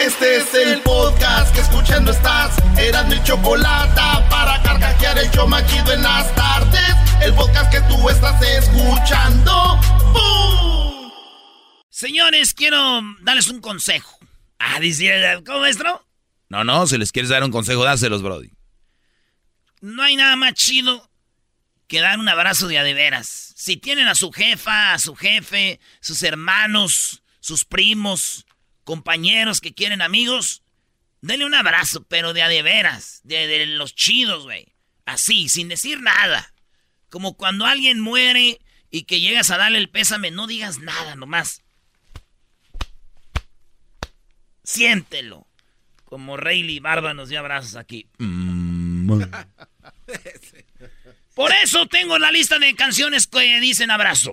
Este es el podcast que escuchando estás. Eran mi chocolate para carcajear el yo machido en las tardes. El podcast que tú estás escuchando. ¡Bum! Señores, quiero darles un consejo. Ah, dice, ¿cómo maestro? No, no, si les quieres dar un consejo, dáselos, Brody. No hay nada más chido que dar un abrazo de a de veras. Si tienen a su jefa, a su jefe, sus hermanos, sus primos, compañeros que quieren amigos, denle un abrazo, pero de a de veras, de, de los chidos, güey. Así, sin decir nada. Como cuando alguien muere y que llegas a darle el pésame, no digas nada nomás. Siéntelo. Como Rayleigh Barba nos dio abrazos aquí. Por eso tengo la lista de canciones que dicen abrazo.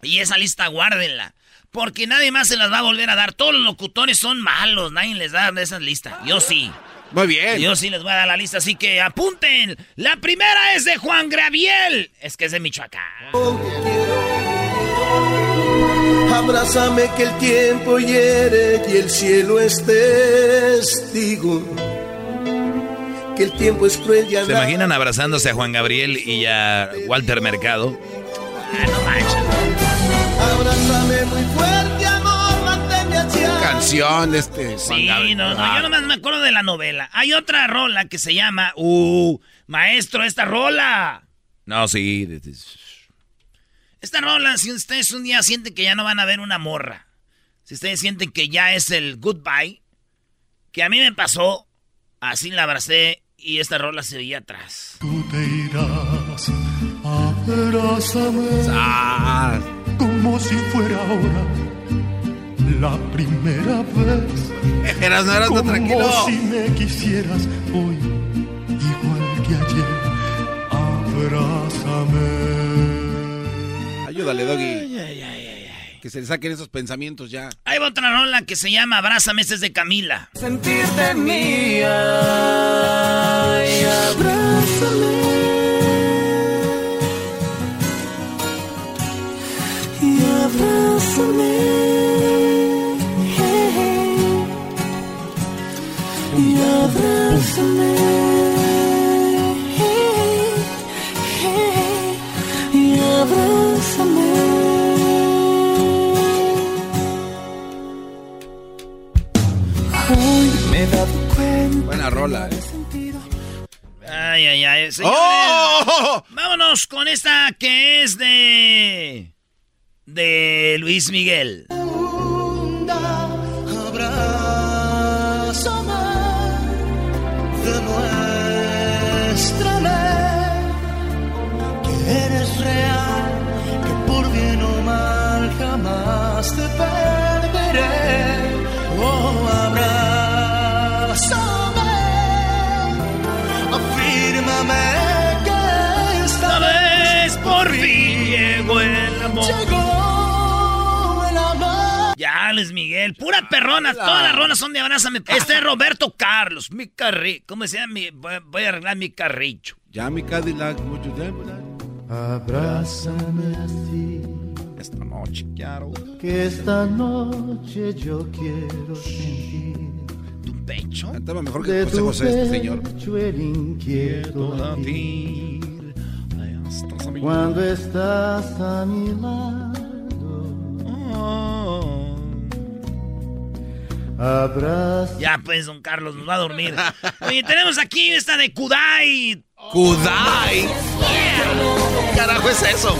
Y esa lista guárdenla. Porque nadie más se las va a volver a dar. Todos los locutores son malos. Nadie les da esa lista. Yo sí. Muy bien. Yo sí les voy a dar la lista, así que apunten. La primera es de Juan Graviel. Es que es de Michoacán. Abrázame que el tiempo hiere y el cielo es testigo. Que el tiempo es cruel y ¿Se imaginan abrazándose a Juan Gabriel y a Walter Mercado? Ah, no manches. Canción de este. Sí, no, no, Ah, yo nomás me acuerdo de la novela. Hay otra rola que se llama, uh, maestro, esta rola. No, sí. Esta rola, si ustedes un día sienten que ya no van a ver una morra, si ustedes sienten que ya es el goodbye, que a mí me pasó, así la abracé y esta rola se veía atrás. Tú te irás, abrázame Ah, como si fuera ahora la primera vez. Eras, no eras Como tranquilo. si me quisieras hoy, igual que ayer. Abrázame. Ayúdale, Doggy. Que se le saquen esos pensamientos ya. Hay otra rola que se llama Abrázame, es de Camila. Sentirte mía y abrázame. Y abrázame. Abrázame. Y abrázame. Hoy me he dado cuenta. Buena rola, eh. Ay, ay, ay. señores. ¡Oh! Vámonos con esta que es de. de Luis Miguel. Jamás te perderé. Oh, abrázame, afírmame que esta vez por fin llegó el amor. llegó el amor. Ya, Luis Miguel, pura perrona. Todas las rolas son de abrázame. Este es Roberto Carlos, mi carri... ¿Cómo se llama? Mi- Voy voy a arreglar mi carricho. Ya mi Cadillac, mucho tiempo. Abrázame así, Esta noche, claro. que esta noche yo quiero sentir ¿Tu pecho? Cantaba mejor que José José, este señor. pecho el inquieto latir. Cuando estás a mi lado, Ya pues, don Carlos, nos va a dormir. Oye, tenemos aquí esta de Kudai. Kudai. ¿Qué carajo es eso?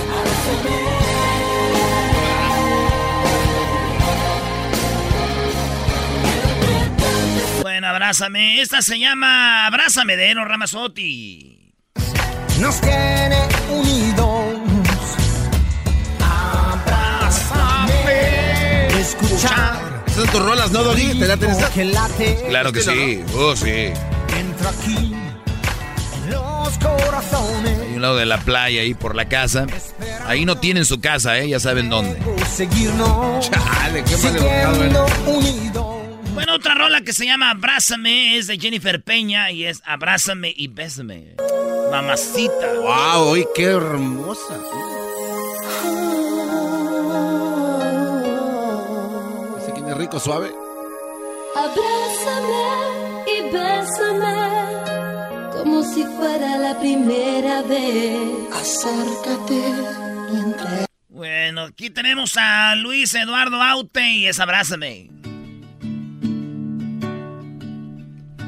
Abrázame. Esta se llama Abrázame de Eno Ramazotti. Nos tiene unidos. Abrázame. Escuchar. Esas son tus rolas, ¿no, Doggy? ¿Te la tenés? Claro que sí. Oh, sí. Entra aquí en los corazones. Hay un lado de la playa ahí por la casa. Ahí no tienen su casa, ¿eh? Ya saben dónde. Seguirnos. Chale, qué mal educado unidos. Bueno, otra rola que se llama Abrázame es de Jennifer Peña y es Abrázame y Bésame. Mamacita. Wow, hoy qué hermosa. Ese que es rico, suave. Abrázame y bésame como si fuera la primera vez. Acércate y entre. Bueno, aquí tenemos a Luis Eduardo Aute y es Abrázame.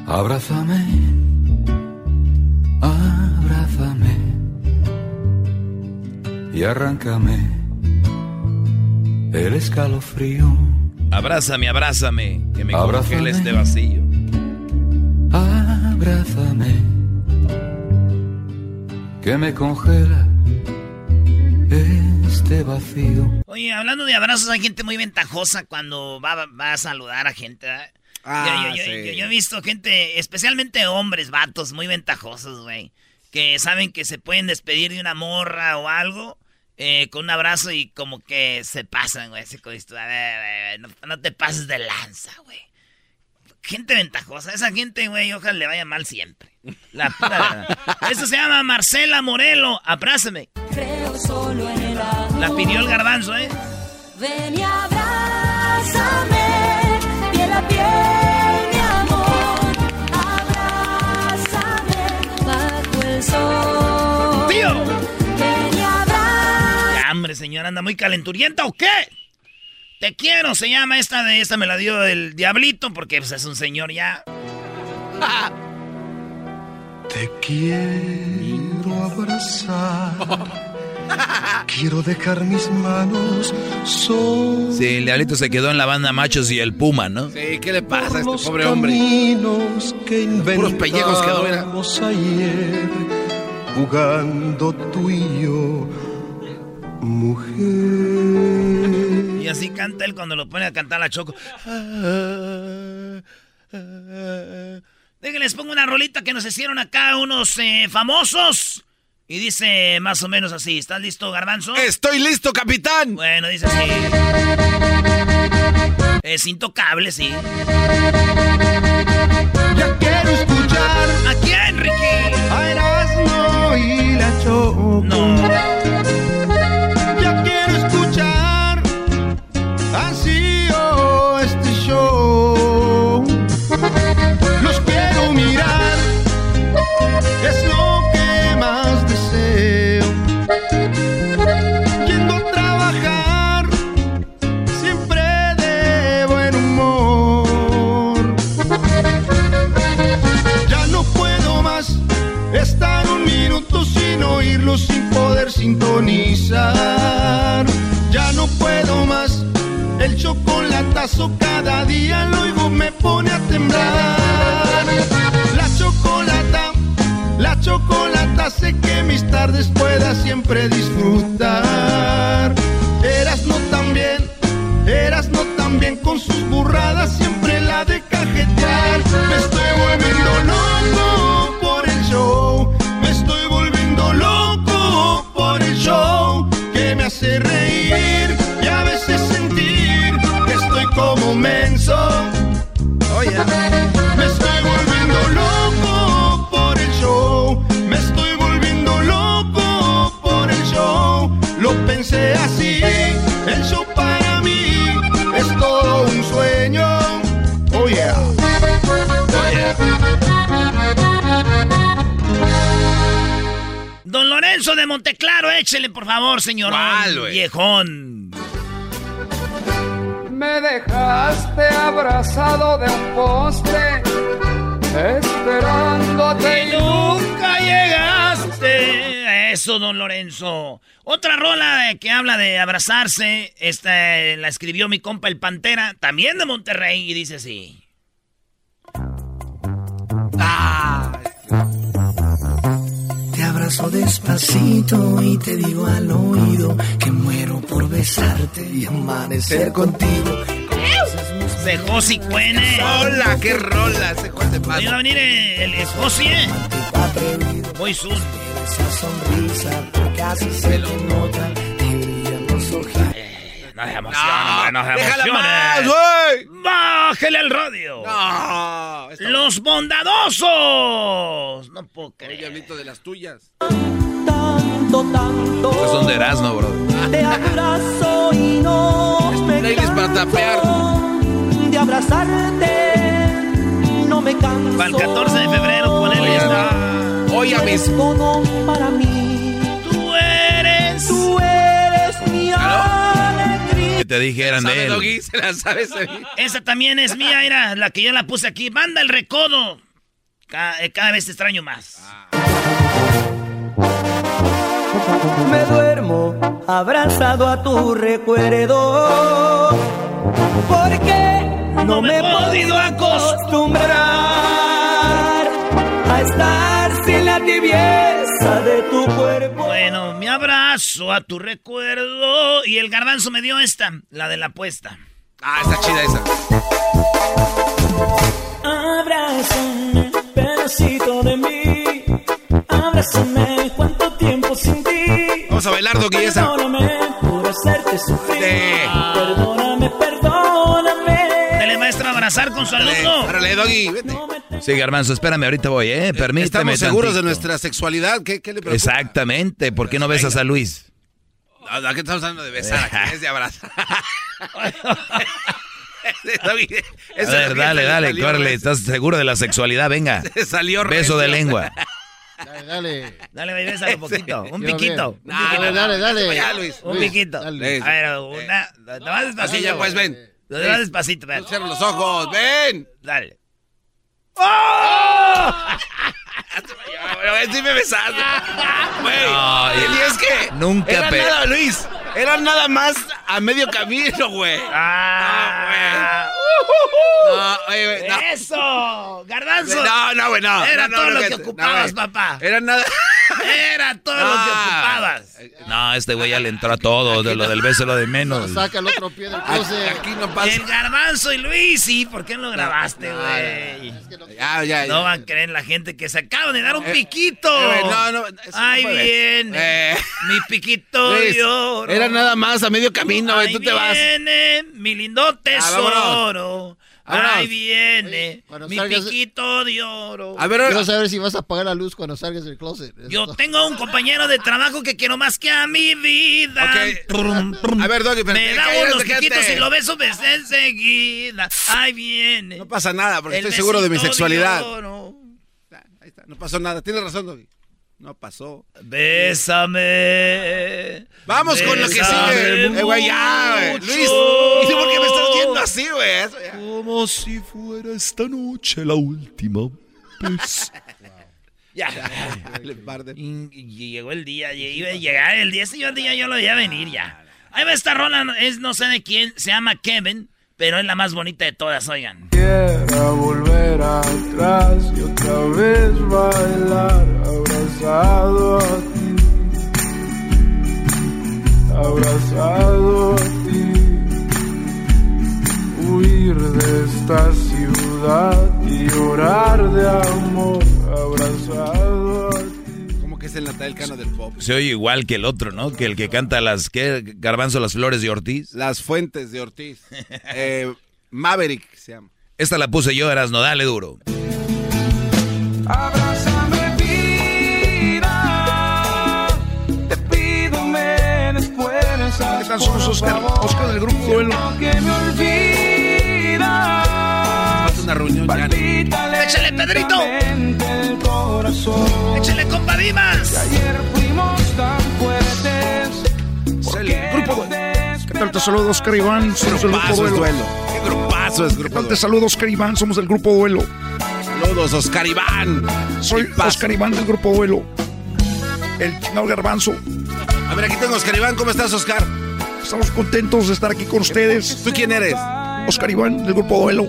Abrázame, abrázame y arráncame el escalofrío. Abrázame, abrázame, que me Abrázame. este vacío. Abrázame, que me congela este vacío. Oye, hablando de abrazos, hay gente muy ventajosa cuando va, va a saludar a gente. Ah, yo, yo- yo- sí. yo- yo he visto gente, especialmente hombres, vatos, muy ventajosos, güey. Que saben que se pueden despedir de una morra o algo eh, con un abrazo y como que se pasan, güey. Así como a ver, no, no te pases de lanza, güey. Gente ventajosa. Esa gente, güey, ojalá le vaya mal siempre. La pura verdad. Eso se llama Marcela Morelo. Abrázame. Creo solo en el amor. La pidió el garbanzo, ¿eh? Ven y abrázame, Ya, hombre, señora, anda muy calenturienta o qué? Te quiero, se llama esta de esta me la dio el diablito porque pues, es un señor ya. Te quiero abrazar. Quiero dejar mis manos sobre Sí, el diablito se quedó en la banda Machos y el Puma, ¿no? Sí, ¿qué le pasa a este pobre hombre? que Puros pellejos mira. inventamos ayer, jugando tú y yo, mujer. Y así canta él cuando lo pone a cantar la choco. Déjenles pongo una rolita que nos hicieron acá unos eh, famosos. Y dice más o menos así. ¿Estás listo, Garbanzo? Estoy listo, capitán. Bueno, dice así. Es intocable, sí. Ya quiero escuchar ¿A quién, Ricky? a sin poder sintonizar. Ya no puedo más. El chocolatazo cada día lo oigo me pone a temblar. La chocolata, la chocolata hace que mis tardes pueda siempre disfrutar. Eras no también, eras no también con sus burradas Monteclaro, échele por favor, señor. Viejón. Me dejaste abrazado de un poste, esperándote y nunca llegaste. Eso, don Lorenzo. Otra rola que habla de abrazarse, esta la escribió mi compa el Pantera, también de Monterrey, y dice así. Abrazo despacito y te digo al oído que muero por besarte y amanecer contigo. De Josi Cuene. Hola, qué rola, se cuente más. Va a venir el, el Josi, ¿eh? Muy soon. Esa sonrisa casi se lo nota, No se emociona, no, no se déjala emocione. más, güey. ¡Bájele al radio! No, ¡Los bondadosos! No puedo Oye, creer. diablito de las tuyas. Tanto, tanto. Estos son de Erasmo, bro. Te abrazo y no me Playlist para tapear. canso de abrazarte. No me canso. Para el 14 de febrero, ponele esta. Oye, Tú eres mis. todo para mí. Tú eres. Tú eres mi alegría. Que te dijeran de ¿Sabe, él. Doggy? ¿Se la sabe? Esa también es mía, era la que yo la puse aquí. Manda el recodo. Eh, Cada, vez te extraño más. Me duermo abrazado a tu recuerdo. Porque no me he podido acostumbrar a estar sin la tibieza de tu cuerpo. Bueno, mi abrazo a tu recuerdo. Y el garbanzo me dio esta, la de la apuesta. Ah, está chida esa. Abrázame, pedacito de mí. Abrázame, cuánto tiempo sin ti. Vamos a bailar, Doggy, esa. Perdóname por hacerte sufrir. Sí. Perdóname. Abrazar con su alumno. Árale, Doggy, vete. Sí, Garbanzo, espérame, ahorita voy, ¿eh? Permíteme Estamos seguros de nuestra sexualidad. ¿Qué, qué le preocupa? Exactamente. ¿Por qué no besas a Luis? No, no, aquí estamos hablando de besar, aquí es de abrazar. A ver, dale, le dale, recio. ¿Estás seguro de la sexualidad? Venga. Se salió Beso de lengua. Dale, dale. Dale, baby, bésalo un poquito. Un Quiero piquito. Dale, dale, dale. Vaya, Luis. Un Luis, piquito. dale. A ver, una. Despacito. Así ya, pues, ven. Nomás despacito, ven. Cierra los ojos, ven. Dale. Sí me besaste. Güey. No, y es que. nunca Era pe- nada, Luis. Era nada más a medio camino, güey. Ah. No, oye, güey, no. ¡Eso! ¡Garbanzo! No, no, güey, no. Era No, todo lo que ocupabas, güey. papá. Era nada. Era todo lo que No. ocupabas. No, este güey ya le entró a todo. De lo del beso, lo de menos. Saca el otro pie del closet. aquí no pasa. El garbanzo y Luis, sí, ¿por qué no lo grabaste, no, güey? Ya, ya, ya. No va a creer la gente que se acaban de dar un Eh, piquito. eh, no, no, no puede. viene. Eh. Mi piquito Luis, de oro. Era nada más a medio camino, güey. Tú te vas. viene mi lindo Ah, Ahí viene Oye, mi salgas- piquito de oro. A ver, Quiero saber si vas a apagar la luz cuando salgas del closet. Yo Esto. tengo un compañero de trabajo que quiero más que a mi vida. A ver, Doggy, pero Me da unos piquitos y lo beso enseguida. Ahí viene. No pasa nada, porque el estoy seguro de mi sexualidad. oro. Ahí está, no pasó nada. Tienes razón, Doggy. No pasó. Bésame. Vamos con lo que sigue. Eh, güey, ya, mucho. Luis, ¿y tú por qué me estás viendo así, güey? Como si fuera esta noche la última vez. Ya. Y, y llegó el día, iba a llegar el día, yo día yo lo veía venir ya. Ahí va esta rola, es no sé de quién, se llama Kevin, pero es la más bonita de todas, oigan. Quiera volver atrás y otra vez bailar abrazado a ti, abrazado a ti, huir de esta ciudad y llorar de amor abrazado a ti. ¿Cómo que es el Natal Cano del pop? Se oye igual que el otro, ¿no? Que el que canta las, ¿qué? Garbanzo, las flores de Ortiz. Las fuentes de Ortiz. Eh, Maverick se llama. Esta la puse yo, Erasno, dale duro. Abrázame fuerza. ¿Qué tal somos Oscar? Oscar del grupo Duelo. Que me olvidas. Falta una reunión ya. ¡Échale, Pedrito! ¡Échale, compa Dimas! Ayer fuimos tan fuertes. Es el ¿por qué grupo Duelo. ¿Qué tal? Te saludo, Oscar Iván. Somos del Grupo Duelo. duelo. ¿Qué grupazo es ¿Qué grupo tal? Te saludo, Oscar Iván. Somos del Grupo Duelo. Saludos, Oscar Iván. Soy. Oscar Iván del Grupo Duelo. El chingado garbanzo. A ver, aquí tengo a Oscar Iván. ¿Cómo estás, Oscar? Estamos contentos de estar aquí con ustedes. ¿Tú quién eres? Oscar Iván del Grupo Duelo.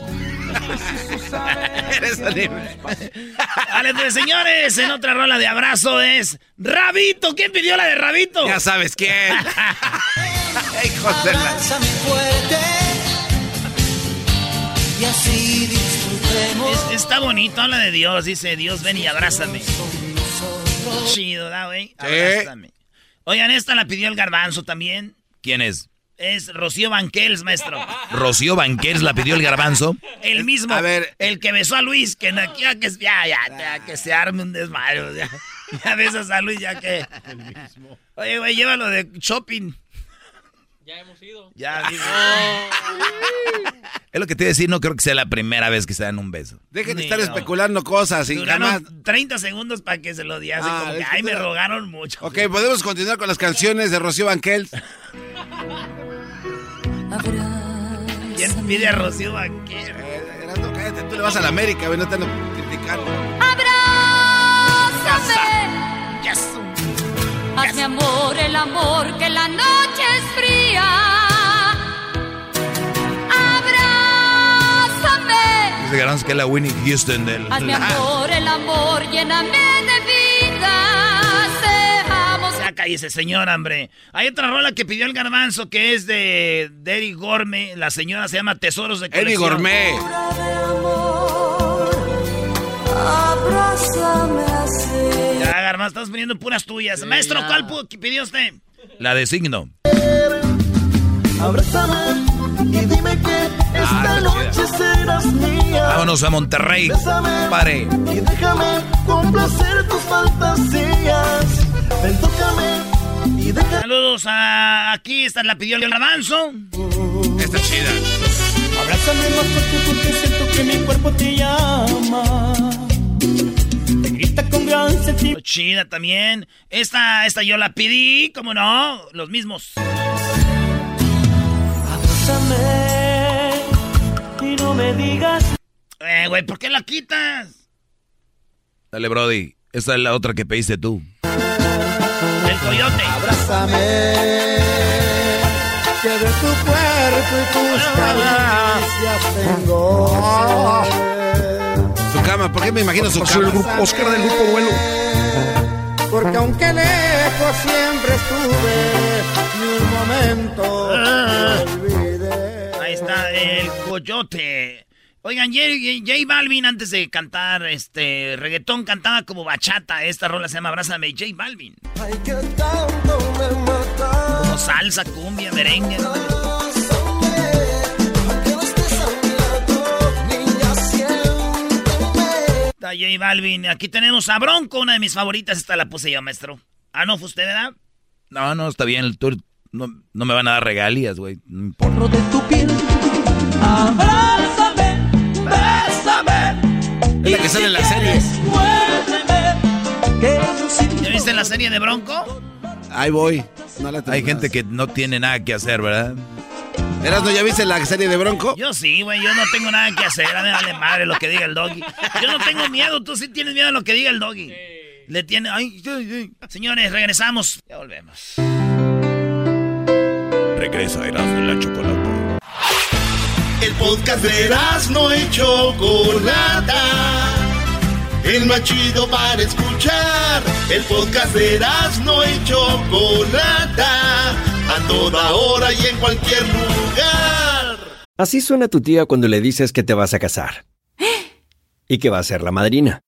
Eres. Vale, pues señores, en otra rola de abrazo es Rabito. ¿Quién pidió la de Rabito? Ya sabes quién. Hijos de la- Abrázame fuerte y así disfrutemos. Es- está bonito, habla de Dios. Dice, Dios, ven y abrázame. Chido, ¿da, güey? Abrázame. Oigan, esta la pidió el garbanzo también. ¿Quién es? Es Rocío Banquels, maestro. Rocío Banquers la pidió el garbanzo. El mismo. A ver. El que besó a Luis, que no, ya que, ya, ya, ya, que se arme un desmayo. Ya, ya besas a Luis, ya que. El mismo. Oye, güey, llévalo de shopping. Ya hemos ido. Ya, digo. Es lo que te iba a decir, no creo que sea la primera vez que se dan un beso. Dejen de estar no. especulando cosas y jamás... Duraron 30 segundos para que se lo diese. Ah, como que, ay, me rogaron mucho. Ok, podemos continuar con las canciones de Rocío Banquels. ¿Quién pide a Rocío Banquels? Eh, Erasmo, cállate, tú le vas a la América, no te ando criticando. Abrázame, Yes. hazme amor el amor que la noche es fría. Abrázame, Dice garbanzo que es la Winnie Houston del... hazme amor el amor, lléname de vida. Ya cállese, señor, hombre. Hay otra rola que pidió el garbanzo que es de, de Gorme. La señora se llama Tesoros de Colección. Abrázame así. Ya, garbanzo, estás poniendo puras tuyas. Maestro, ¿cuál pu- pidió usted? La de signo. Abrázame y dime que esta Ah, noche serás mía. Vámonos a Monterrey. Pare. Y déjame complacer tus fantasías. Ven, tócame y déjame. Saludos a... Aquí esta la pidió el garbanzo. Está chida. Abrázame más fuerte porque siento que mi cuerpo te llama. Te grita con gran sentimiento. Chida también. Esta, esta yo la pedí, ¿cómo no? Los mismos. Abrázame y no me digas. Eh, güey, ¿por qué la quitas? Dale, Brody. Esta es la otra que pediste tú. Coyote. Abrázame. Que de tu cuerpo y tus caricias tengo. Su cama, ¿por qué me imagino su Soy el cama? grupo Oscar del Grupo Duelo. Porque aunque lejos siempre estuve, ni un momento te olvidé. Ahí está el coyote. Oigan, J, J Balvin antes de cantar este reggaetón cantaba como bachata. Esta rola se llama Abrázame J Balvin. Ay, que tanto me mata. Como salsa, cumbia, merengue. Está J Balvin. Aquí tenemos a Bronco, una de mis favoritas. Esta la puse yo, maestro. Ah, no, fue usted, ¿verdad? No, no, está bien. Tú no, no me van a dar regalías, güey. No importa. de tu piel. Abrázame, bésame. Es la que sale en la serie. ¿Ya viste la serie de Bronco? Ahí voy. No la Hay gente que no tiene nada que hacer, ¿verdad? Erasmo, ¿ya viste la serie de Bronco? Yo sí, güey. Yo no tengo nada que hacer. A mí vale madre lo que diga el doggy. Yo no tengo miedo. Tú sí tienes miedo a lo que diga el doggy. Le tiene... Ay, ay, ay. Señores, regresamos. Ya volvemos. Regresa Erasmo de la Chocolata. El podcast de no y Chocolata. El más chido para escuchar. El podcast de no y Chocolata. A toda hora y en cualquier lugar. Así suena tu tía cuando le dices que te vas a casar. Y que va a ser la madrina.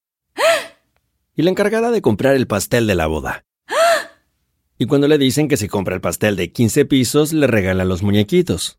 Y la encargada de comprar el pastel de la boda. Y cuando le dicen que si compra el pastel de 15 pisos, le regalan los muñequitos.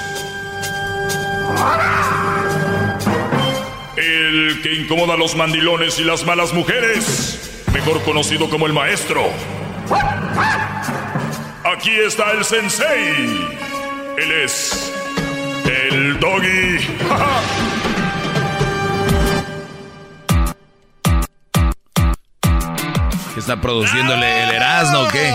El que incomoda a los mandilones y las malas mujeres. Mejor conocido como el maestro. Aquí está el sensei. Él es. El doggy. ¿Qué está produciendo el, Erasmo o qué?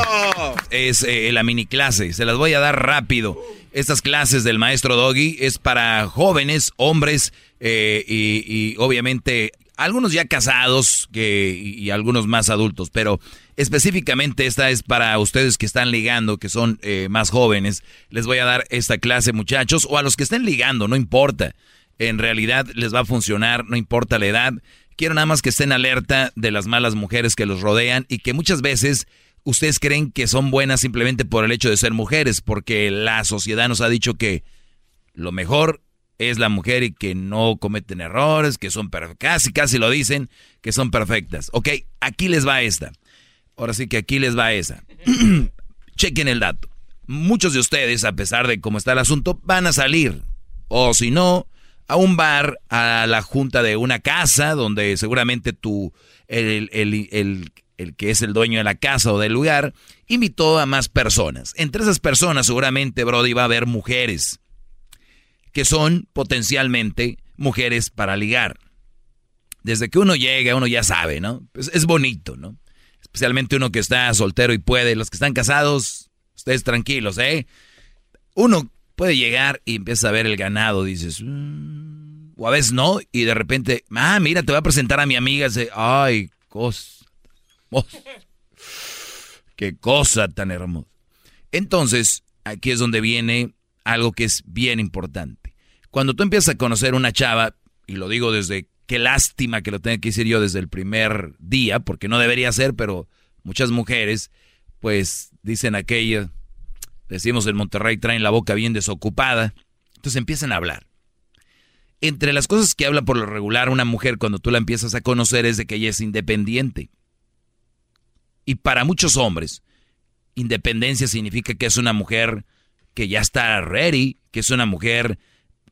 Es eh, la mini clase. Se las voy a dar rápido. Estas clases del maestro Doggy es para jóvenes, hombres eh, y, y obviamente algunos ya casados que, y, algunos más adultos, pero específicamente esta es para ustedes que están ligando, que son eh, más jóvenes. Les voy a dar esta clase, muchachos, o a los que estén ligando, no importa. En realidad les va a funcionar, no importa la edad. Quiero nada más que estén alerta de las malas mujeres que los rodean y que muchas veces ustedes creen que son buenas simplemente por el hecho de ser mujeres, porque la sociedad nos ha dicho que lo mejor es la mujer y que no cometen errores, que son perfectas, casi, casi lo dicen, que son perfectas. Ok, aquí les va esta. Ahora sí que aquí les va esa. Chequen el dato. Muchos de ustedes, a pesar de cómo está el asunto, van a salir. O si no, a un bar, a la junta de una casa, donde seguramente tú, el, el, el, el, que es el dueño de la casa o del lugar, invitó a más personas. Entre esas personas seguramente, Brody, va a haber mujeres, que son potencialmente mujeres para ligar. Desde que uno llega, uno ya sabe, ¿no? Es bonito, ¿no? Especialmente uno que está soltero y puede. Los que están casados, ustedes tranquilos, ¿eh? Uno puede llegar y empieza a ver el ganado, dices, mmm, o a veces no, y de repente, ah, mira, te voy a presentar a mi amiga, dice, ay, cosa, qué cosa tan hermosa. Entonces, aquí es donde viene algo que es bien importante. Cuando tú empiezas a conocer una chava, y lo digo desde qué lástima que lo tenga que decir yo desde el primer día, porque no debería ser, pero muchas mujeres, pues dicen aquello, decimos en Monterrey, traen la boca bien desocupada, entonces empiezan a hablar. Entre las cosas que habla por lo regular una mujer cuando tú la empiezas a conocer es de que ella es independiente. Y para muchos hombres, independencia significa que es una mujer que ya está ready, que es una mujer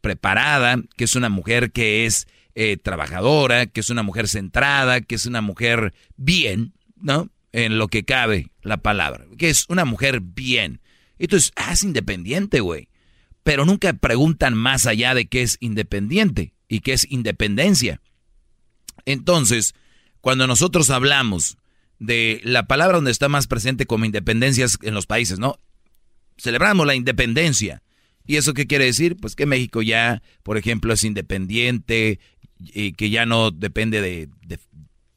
preparada, que es una mujer que es eh, trabajadora, que es una mujer centrada, que es una mujer bien, ¿no? En lo que cabe la palabra, que es una mujer bien. Entonces, ah, es independiente, güey. Pero nunca preguntan más allá de qué es independiente y qué es independencia. Entonces, cuando nosotros hablamos de la palabra donde está más presente como independencias en los países, ¿no? Celebramos la independencia. ¿Y eso qué quiere decir? Pues que México ya, por ejemplo, es independiente y que ya no depende de, de,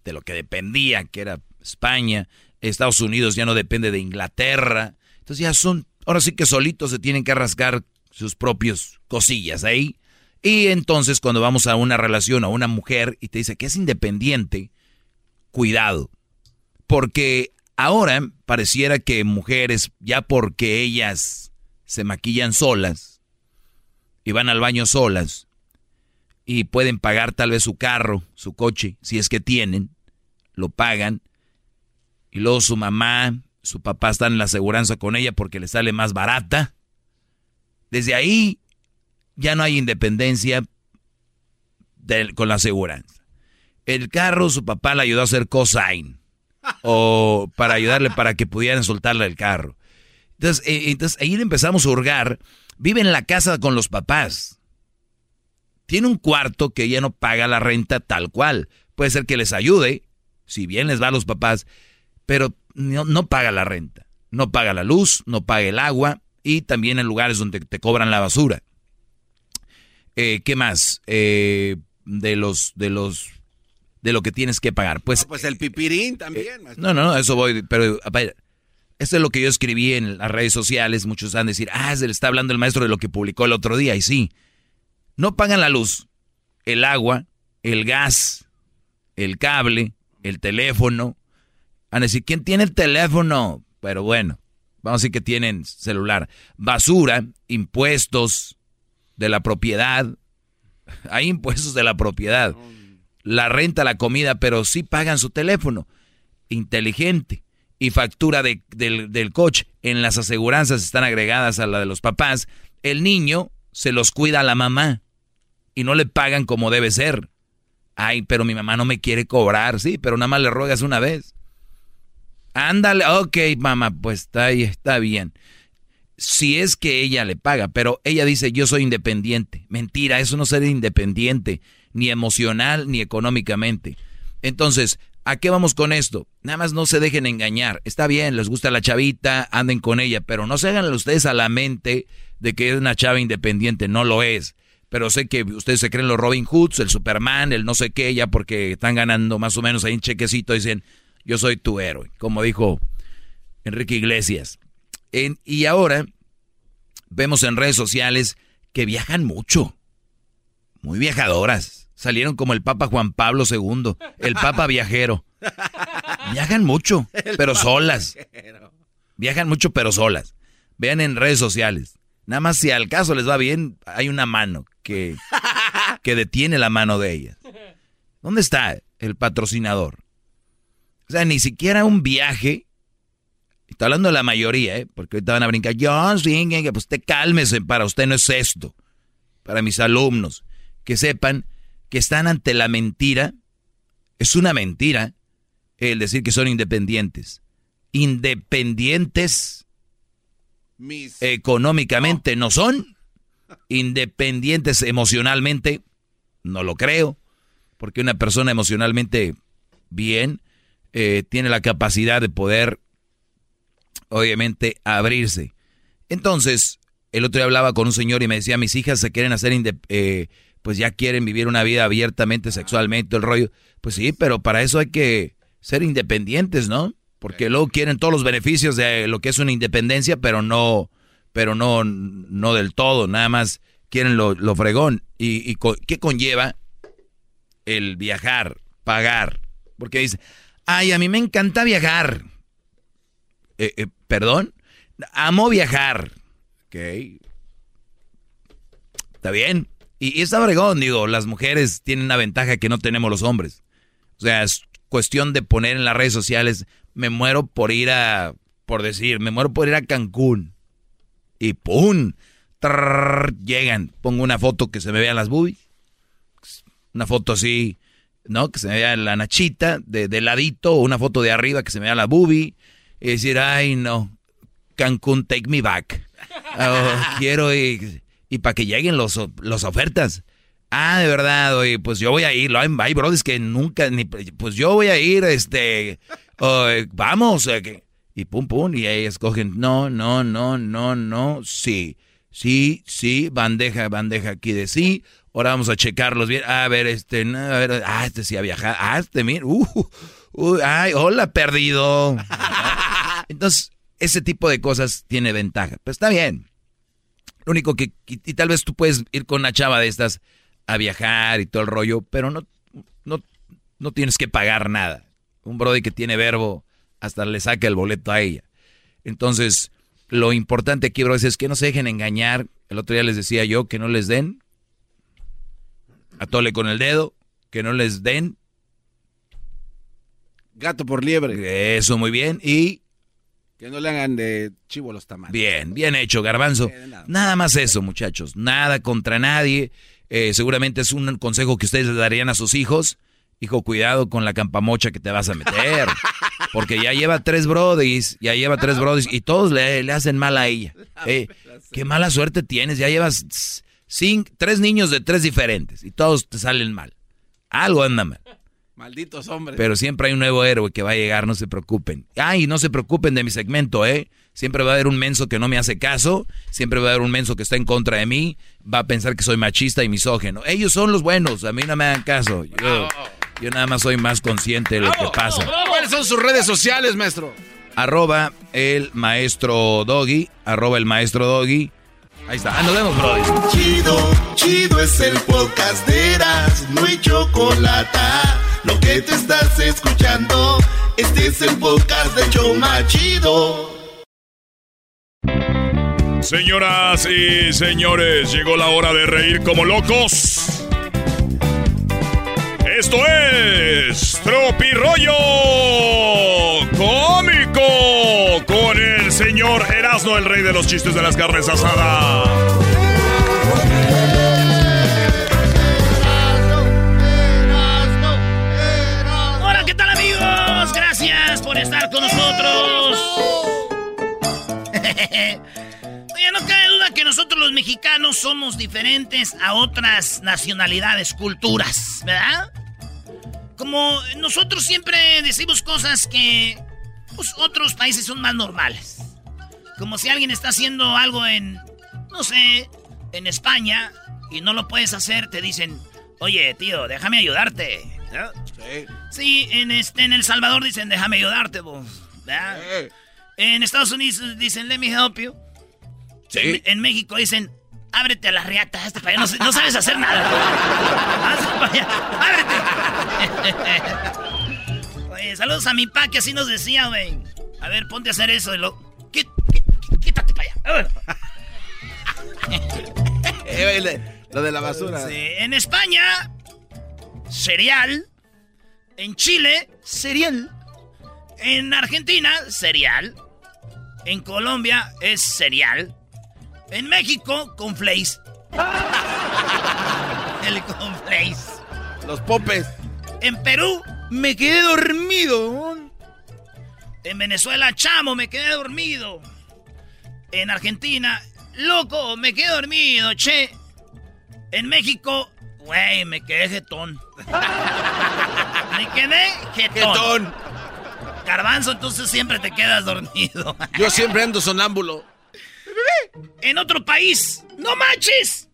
de lo que dependía, que era España. Estados Unidos ya no depende de Inglaterra. Entonces ya son, ahora sí que solitos se tienen que rascar sus propios cosillas ahí. Y entonces cuando vamos a una relación a una mujer y te dice que es independiente, cuidado. Porque ahora pareciera que mujeres, ya porque ellas se maquillan solas y van al baño solas y pueden pagar tal vez su carro, su coche, si es que tienen, lo pagan. Y luego su mamá, su papá está en la aseguranza con ella porque le sale más barata. Desde ahí ya no hay independencia con la aseguranza. El carro, su papá le ayudó a hacer cosign. O para ayudarle para que pudieran soltarle el carro. Entonces, eh, entonces ahí le empezamos a hurgar. Vive en la casa con los papás. Tiene un cuarto que ella no paga la renta tal cual. Puede ser que les ayude, si bien les va a los papás, pero no, no paga la renta. No paga la luz, no paga el agua y también en lugares donde te cobran la basura. Eh, ¿Qué más? Eh, de los, de los, de lo que tienes que pagar. Pues, pues el pipirín también. no, no, no, eso voy, pero esto es lo que yo escribí en las redes sociales. Muchos van a decir, ah, se le está hablando el maestro de lo que publicó el otro día. Y sí, no pagan la luz, el agua, el gas, el cable, el teléfono. Van a decir, ¿quién tiene el teléfono? Pero bueno, vamos a decir que tienen celular. Basura, impuestos de la propiedad. Hay impuestos de la propiedad. La renta, la comida, pero sí pagan su teléfono. Inteligente. Y factura del, del coche. En las aseguranzas están agregadas a la de los papás. El niño se los cuida a la mamá y no le pagan como debe ser. Ay, pero mi mamá no me quiere cobrar, sí, pero nada más le ruegas una vez. Ándale, ok, mamá, pues está ahí, está bien. Si es que ella le paga, pero ella dice, yo soy independiente. Mentira, eso no ser independiente, ni emocional, ni económicamente. Entonces, ¿a qué vamos con esto? Nada más no se dejen engañar. Está bien, les gusta la chavita, anden con ella, pero no se hagan ustedes a la mente de que es una chava independiente, no lo es pero sé que ustedes se creen los Robin Hoods, el Superman, el no sé qué, ya porque están ganando más o menos ahí un chequecito, dicen, yo soy tu héroe, como dijo Enrique Iglesias. y ahora vemos en redes sociales que viajan mucho, muy viajadoras. Salieron como el Papa Juan Pablo II, el Papa viajero. Viajan mucho, pero solas. Viajan mucho, pero solas. Vean en redes sociales. Nada más si al caso les va bien, hay una mano que, que detiene la mano de ella. ¿Dónde está el patrocinador? O sea, ni siquiera un viaje. Está hablando de la mayoría, ¿eh? Porque ahorita van a brincar. Yo, sí, pues usted cálmese, para usted no es esto. Para mis alumnos, que sepan que están ante la mentira. Es una mentira el decir que son independientes. Independientes económicamente no. son, independientes emocionalmente, no lo creo, porque una persona emocionalmente bien eh, tiene la capacidad de poder, obviamente, abrirse. Entonces, el otro día hablaba con un señor y me decía, mis hijas se quieren hacer, eh, pues ya quieren vivir una vida abiertamente, sexualmente, el rollo. Pues sí, pero para eso hay que ser independientes, ¿no? Porque luego quieren todos los beneficios de lo que es una independencia, pero no, pero no, no del todo, nada más quieren lo, fregón. ¿Y, qué conlleva el viajar, pagar? Porque dice, ay, a mí me encanta viajar. Eh, eh, ¿Perdón? Amo viajar. Ok. Está bien. Y, y está digo, las mujeres tienen una ventaja que no tenemos los hombres. O sea, es cuestión de poner en las redes sociales, me muero por ir a, por decir, me muero por ir a Cancún. Y ¡pum! llegan. Pongo una foto que se me vean las boobies. Una foto así, ¿no? Que se me vea la nachita de, de ladito. Una foto de arriba que se me vea la boobie. Y decir, ay, no. Cancún, take me back. Oh, quiero ir. Y para que lleguen los, los ofertas. Ah, de verdad, oye, pues yo voy a ir. Hay, hay brodis que nunca, ni, pues yo voy a ir, este, vamos, y pum, pum, y ahí escogen, no, no, no, no, no, sí, sí, sí, bandeja, bandeja aquí de sí, ahora vamos a checarlos bien, a ver, este, a ver, ah, este sí ha viajado, ah, este, mira, uh, uh, ay, hola, perdido. Entonces, ese tipo de cosas tiene ventaja, pero está bien. Lo único que, y, tal vez tú puedes ir con una chava de estas a viajar y todo el rollo, pero no, no, no tienes que pagar nada un brody que tiene verbo, hasta le saca el boleto a ella. Entonces, lo importante aquí, bro, es que no se dejen engañar. El otro día les decía yo que no les den. Atole con el dedo, que no les den. Gato por liebre. Eso, muy bien. Y Que no le hagan de chivo los tamales. Bien, bien hecho, garbanzo. Nada más eso, muchachos. Nada contra nadie. Eh, seguramente es un consejo que ustedes le darían a sus hijos. Hijo, cuidado con la campamocha que te vas a meter. Porque ya lleva tres brodis, ya lleva tres brodis y todos le, le hacen mal a ella. Eh, qué mala suerte tienes, ya llevas cinco, tres niños de tres diferentes y todos te salen mal. Algo anda mal. Malditos hombres. Pero siempre hay un nuevo héroe que va a llegar, no se preocupen. Ay, no se preocupen de mi segmento, ¿eh? Siempre va a haber un menso que no me hace caso, siempre va a haber un menso que está en contra de mí, va a pensar que soy machista y misógeno. Ellos son los buenos, a mí no me dan caso. Yo, yo nada más soy más consciente de lo que pasa. ¿Cuáles son sus redes sociales, maestro? Arroba el maestro Doggy, arroba el maestro Doggy. Ahí está. Ah, nos vemos, bro. Chido, chido es el podcast de Eras, no hay chocolate. Lo que te estás escuchando, este es el de Choma Chido. Señoras y señores, llegó la hora de reír como locos. Esto es Tropirollo Cómico con el señor Erasmo, el rey de los chistes de las carnes asadas. Por estar con nosotros. Oye, no cabe duda que nosotros los mexicanos somos diferentes a otras nacionalidades, culturas, ¿verdad? Como nosotros siempre decimos cosas que pues, otros países son más normales. Como si alguien está haciendo algo en, no sé, en España y no lo puedes hacer, te dicen, oye, tío, déjame ayudarte. ¿no? Sí, en, este, en El Salvador dicen, déjame ayudarte, vos. ¿verdad? En Estados Unidos dicen, let me help you. En, en México dicen, ábrete a la riata, hazte para allá, no, no sabes hacer nada. Hazte para allá, ábrete. Oye, saludos a mi pa, que así nos decía, güey. A ver, ponte a hacer eso. Y lo... Quí- quí- quítate para allá. Lo de la basura. Sí, en España, cereal. En Chile, cereal. En Argentina, cereal. En Colombia es cereal. En México, conflace. El conflace. Los popes. En Perú, me quedé dormido. En Venezuela, chamo, me quedé dormido. En Argentina, loco, me quedé dormido, che. En México, güey, me quedé jetón. me quedé jetón. Jetón. Garbanzo, entonces siempre te quedas dormido. Yo siempre ando sonámbulo. en otro país. ¡No manches!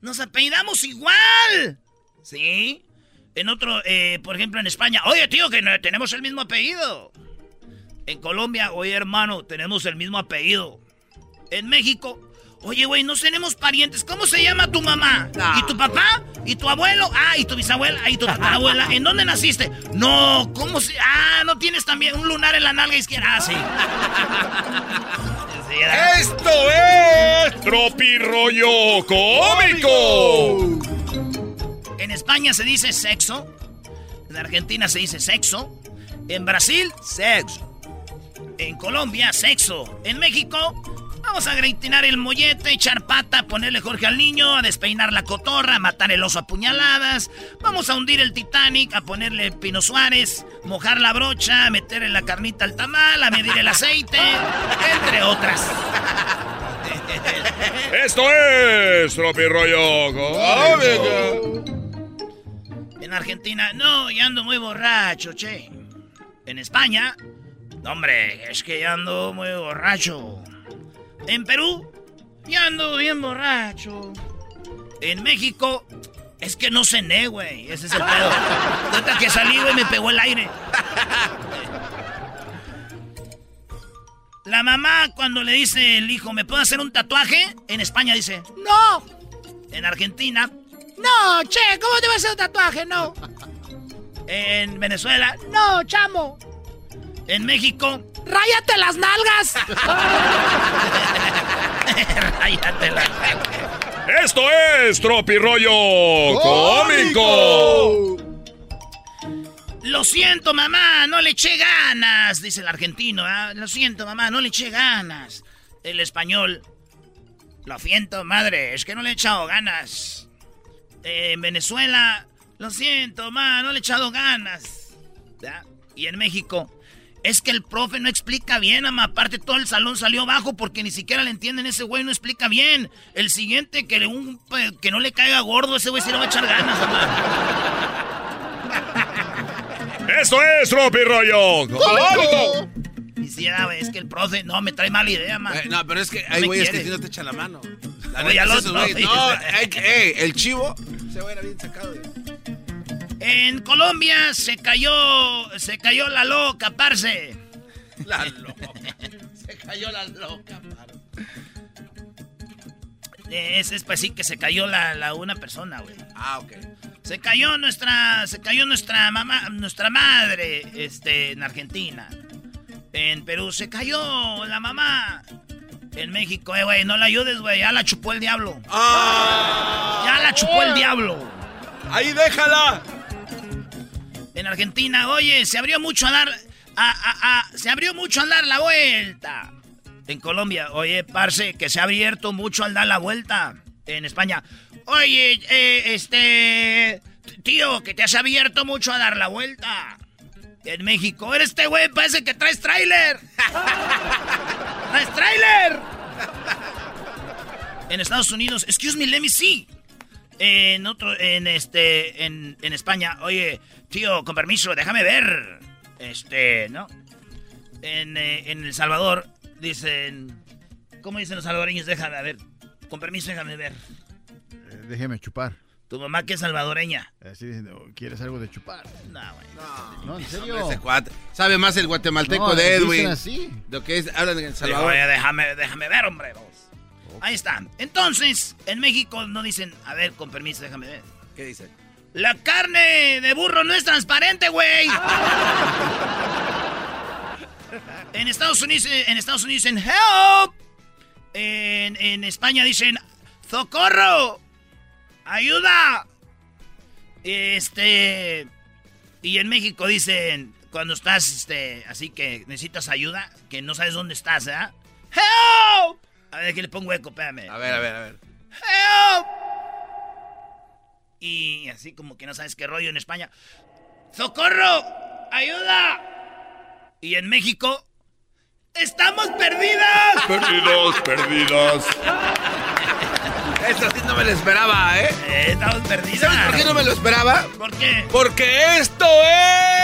Nos apellidamos igual. ¿Sí? En otro, eh, por ejemplo, en España. Oye, tío, que no- tenemos el mismo apellido. En Colombia, oye, hermano, tenemos el mismo apellido. En México, oye, güey, no tenemos parientes. ¿Cómo se llama tu mamá? ¿Y tu papá? ¿Y tu abuelo? Ah, ¿y tu bisabuela? Ah, ¿y tu tatarabuela? ¿En dónde naciste? No, ¿cómo se...? Ah, ¿no tienes también un lunar en la nalga izquierda? Ah, sí. Esto es Tropirollo Cómico. En España se dice sexo. En Argentina se dice sexo. En Brasil, sexo. En Colombia, sexo. En México, vamos a gritinar el mollete, echar pata, ponerle Jorge al niño, a despeinar la cotorra, a matar el oso a puñaladas. Vamos a hundir el Titanic, a ponerle Pino Suárez, mojar la brocha, a meterle la carnita al tamal, a medir el aceite, entre otras. Esto es Tropirollo Cómico. En Argentina, no, ya ando muy borracho, che. En España, no, hombre, es que ya ando muy borracho. En Perú, ya ando bien borracho. En México, es que no cené, güey. Ese es el pedo. Ahorita que salí, güey, me pegó el aire. La mamá, cuando le dice el hijo, ¿me puedo hacer un tatuaje? En España dice, ¡No! En Argentina, no, che, ¿cómo te vas a hacer un tatuaje? No. En Venezuela, no, chamo. En México, ¡ráyate las nalgas! ¡Ráyate las nalgas! Esto es Tropirollo Cómico. Lo siento, mamá, no le eché ganas, dice el argentino. ¿ah? Lo siento, mamá, no le eché ganas. El español. Lo siento, madre, es que no le he echado ganas. Eh, en Venezuela. Lo siento, mamá, no le he echado ganas. ¿Ya? Y en México. Es que el profe no explica bien, mamá. Aparte, todo el salón salió bajo porque ni siquiera le entienden. Ese güey no explica bien. El siguiente, que, un, que no le caiga gordo, ese güey sí le va a echar ganas, mamá. ¡Esto es Tropi Rollo! ¡Cómico! Quisiera, güey, es que el profe no me trae mala idea, man. Eh, no, pero es que hay güeyes que si no te echan la mano. La Oye, esos oye. No, ey, el chivo se va a ir bien sacado. güey. En Colombia se cayó, se cayó la loca, parce. La loca. Se cayó la loca, paro. Eh, Es, es pues sí que se cayó la, la una persona, güey. Ah, ok. Se cayó nuestra, se cayó nuestra mamá, nuestra madre, este, en Argentina. En Perú se cayó la mamá. En México, eh, güey, no la ayudes, güey, ya la chupó el diablo. Ya la chupó el diablo. Ahí déjala. En Argentina, oye, se abrió mucho a dar, a, a- se abrió mucho al dar la vuelta. En Colombia, oye, parce, que se ha abierto mucho al dar la vuelta. En España, oye, eh, este, tío, que te has abierto mucho a dar la vuelta. En México, eres este güey, parece que traes tráiler. ¡Traes tráiler! En Estados Unidos, excuse me, let me see. En otro, en este, en, en España, oye, tío, con permiso, déjame ver. Este, ¿no? En, eh, en El Salvador dicen, ¿cómo dicen los salvadoreños? Déjame a ver, con permiso, déjame ver. Eh, déjeme chupar. Tu mamá que es salvadoreña. Así diciendo, ¿quieres algo de chupar? No, güey. No, en serio. Hombre, ese cuate. Sabe más el guatemalteco No, de dicen Edwin. así. Lo que es, hablan en El Salvador. oye, déjame, déjame ver, hombre. vos. Ahí está. Entonces, en México no dicen, a ver, con permiso, déjame ver. ¿Qué dice? La carne de burro no es transparente, güey. en Estados Unidos, en Estados Unidos dicen help. En, en España dicen socorro, ayuda. Este y en México dicen cuando estás, este, así que necesitas ayuda, que no sabes dónde estás, ¿eh? Help. A ver, que le pongo eco, espérame. A ver, a ver, a ver. Help. Y así como que no sabes qué rollo en España. ¡Socorro! ¡Ayuda! Y en México. ¡Estamos perdidas! Perdidos, perdidas. Esto sí no me lo esperaba, ¿eh? Eh, estamos perdidas. ¿Sabes por qué no me lo esperaba? ¿Por qué? Porque esto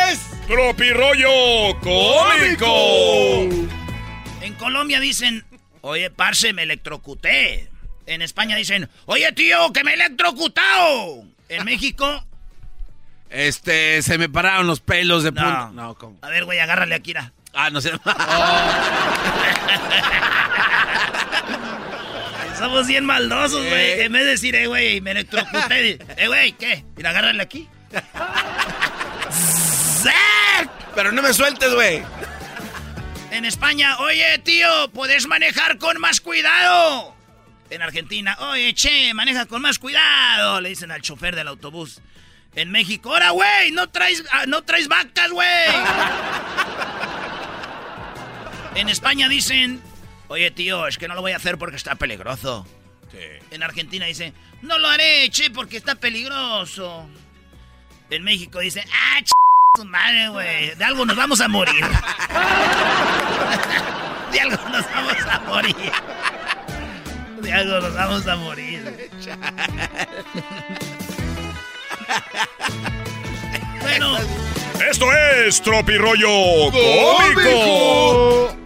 es. Tropi Rollo Cómico. En Colombia dicen, oye, parce, me electrocuté. En España dicen, oye, tío, que me he electrocutado. En México, Este, se me pararon los pelos de No. punta. No, ¿cómo? a ver, güey, agárrale a Kira. Ah, no sé. Somos bien maldosos, güey. Eh. En vez de decir, eh, güey, me electrocuté. eh, güey, ¿qué? Mira, agárrale aquí. Pero no me sueltes, güey. En España, oye, tío, ¿puedes manejar con más cuidado? En Argentina, oye, che, maneja con más cuidado, le dicen al chofer del autobús. En México, ahora, güey, no traes, ah, no traes vacas, güey. en España dicen, oye, tío, es que no lo voy a hacer porque está peligroso. En Argentina dicen, no lo haré, che, porque está peligroso. En México dicen, ah, ch su madre, güey, de algo nos vamos a morir. De algo nos vamos a morir. De algo nos vamos a morir. Bueno, Esto es Tropi Rollo Cómico.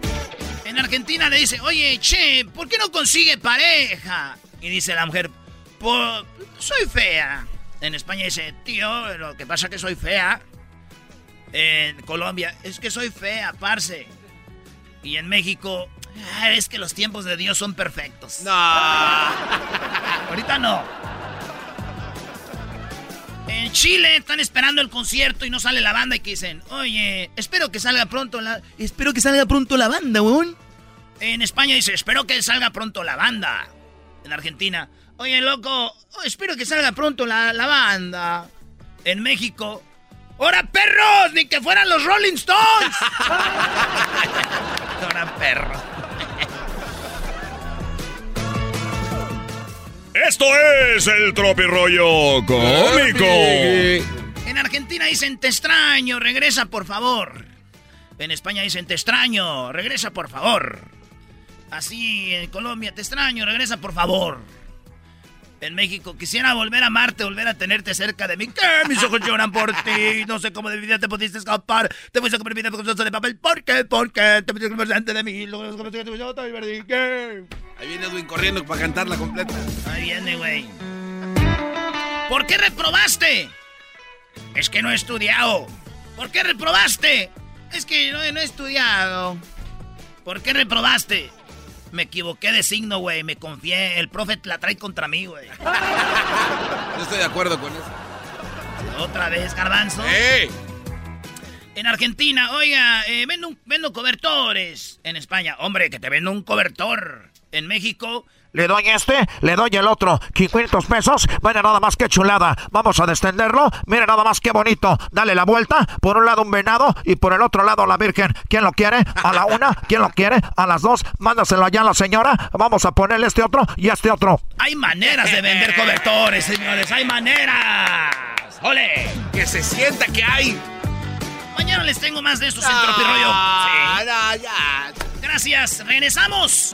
en Argentina le dice, oye, che, ¿por qué no consigue pareja? Y dice la mujer, "Po- soy fea. En España dice, tío, lo que pasa es que soy fea. En Colombia, es que soy fea, parce. Y en México, "Ah, es que los tiempos de Dios son perfectos. No. Ahorita no. En Chile están esperando el concierto y no sale la banda y que dicen, oye, espero que salga pronto la... Espero que salga pronto la banda, weón. En España dice, espero que salga pronto la banda. En Argentina, oye, loco, oh, espero que salga pronto la, la banda. En México, ¡Hora perros! ¡Ni que fueran los Rolling Stones! ¡Hora perros! Esto es el tropirollo cómico. En Argentina dicen te extraño, regresa por favor. En España dicen te extraño, regresa por favor. Así en Colombia te extraño, regresa por favor. En México quisiera volver a amarte, volver a tenerte cerca de mí. ¿Qué? Mis ojos lloran por ti. No sé cómo de vida te pudiste escapar. Te fuiste a comer vida con de papel. ¿Por qué? ¿Por qué? Te metiste delante de mí. Ahí viene Edwin corriendo para cantarla completa. Ahí viene, güey. ¿Por qué reprobaste? Es que no he estudiado. ¿Por qué reprobaste? Es que no, no he estudiado. ¿Por qué reprobaste? Me equivoqué de signo, güey. Me confié. El profe la trae contra mí, güey. Yo estoy de acuerdo con eso. Otra vez, garbanzo. En Argentina, oiga, eh, vendo, vendo cobertores. En España, hombre, que te vendo un cobertor. En México, Le doy este, le doy el otro. 500 pesos. Mira nada más que chulada. Vamos a descenderlo. Mira nada más que bonito. Dale la vuelta. Por un lado un venado y por el otro lado la Virgen. ¿Quién lo quiere? A la una. ¿Quién lo quiere? A las dos. Mándaselo allá a la señora. Vamos a ponerle este otro y este otro. hay maneras de vender cobertores, señores. Hay maneras. ¡Ole! Que se sienta que hay. Mañana les tengo más de estos en Tropirollo. Sí. Gracias. Regresamos.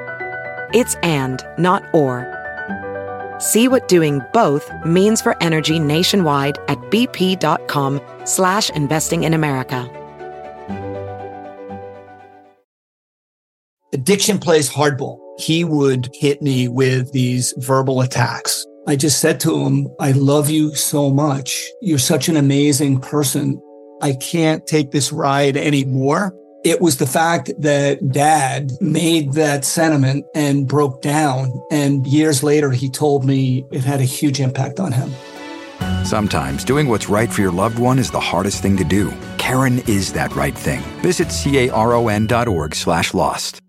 It's and, not or. See what doing both means for energy nationwide at bp.com slash investing in America. Addiction plays hardball. He would hit me with these verbal attacks. I just said to him, I love you so much. You're such an amazing person. I can't take this ride anymore. It was the fact that dad made that sentiment and broke down. And years later, he told me it had a huge impact on him. Sometimes doing what's right for your loved one is the hardest thing to do. Karen is that right thing. Visit caron.org slash lost.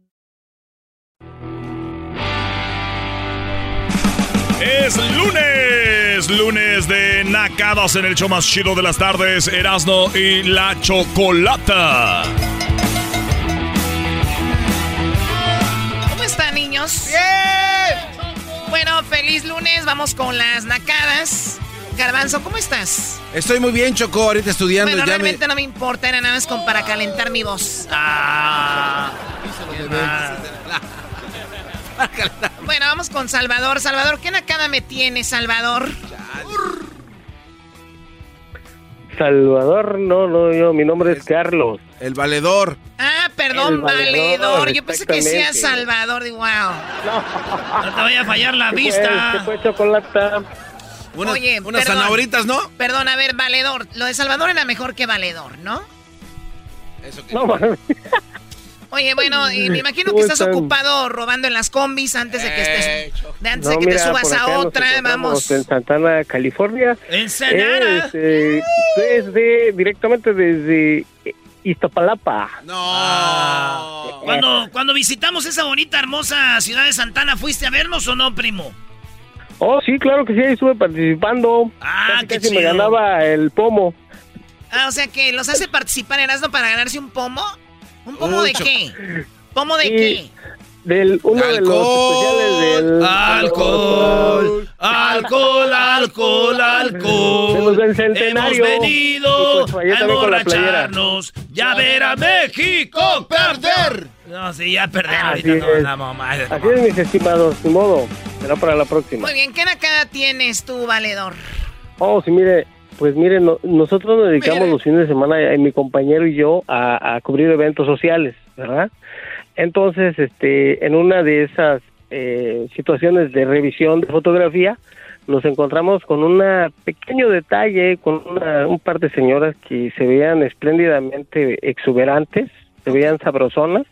Es lunes, lunes de Nacadas en el show más chido de las tardes, Erasno y la Chocolata. ¡Bien! Bueno, feliz lunes. Vamos con las nacadas. Garbanzo, ¿cómo estás? Estoy muy bien, Choco, ahorita estudiando. bueno, ya me... realmente no me importa, era nada más como para calentar mi voz. Ah. Bueno, vamos con Salvador. Salvador, ¿qué nacada me tiene, Salvador? Salvador, no, no, yo, mi nombre es Carlos. El valedor. Ah, perdón, El valedor, valedor. Yo pensé que decía exactamente. Salvador. Digo, wow. No te vaya a fallar la ¿Qué vista. fue, ¿Qué fue chocolate? Unas, Oye, unas perdón. zanahoritas, ¿no? Perdón, a ver, valedor. Lo de Salvador era mejor que valedor, ¿no? Eso que... No. Oye, bueno, y me imagino que ¿Cómo estás están? ocupado robando en las combis antes de que estés, de antes de que te subas a otra, vamos. En Santana, California. En Sanara. Este, desde, directamente desde Iztapalapa. No. Cuando, cuando visitamos esa bonita, hermosa ciudad de Santana, ¿fuiste a vernos o no, primo? Oh, sí, claro que sí, ahí estuve participando. Ah, casi, qué casi me chido. ganaba el pomo. Ah, o sea que los hace participar en Erasmo para ganarse un pomo. ¿Un pomo de qué? ¿Pomo de qué? Del, uno de los especiales del... Alcohol, alcohol, alcohol, alcohol. De los del centenario. Hemos venido pues, a emborracharnos. Ya ver a México perder. No, sí, ya perder Así ahorita. No, es. la mamá. Así es, mis estimados, ni modo. Será para la próxima. Muy bien, ¿qué nacada tienes tú, valedor? Oh, sí, mire, pues mire, no- nosotros nos dedicamos los fines de semana, eh, mi compañero y yo, a, a cubrir eventos sociales, ¿verdad? Entonces, este, en una de esas eh, situaciones de revisión de fotografía, nos encontramos con un pequeño detalle, con una- un par de señoras que se veían espléndidamente exuberantes, se veían sabrosonas,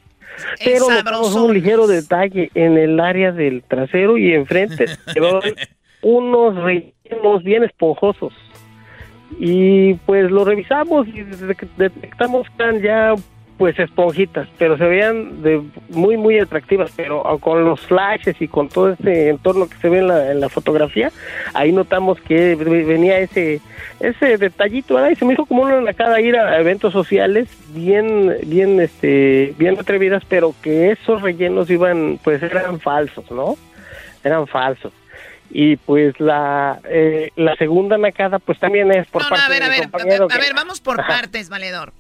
pero notamos un ligero detalle en el área del trasero y enfrente unos rellenos bien esponjosos. Y pues lo revisamos y de- detectamos que eran ya pues esponjitas, pero se veían de muy muy atractivas, pero con los flashes y con todo este entorno que se ve en la, fotografía, ahí notamos que venía ese ese detallito, ¿verdad? Y se me hizo como una nacada ir a eventos sociales bien bien este bien atrevidas, pero que esos rellenos iban pues eran falsos, ¿no? Eran falsos. Y pues la eh, la segunda nacada pues también es por No, no, parte a ver, a ver, a compañero ver, a ver, vamos por Ajá. partes, valedor.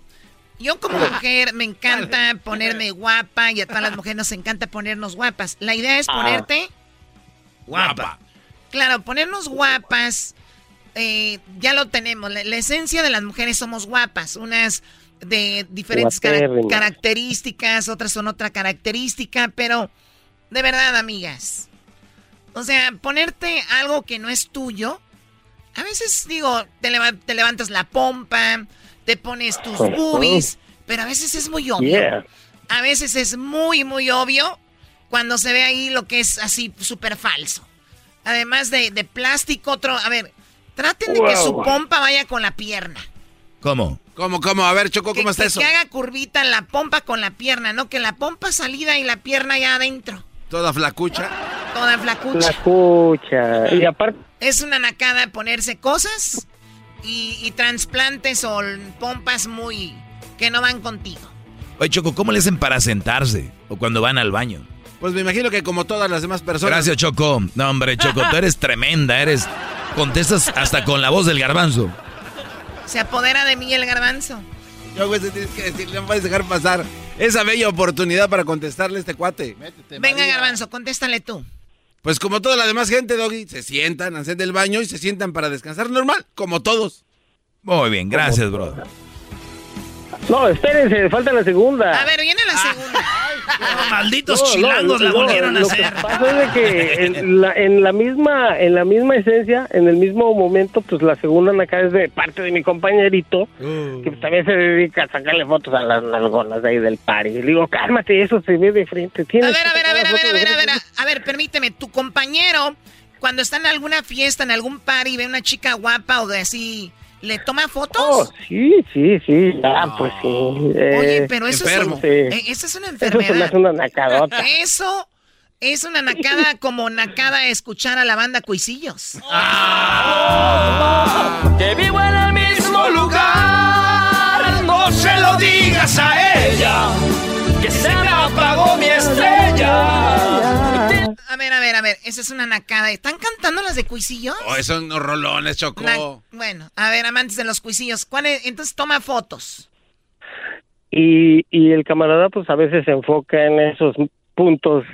Yo como mujer me encanta ponerme guapa y a todas las mujeres nos encanta ponernos guapas. La idea es Ah. ponerte guapa. Claro, ponernos guapas, eh, ya lo tenemos. La, la esencia de las mujeres somos guapas. Unas de diferentes características, otras son otra característica, pero de verdad, amigas. O sea, ponerte algo que no es tuyo. A veces digo, te, leva- te levantas la pompa, te pones tus boobies, pero a veces es muy obvio. Yeah. A veces es muy, muy obvio cuando se ve ahí lo que es así súper falso. Además de, de plástico, otro... A ver, traten de que su pompa vaya con la pierna. ¿Cómo? ¿Cómo, cómo? A ver, Choco, Que, ¿cómo está que- eso? que haga curvita la pompa con la pierna, no que la pompa salida y la pierna ya adentro. Toda flacucha. Toda flacucha. La cucha. Y aparte Es una nacada ponerse cosas y, y trasplantes o pompas muy... que no van contigo. Oye, Choco, ¿cómo le hacen para sentarse? O cuando van al baño. Pues me imagino que como todas las demás personas. Gracias, Choco. No, hombre, Choco, tú eres tremenda, eres... Contestas hasta con la voz del garbanzo. Se apodera de mí el garbanzo. Yo, güey, te tienes que decir, no puedes dejar pasar esa bella oportunidad para contestarle a este cuate. Venga, garbanzo, contéstale tú. Pues como toda la demás gente, Doggy, se sientan, hacen del baño y se sientan para descansar normal, como todos. Muy bien, gracias, bro. No, espérense, falta la segunda. A ver, viene la segunda. Malditos No, no, chilangos la no, volvieron a lo hacer. que pasa es de que en la, en la misma en la misma esencia, en el mismo momento, pues la segunda acá es de parte de mi compañerito, que también se dedica a sacarle fotos a las nalgonas de ahí del party. Le digo, cálmate, eso se ve de frente. A Tienes ver, a ver, a ver, a ver, a ver, a ver, a, a ver, permíteme, tu compañero, cuando está en alguna fiesta, en algún party, ve una chica guapa o de así, ¿le toma fotos? Oh, sí, sí, sí, ya, pues sí. Oye, Eh, pero eso enfermo. es, Sí. un- eh, eso es una Eso enfermedad. hace una nacadota. Eso es una nacada como nacada escuchar a la banda Cuisillos. Que vivo en el mismo lugar, no se lo digas a ella, que se me apagó mi estrella. A ver, a ver, a ver, esa es una nacada. ¿Están cantando las de Cuisillos? Oh, son unos rolones, Choco. Na- bueno, a ver, amantes de los Cuisillos, ¿cuál es? Entonces toma fotos. y, y el camarada pues a veces se enfoca en esos puntos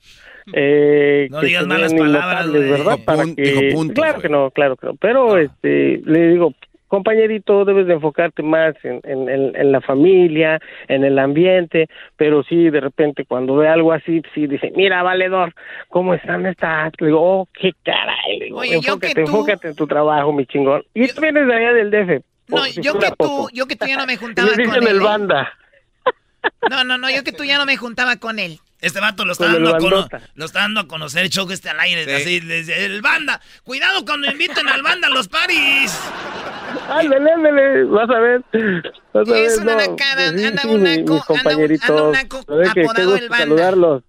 eh, No que digas malas palabras. ¿verdad? Dijo Para pun- que- dijo puntos, claro que no, claro que no, pero este le digo compañerito debes de enfocarte más en, en, en- en la familia, en el ambiente, pero sí de repente cuando ve algo así, sí dice, mira valedor, ¿cómo están estas? Le digo, oh, qué caray, le digo, Oye, yo que enfócate, tú- enfócate en tu trabajo, mi chingón. Y tú vienes de allá del DF. No, si yo que tú, poco. yo que tú ya no me juntaba le con dicen él. el ¿eh? banda. No, no, no, yo que tú ya no me juntaba con él. Este vato lo está, dando a, cono- bandota. lo está dando a conocer Choco este al aire. Así, desde el banda. Cuidado cuando inviten al banda a los paris. Ándale, ándale, vas a ver. Vas a Es ver, una no, nacada, sí, anda sí, un naco, mis anda un- anda compañeritos. un naco apodado el Banda. saludarlos.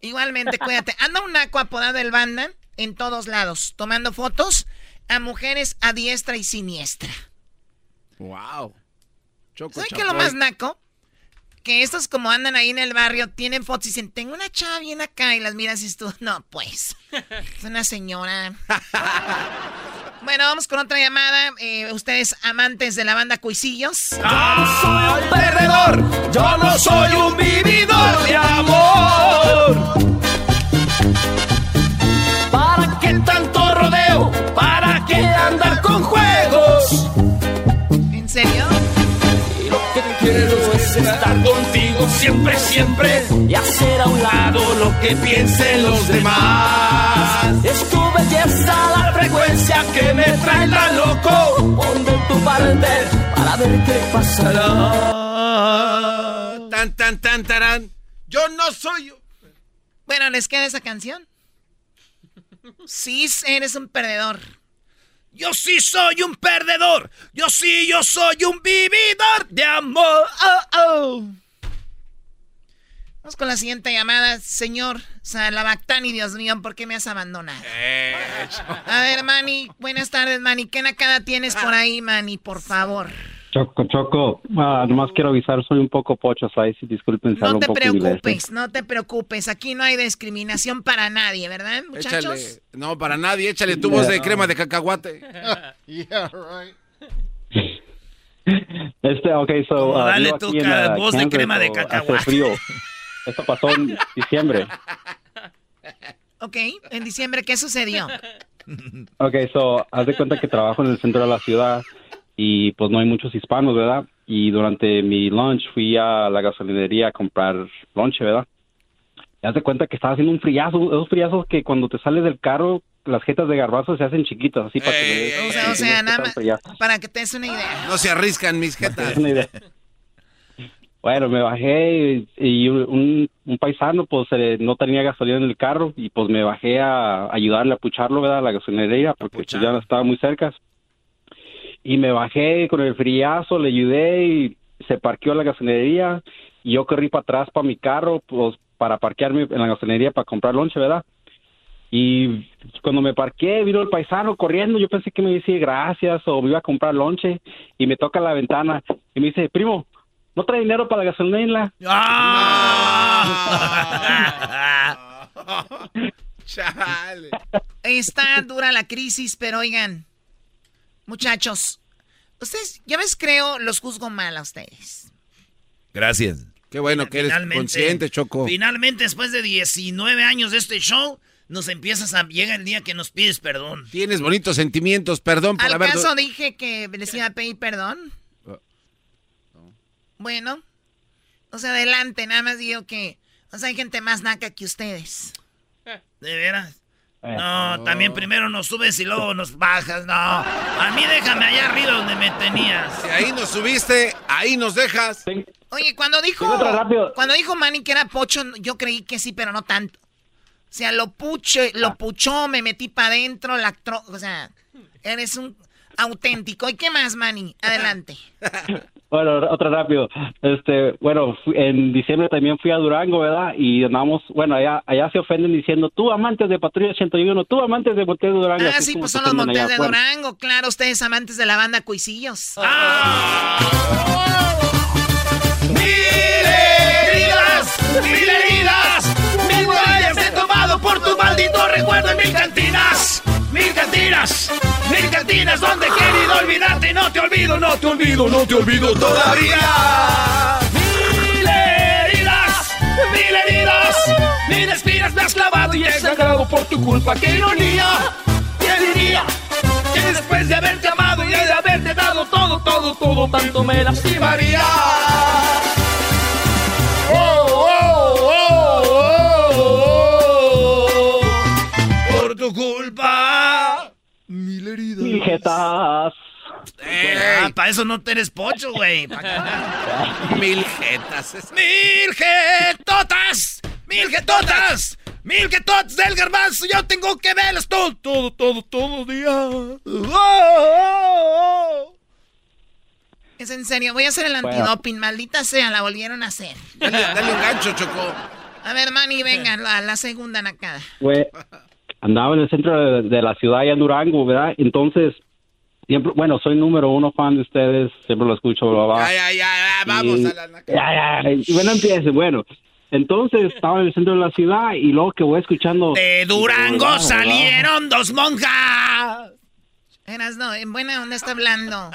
Igualmente, cuídate. Anda un naco apodado el banda en todos lados, tomando fotos a mujeres a diestra y siniestra. Wow. Choco, ¿Sabes qué lo más naco? Que estos como andan ahí en el barrio, tienen fotos y dicen, tengo una chava bien acá y las miras y tú, no, pues, es una señora. bueno, vamos con otra llamada. Eh, ustedes amantes de la banda Cuisillos. soy un perdedor, yo no soy un vividor de amor. Siempre, siempre y hacer a un lado lo que piensen los demás. Es tu belleza la frecuencia que me trae tan loco. Pon de tu parte para ver qué pasará. Tan, tan, tan, tarán. Yo no soy yo. Bueno, ¿les queda esa canción? Sí, eres un perdedor. Yo sí soy un perdedor. Yo sí, yo soy un vividor de amor. Oh, oh. Vamos con la siguiente llamada, señor Salabactani, Dios mío, ¿por qué me has abandonado? A ver, Manny, buenas tardes, Manny. ¿Qué nacada tienes por ahí, Manny, por favor? Choco, Choco, ah, nomás quiero avisar, soy un poco pocho, ahí si disculpen No te un poco inglés. preocupes, no te preocupes. Aquí no hay discriminación para nadie, ¿verdad, muchachos? Échale. No, para nadie. Échale tu voz de crema de cacahuate. yeah, right. Este, ok, so, ah, dale tu voz de crema de cacahuate. Hace frío. Esto pasó en diciembre. Ok, en diciembre, ¿qué sucedió? Ok, so, haz de cuenta que trabajo en el centro de la ciudad y pues no hay muchos hispanos, ¿verdad? Y durante mi lunch fui a la gasolinería a comprar lonche, ¿verdad? Y haz de cuenta que estaba haciendo un friazo, esos friazos que cuando te sales del carro, las jetas de garbazo se hacen chiquitas, así para que O sea, o sea, nada más, friazos. para que te des una idea. No se arriscan mis jetas. Es una idea. Bueno, me bajé y, un, un paisano pues eh, no tenía gasolina en el carro y pues me bajé a ayudarle a pucharlo, ¿verdad? A la gasolinería porque pues, ya estaba muy cerca. Y me bajé con el friazo, le ayudé y se parqueó a la gasolinería y yo corrí para atrás para mi carro pues para parquearme en la gasolinería para comprar lonche, ¿verdad? Y cuando me parqué, vino el paisano corriendo. Yo pensé que me decía gracias o me iba a comprar lonche. Y me toca la ventana y me dice, primo, ¿no trae dinero para la gasolina? Chale. Está dura la crisis, pero oigan, muchachos, ustedes, ya ves, creo, los juzgo mal a ustedes. Gracias. Qué bueno que eres consciente, Choco. Finalmente, después de 19 años de este show, nos empiezas a... Llega el día que nos pides perdón. Tienes bonitos sentimientos, perdón por ¿Al haber... caso dije que les iba a pedir perdón? Bueno, o sea, adelante, nada más digo que, o sea, hay gente más naca que ustedes. ¿De veras? No, también primero nos subes y luego nos bajas, no. A mí déjame allá arriba donde me tenías. Si ahí nos subiste, ahí nos dejas. Oye, cuando dijo, cuando dijo Manny que era pocho, yo creí que sí, pero no tanto. O sea, lo puche, Ah. lo puchó, me metí para adentro, la tro- o sea, eres un auténtico. ¿Y qué más, Manny? Adelante. Bueno, otra rápido. Este, bueno, en diciembre también fui a Durango, ¿verdad? Y andamos, bueno, allá, allá se ofenden diciendo, tú amantes de Patrulla 81, tú amantes de Montes de Durango. Ah, sí, pues son los montes de. Durango, claro, ustedes amantes de la banda Cuisillos. Mil heridas, mil heridas, mil botellas he tomado por tu maldito recuerdo en mil cantinas, mil cantinas, donde he querido olvidarte no te olvido, no te olvido, no te olvido todavía. Mil heridas, mil heridas, mil espinas me has clavado y he sangrado por tu culpa, qué ironía, qué diría. Que después de haberte amado y de haberte dado todo, todo, todo, tanto me lastimaría. Mil jetas. Ah, para eso no te eres pocho, güey. Mil jetas. ¡Mil jetotas! ¡Mil jetotas! ¡Mil jetotas del garbanzo! Yo tengo que verlas todo, todo, todo, todo día. Oh, oh, oh. Es en serio, voy a hacer el Bueno. antidoping, maldita sea, la volvieron a hacer. Dale, dale un gancho, Choco. A ver, Manny, venga, la, la segunda nacada. Fue- andaba en el centro de, de la ciudad, allá en Durango, ¿verdad? Entonces, siempre, bueno, soy número uno fan de ustedes, siempre lo escucho, bla, bla. Ya, ya, ya, ya, vamos Y- a la... Ya, ya, y bueno, empiece, bueno. Entonces, estaba en el centro de la ciudad y luego que voy escuchando... De Durango ¿verdad? salieron dos monjas. Eras, no, en buena onda está hablando.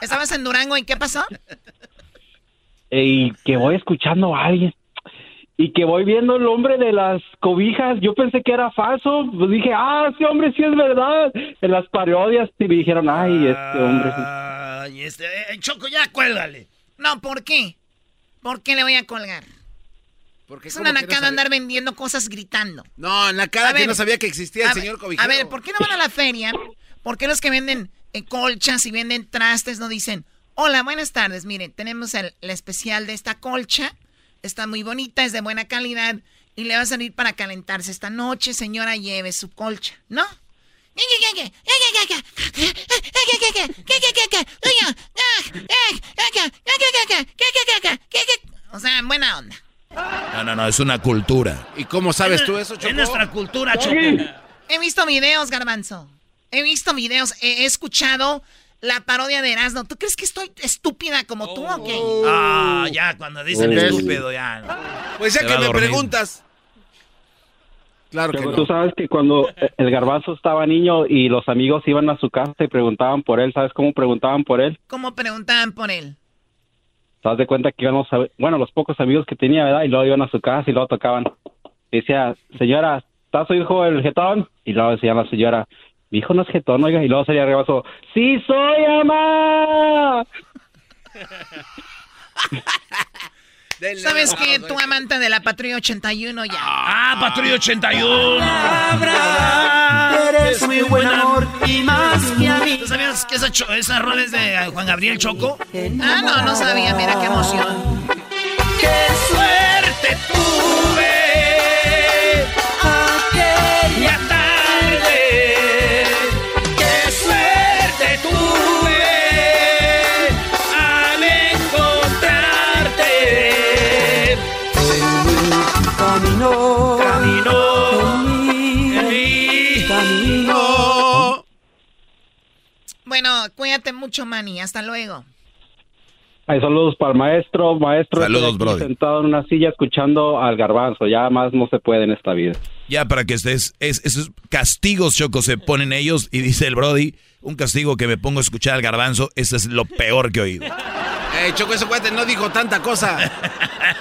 ¿Estabas en Durango y qué pasó? y que voy escuchando a alguien y que voy viendo el hombre de las cobijas, yo pensé que era falso, pues dije, ah, ese hombre sí es verdad, en las parodias y me dijeron, ay, este hombre. sí". Ay, este, eh, Choco, ya cuélgale. No, ¿por qué? ¿Por qué le voy a colgar? Porque Es una nacada andar vendiendo cosas gritando. No, en la cara A que no sabía que existía el señor cobijero. A ver, ¿por qué no van a la feria? ¿Por qué los que venden eh, colchas y venden trastes no dicen, hola, buenas tardes, miren, tenemos el, especial de esta colcha, está muy bonita, es de buena calidad y le va a salir para calentarse esta noche, señora, lleve su colcha, ¿no? O sea, buena onda. No, no, no, es una cultura. ¿Y cómo sabes tú eso, Choco? Es nuestra cultura, Choco. He visto videos, Garbanzo. He visto videos, he, escuchado la parodia de Erasmo. ¿Tú crees que estoy estúpida como tú o qué? Ah, ya, cuando dicen estúpido, ya. Pues ya que me preguntas. Claro que Tú sabes que cuando el garbanzo estaba niño y los amigos iban a su casa y preguntaban por él, ¿sabes cómo preguntaban por él? ¿Cómo preguntaban por él? ¿Te das de cuenta que íbamos a bueno, los pocos amigos que tenía, ¿verdad? Y luego iban a su casa y luego tocaban. decía, señora, ¿está su hijo el jetón? Y luego decía la señora, mi hijo no es jetón, oiga. Y luego sería garbanzo, ¡Sí soy, mamá! ¿Sabes que Tu amante de la Patrulla 81 ya. ¡Ah, Patrulla 81! Eres muy buen amor y más que a mí. ¿Tú sabías que esa, esa rola es de Juan Gabriel Choco? Ah, no, no sabía. Mira qué emoción. ¡Qué suerte tuve! Aquella Camino. Camino. En mi camino. Bueno, cuídate mucho, Manny. Hasta luego. Hay saludos para el maestro, maestro. Saludos, estoy. Sentado en una silla escuchando al garbanzo. Ya más no se puede en esta vida. Ya para que estés, es, esos castigos, Choco, se ponen ellos y dice el Brody, un castigo que me pongo a escuchar al garbanzo, eso es lo peor que he oído. Eh, Choco, ese cuate no dijo tanta cosa.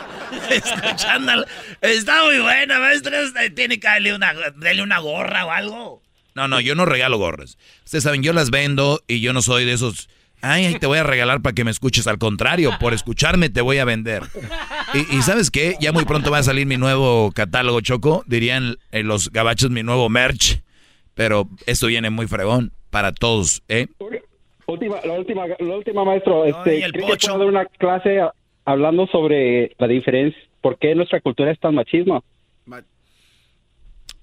Escuchándolo. Está muy buena, maestro. Tiene que darle una, darle una gorra o algo. No, no, yo no regalo gorras. Ustedes saben, yo las vendo y yo no soy de esos. Ay, ay, te voy a regalar para que me escuches. Al contrario, por escucharme te voy a vender. Y, y ¿sabes qué? Ya muy pronto va a salir mi nuevo catálogo, Choco. Dirían eh, los gabachos mi nuevo merch. Pero esto viene muy fregón para todos, ¿eh? Última, la última, la última maestro. Este, Ay, el ¿cree que puedo dar una clase a- hablando sobre la diferencia? ¿Por qué nuestra cultura es tan machismo?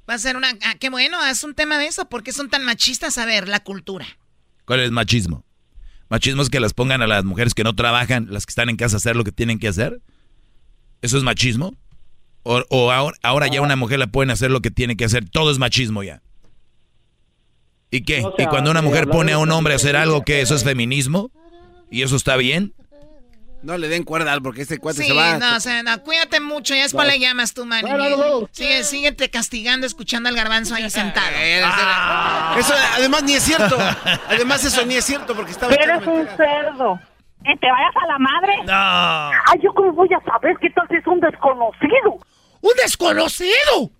Va a ser una... ah, qué bueno, haz un tema de eso. ¿Por qué son tan machistas? A ver, la cultura. ¿Cuál es machismo? Machismo es que las pongan a las mujeres que no trabajan, las que están en casa a hacer lo que tienen que hacer. ¿Eso es machismo? O, o ahora, ahora ya una mujer la pueden hacer lo que tiene que hacer. Todo es machismo ya. ¿Y qué? O sea, ¿Y cuando una eh, mujer pone a un hombre a hacer algo que eso es feminismo? ¿Y eso está bien? No le den cuerda porque este cuate Sí, se va. no, o sea, no, cuídate mucho. Ya después le llamas tú, Manny. Sigue, síguete castigando, escuchando al garbanzo ahí sentado. Eh, Eso además ni es cierto. Además eso ni es cierto porque estaba Eres un cerdo. Que te vayas a la madre. No. Ay, ¿yo cómo voy a saber qué tal si es un desconocido? ¡Un desconocido!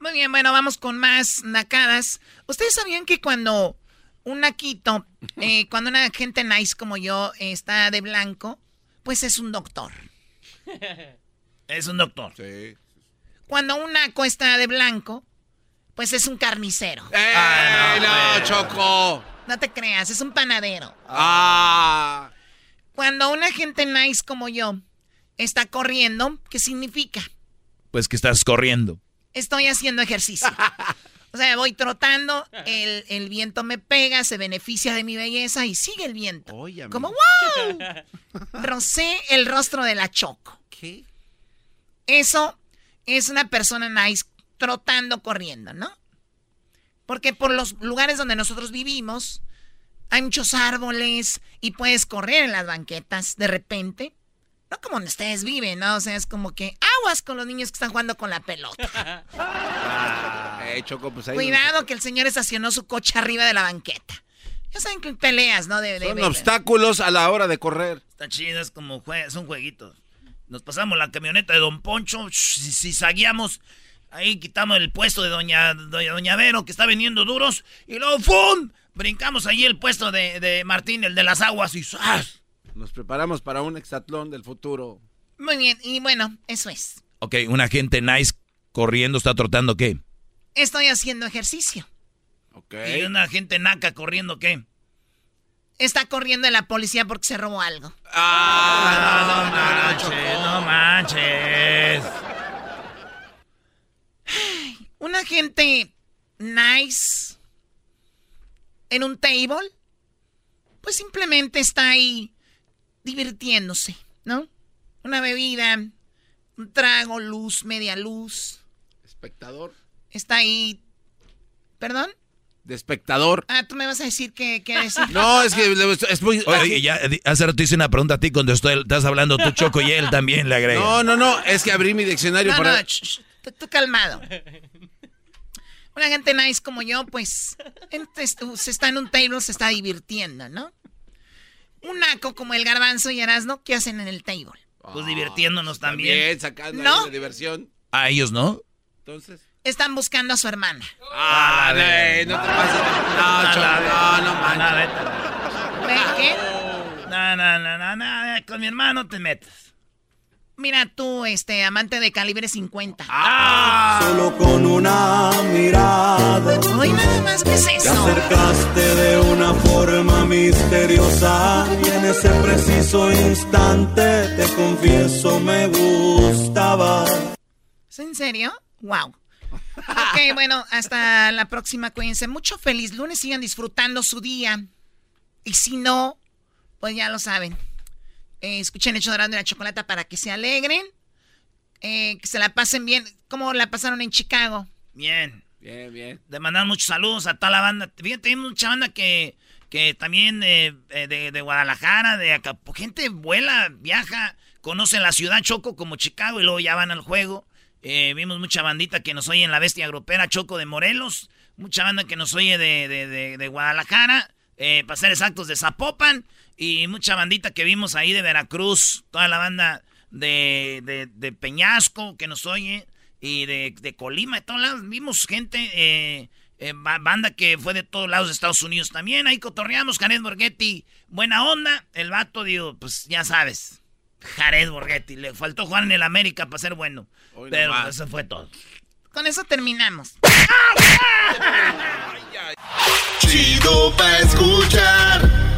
Muy bien, bueno, vamos con más nacadas. ¿Ustedes sabían que cuando un naquito, eh, cuando una gente nice como yo eh, está de blanco, pues es un doctor? Es un doctor. Sí. Cuando un naco está de blanco, pues es un carnicero. ¡Eh, no, Choco! No te creas, es un panadero. Ah. Cuando una gente nice como yo está corriendo, ¿qué significa? Pues que estás corriendo. Estoy haciendo ejercicio. O sea, voy trotando, el, el viento me pega, se beneficia de mi belleza y sigue el viento. Como ¡wow! Rocé el rostro de la Choco. ¿Qué? Eso es una persona nice trotando, corriendo, ¿no? Porque por los lugares donde nosotros vivimos hay muchos árboles y puedes correr en las banquetas de repente. No como donde ustedes viven, ¿no? O sea, es como que aguas con los niños que están jugando con la pelota. Eh, Choco, pues ahí. Cuidado que el señor estacionó su coche arriba de la banqueta. Ya saben que peleas, ¿no? De, de- Son de- obstáculos a la hora de correr. Está chido, es como jue- son jueguitos. Nos pasamos la camioneta de Don Poncho, si, si ahí quitamos el puesto de Doña, Doña, Doña Vero, que está vendiendo duros, y luego ¡fum! Brincamos ahí el puesto de, de Martín, el de las aguas, y ¡zas! Nos preparamos para un hexatlón del futuro. Muy bien, y bueno, eso es. Ok, una gente nice corriendo está trotando, ¿qué? Estoy haciendo ejercicio. Y una gente naca corriendo, ¿qué? Está corriendo la policía porque se robó algo. Ah, no, manches, no manches. Una gente nice en un table, pues simplemente está ahí divirtiéndose, ¿no? Una bebida, un trago, luz, media luz. Espectador. Está ahí. ¿Perdón? De espectador. Ah, tú me vas a decir que, decir. No, es que es muy. Oye, ya hace rato hice una pregunta a ti cuando estoy, estás hablando tú, Choco, y él también le agrega. No, no, no, es que abrí mi diccionario no, para. No, tú, calmado. Una gente nice como yo, pues, se está en un table, se está divirtiendo, ¿no? Un naco como el garbanzo y Erasmo, ¿qué hacen en el table? Pues divirtiéndonos también. Bien, sacando ¿No? de diversión. A ellos, ¿no? Entonces. Están buscando a su hermana. Ah, no te pasa. No, no, no, no, ¿Ve qué? No, no, no, no, no, con mi hermano te metes. Mira tú, este, amante de calibre 50. ¡Ah! Solo con una mirada. Hoy nada más, ¿qué es eso? Te acercaste de una forma misteriosa y en ese preciso instante, te confieso, me gustaba. ¿Es en serio? Wow. Ok, bueno, hasta la próxima, cuídense. Mucho feliz lunes, sigan disfrutando su día. Y si no, pues ya lo saben. Eh, escuchen Hecho Dorado y la Chocolata para que se alegren. Eh, que se la pasen bien. ¿Cómo la pasaron en Chicago? Bien. Bien, bien. De mandar muchos saludos a toda la banda. Fíjate, hay mucha banda que, que también eh, de, de, Guadalajara, de acá. Gente vuela, viaja, conocen la ciudad Choco como Chicago y luego ya van al juego. Eh, vimos mucha bandita que nos oye en la Bestia Grupera Choco de Morelos. Mucha banda que nos oye de, de, Guadalajara. Eh, para ser exactos, de Zapopan. Y mucha bandita que vimos ahí de Veracruz. Toda la banda de, de Peñasco que nos oye. Y de, Colima, de todos lados. Vimos gente, eh, banda que fue de todos lados de Estados Unidos también. Ahí cotorreamos, Jared Borghetti. Buena onda. El vato, digo, pues ya sabes. Jared Borghetti. Le faltó jugar en el América para ser bueno. pero eso fue todo. Con eso terminamos. Chido pa' escuchar.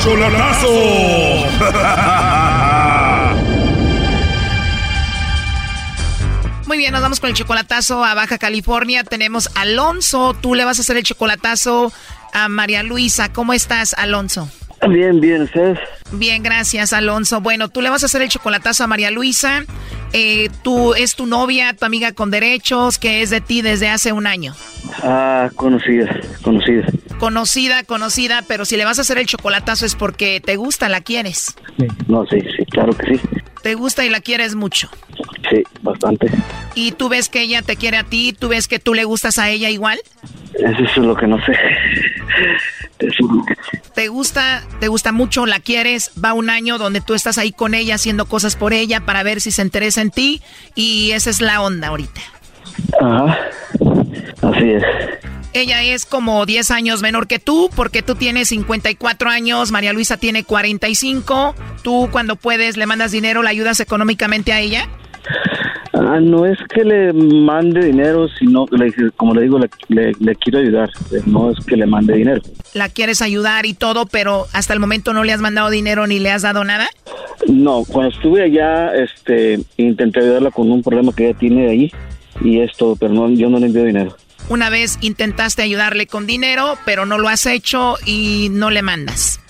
Chocolatazo. Muy bien, nos vamos con el chocolatazo a Baja California. Tenemos Alonso. Tú le vas a hacer el chocolatazo a María Luisa. ¿Cómo estás, Alonso? Bien, bien, ¿ustedes? Bien, gracias, Alonso. Bueno, tú le vas a hacer el chocolatazo a María Luisa. Eh, tú es tu novia, tu amiga con derechos, que es de ti desde hace un año. Ah, conocida, conocida. Conocida, conocida, pero si le vas a hacer el chocolatazo es porque te gusta, la quieres. No, sí, sí, claro que sí. ¿Te gusta y la quieres mucho? Sí, bastante. ¿Y tú ves que ella te quiere a ti? ¿Tú ves que tú le gustas a ella igual? Eso es lo que no sé. ¿Te gusta, te gusta mucho, la quieres? Va un año donde tú estás ahí con ella haciendo cosas por ella para ver si se interesa en ti y esa es la onda ahorita. Ajá, así es. Ella es como 10 años menor que tú, porque tú tienes 54 años, María Luisa tiene 45. ¿Tú cuando puedes le mandas dinero, la ayudas económicamente a ella? Ah, no es que le mande dinero, sino, como le digo, le, le, quiero ayudar. No es que le mande dinero. La quieres ayudar y todo, pero hasta el momento no le has mandado dinero ni le has dado nada. No, cuando estuve allá, este, intenté ayudarla con un problema que ella tiene ahí y esto, pero no, yo no le envío dinero. Una vez intentaste ayudarle con dinero, pero no lo has hecho y no le mandas.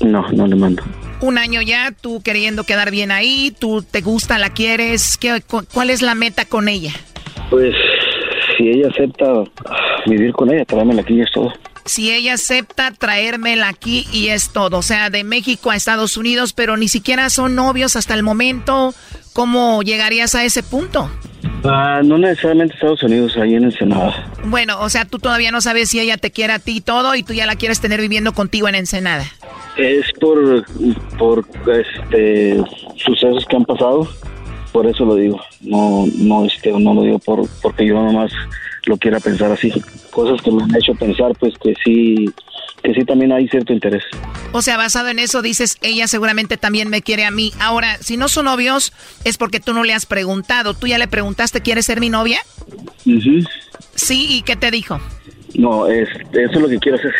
No, no le mando. Un año ya, tú queriendo quedar bien ahí, tú te gusta, la quieres. ¿Qué, ¿Cuál es la meta con ella? Pues si ella acepta vivir con ella, traérmela aquí y es todo. Si ella acepta traérmela aquí y es todo. O sea, de México a Estados Unidos, pero ni siquiera son novios hasta el momento. ¿Cómo llegarías a ese punto? Ah, no necesariamente Estados Unidos, ahí en Ensenada. Bueno, o sea, tú todavía no sabes si ella te quiere a ti y todo y tú ya la quieres tener viviendo contigo en Ensenada. Es por, por este, sucesos que han pasado, por eso lo digo. No, no, este, no lo digo por, porque yo nomás lo quiera pensar así. Cosas que me han hecho pensar, pues que sí, que sí también hay cierto interés. O sea, basado en eso dices, ella seguramente también me quiere a mí. Ahora, si no son novios, es porque tú no le has preguntado. ¿Tú ya le preguntaste, ¿quieres ser mi novia? Sí, ¿y qué te dijo? No, es, eso es lo que quiero hacer.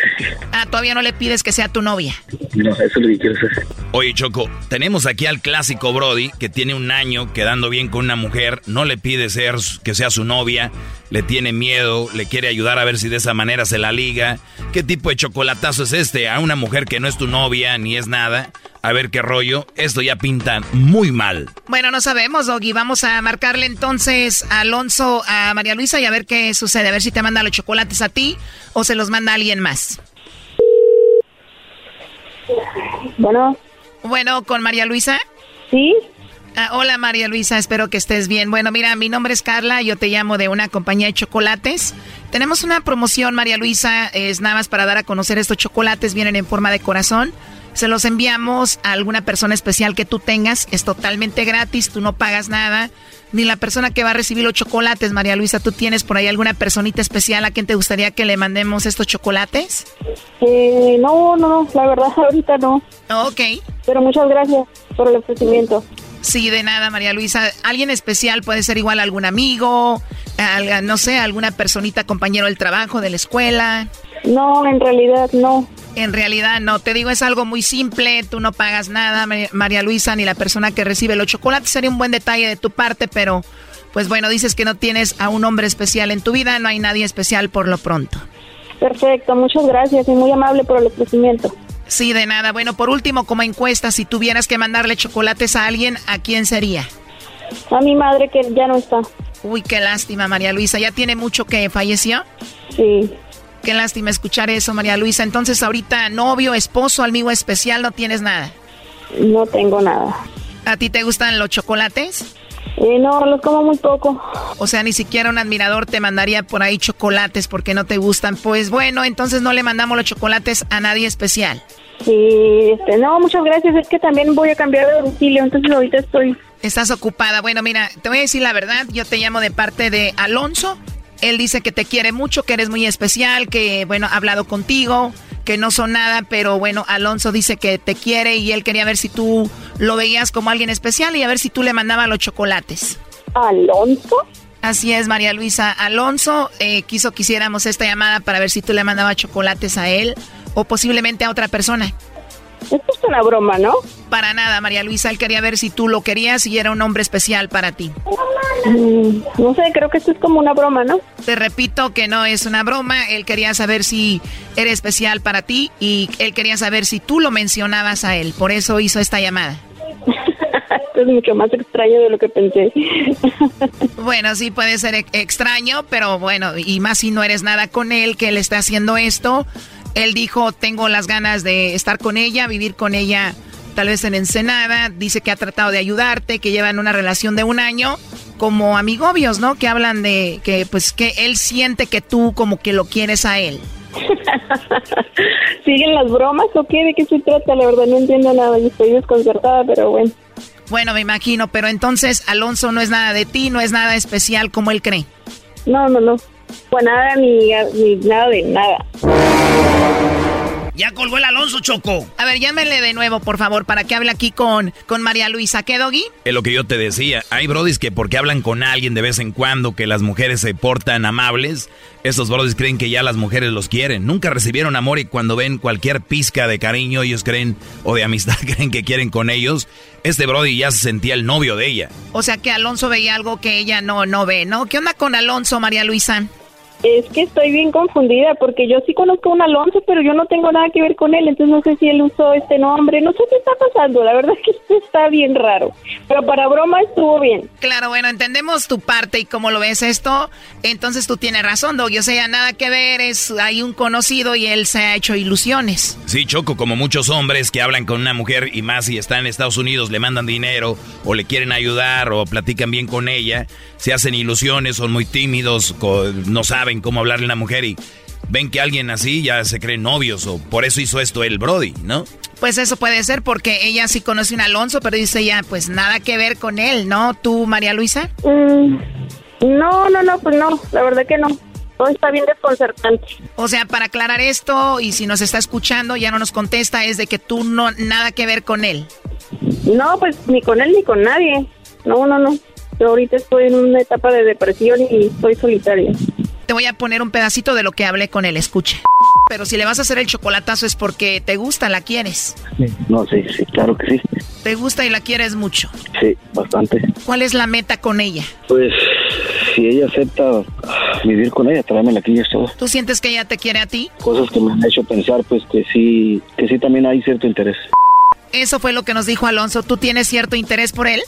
Ah, todavía no le pides que sea tu novia. No, eso es lo que quiero hacer. Oye, Choco, tenemos aquí al clásico Brody que tiene un año quedando bien con una mujer, no le pide ser que sea su novia, le tiene miedo, le quiere ayudar a ver si de esa manera se la liga. ¿Qué tipo de chocolatazo es este? A una mujer que no es tu novia ni es nada. A ver qué rollo. Esto ya pinta muy mal. Bueno, no sabemos, Doggy. Vamos a marcarle entonces a Alonso, a María Luisa y a ver qué sucede. A ver si te manda los chocolates a ti o se los manda a alguien más. Bueno. Bueno, ¿con María Luisa? Sí. Ah, hola María Luisa, espero que estés bien. Bueno, mira, mi nombre es Carla, yo te llamo de una compañía de chocolates. Tenemos una promoción, María Luisa, es nada más para dar a conocer estos chocolates, vienen en forma de corazón. Se los enviamos a alguna persona especial que tú tengas, es totalmente gratis, tú no pagas nada. Ni la persona que va a recibir los chocolates, María Luisa, ¿tú tienes por ahí alguna personita especial a quien te gustaría que le mandemos estos chocolates? Eh, no, no, la verdad ahorita no. Ok. Pero muchas gracias por el ofrecimiento. Sí, de nada, María Luisa. Alguien especial puede ser igual algún amigo, no sé, alguna personita, compañero del trabajo, de la escuela. No, en realidad no. En realidad no, te digo, es algo muy simple, tú no pagas nada, María Luisa, ni la persona que recibe los chocolates. Sería un buen detalle de tu parte, pero pues bueno, dices que no tienes a un hombre especial en tu vida, no hay nadie especial por lo pronto. Perfecto, muchas gracias y muy amable por el ofrecimiento. Sí, de nada. Bueno, por último, como encuesta, si tuvieras que mandarle chocolates a alguien, ¿a quién sería? A mi madre que ya no está. Uy, qué lástima, María Luisa. ¿Ya tiene mucho que falleció? Sí. Qué lástima escuchar eso, María Luisa. Entonces, ahorita novio, esposo, amigo especial, no tienes nada. No tengo nada. ¿A ti te gustan los chocolates? Eh, no, los como muy poco. O sea, ni siquiera un admirador te mandaría por ahí chocolates porque no te gustan. Pues bueno, entonces no le mandamos los chocolates a nadie especial. Sí, este, no, muchas gracias. Es que también voy a cambiar de domicilio, entonces ahorita estoy. Estás ocupada. Bueno, mira, te voy a decir la verdad. Yo te llamo de parte de Alonso. Él dice que te quiere mucho, que eres muy especial, que, bueno, ha hablado contigo, que no son nada, pero bueno, Alonso dice que te quiere y él quería ver si tú lo veías como alguien especial y a ver si tú le mandabas los chocolates. ¿Alonso? Así es, María Luisa. Alonso eh, quiso que hiciéramos esta llamada para ver si tú le mandabas chocolates a él o posiblemente a otra persona. Esto es una broma, ¿no? Para nada, María Luisa. Él quería ver si tú lo querías y era un hombre especial para ti. Mm, no sé, creo que esto es como una broma, ¿no? Te repito que no es una broma. Él quería saber si era especial para ti y él quería saber si tú lo mencionabas a él. Por eso hizo esta llamada. Esto es mucho más extraño de lo que pensé. bueno, sí puede ser extraño, pero bueno, y más si no eres nada con él, que él está haciendo esto. Él dijo, tengo las ganas de estar con ella, vivir con ella tal vez en Ensenada. Dice que ha tratado de ayudarte, que llevan una relación de un año como amigobios, ¿no? Que hablan de que pues que él siente que tú como que lo quieres a él. ¿Siguen las bromas o qué? ¿De qué se trata? La verdad no entiendo nada y estoy desconcertada, pero bueno. Bueno, me imagino, pero entonces Alonso no es nada de ti, no es nada especial como él cree. No, no, no. Pues nada, ni, nada de nada. Ya colgó el Alonso Choco. A ver, llámenle de nuevo, por favor, para que hable aquí con, con María Luisa. ¿Qué, Doggy? Es lo que yo te decía. Hay brodis que porque hablan con alguien de vez en cuando, que las mujeres se portan amables, estos brodis creen que ya las mujeres los quieren. Nunca recibieron amor y cuando ven cualquier pizca de cariño, ellos creen, o de amistad, creen que quieren con ellos. Este brody ya se sentía el novio de ella. O sea que Alonso veía algo que ella no, no ve, ¿no? ¿Qué onda con Alonso, María Luisa? Es que estoy bien confundida porque yo sí conozco a un Alonso, pero yo no tengo nada que ver con él, entonces no sé si él usó este nombre, no sé qué está pasando, la verdad es que esto está bien raro, pero para broma estuvo bien. Claro, bueno, entendemos tu parte y cómo lo ves esto, entonces tú tienes razón, Doug, o sea, nada que ver, es hay un conocido y él se ha hecho ilusiones. Sí, Choco, como muchos hombres que hablan con una mujer y más si está en Estados Unidos, le mandan dinero o le quieren ayudar o platican bien con ella, se hacen ilusiones, son muy tímidos, no saben cómo hablarle a una mujer y ven que alguien así ya se creen novios o por eso hizo esto el Brody, ¿no? Pues eso puede ser porque ella sí conoce a un Alonso, pero dice ella, pues nada que ver con él, ¿no? ¿Tú, María Luisa? Mm, no, no, no, pues no, la verdad que no. Todo está bien desconcertante. O sea, para aclarar esto, y si nos está escuchando, ya no nos contesta, es de que tú no, nada que ver con él. No, pues ni con él ni con nadie. No, no, no. Yo ahorita estoy en una etapa de depresión y estoy solitaria. Te voy a poner un pedacito de lo que hablé con él, escuche. Pero si le vas a hacer el chocolatazo es porque te gusta, la quieres. No, sí, sí, claro que sí. ¿Te gusta y la quieres mucho? Sí, bastante. ¿Cuál es la meta con ella? Pues si ella acepta vivir con ella, tráemela aquí y es todo. ¿Tú sientes que ella te quiere a ti? Cosas que me han hecho pensar, pues que sí, que sí también hay cierto interés. Eso fue lo que nos dijo Alonso. ¿Tú tienes cierto interés por él?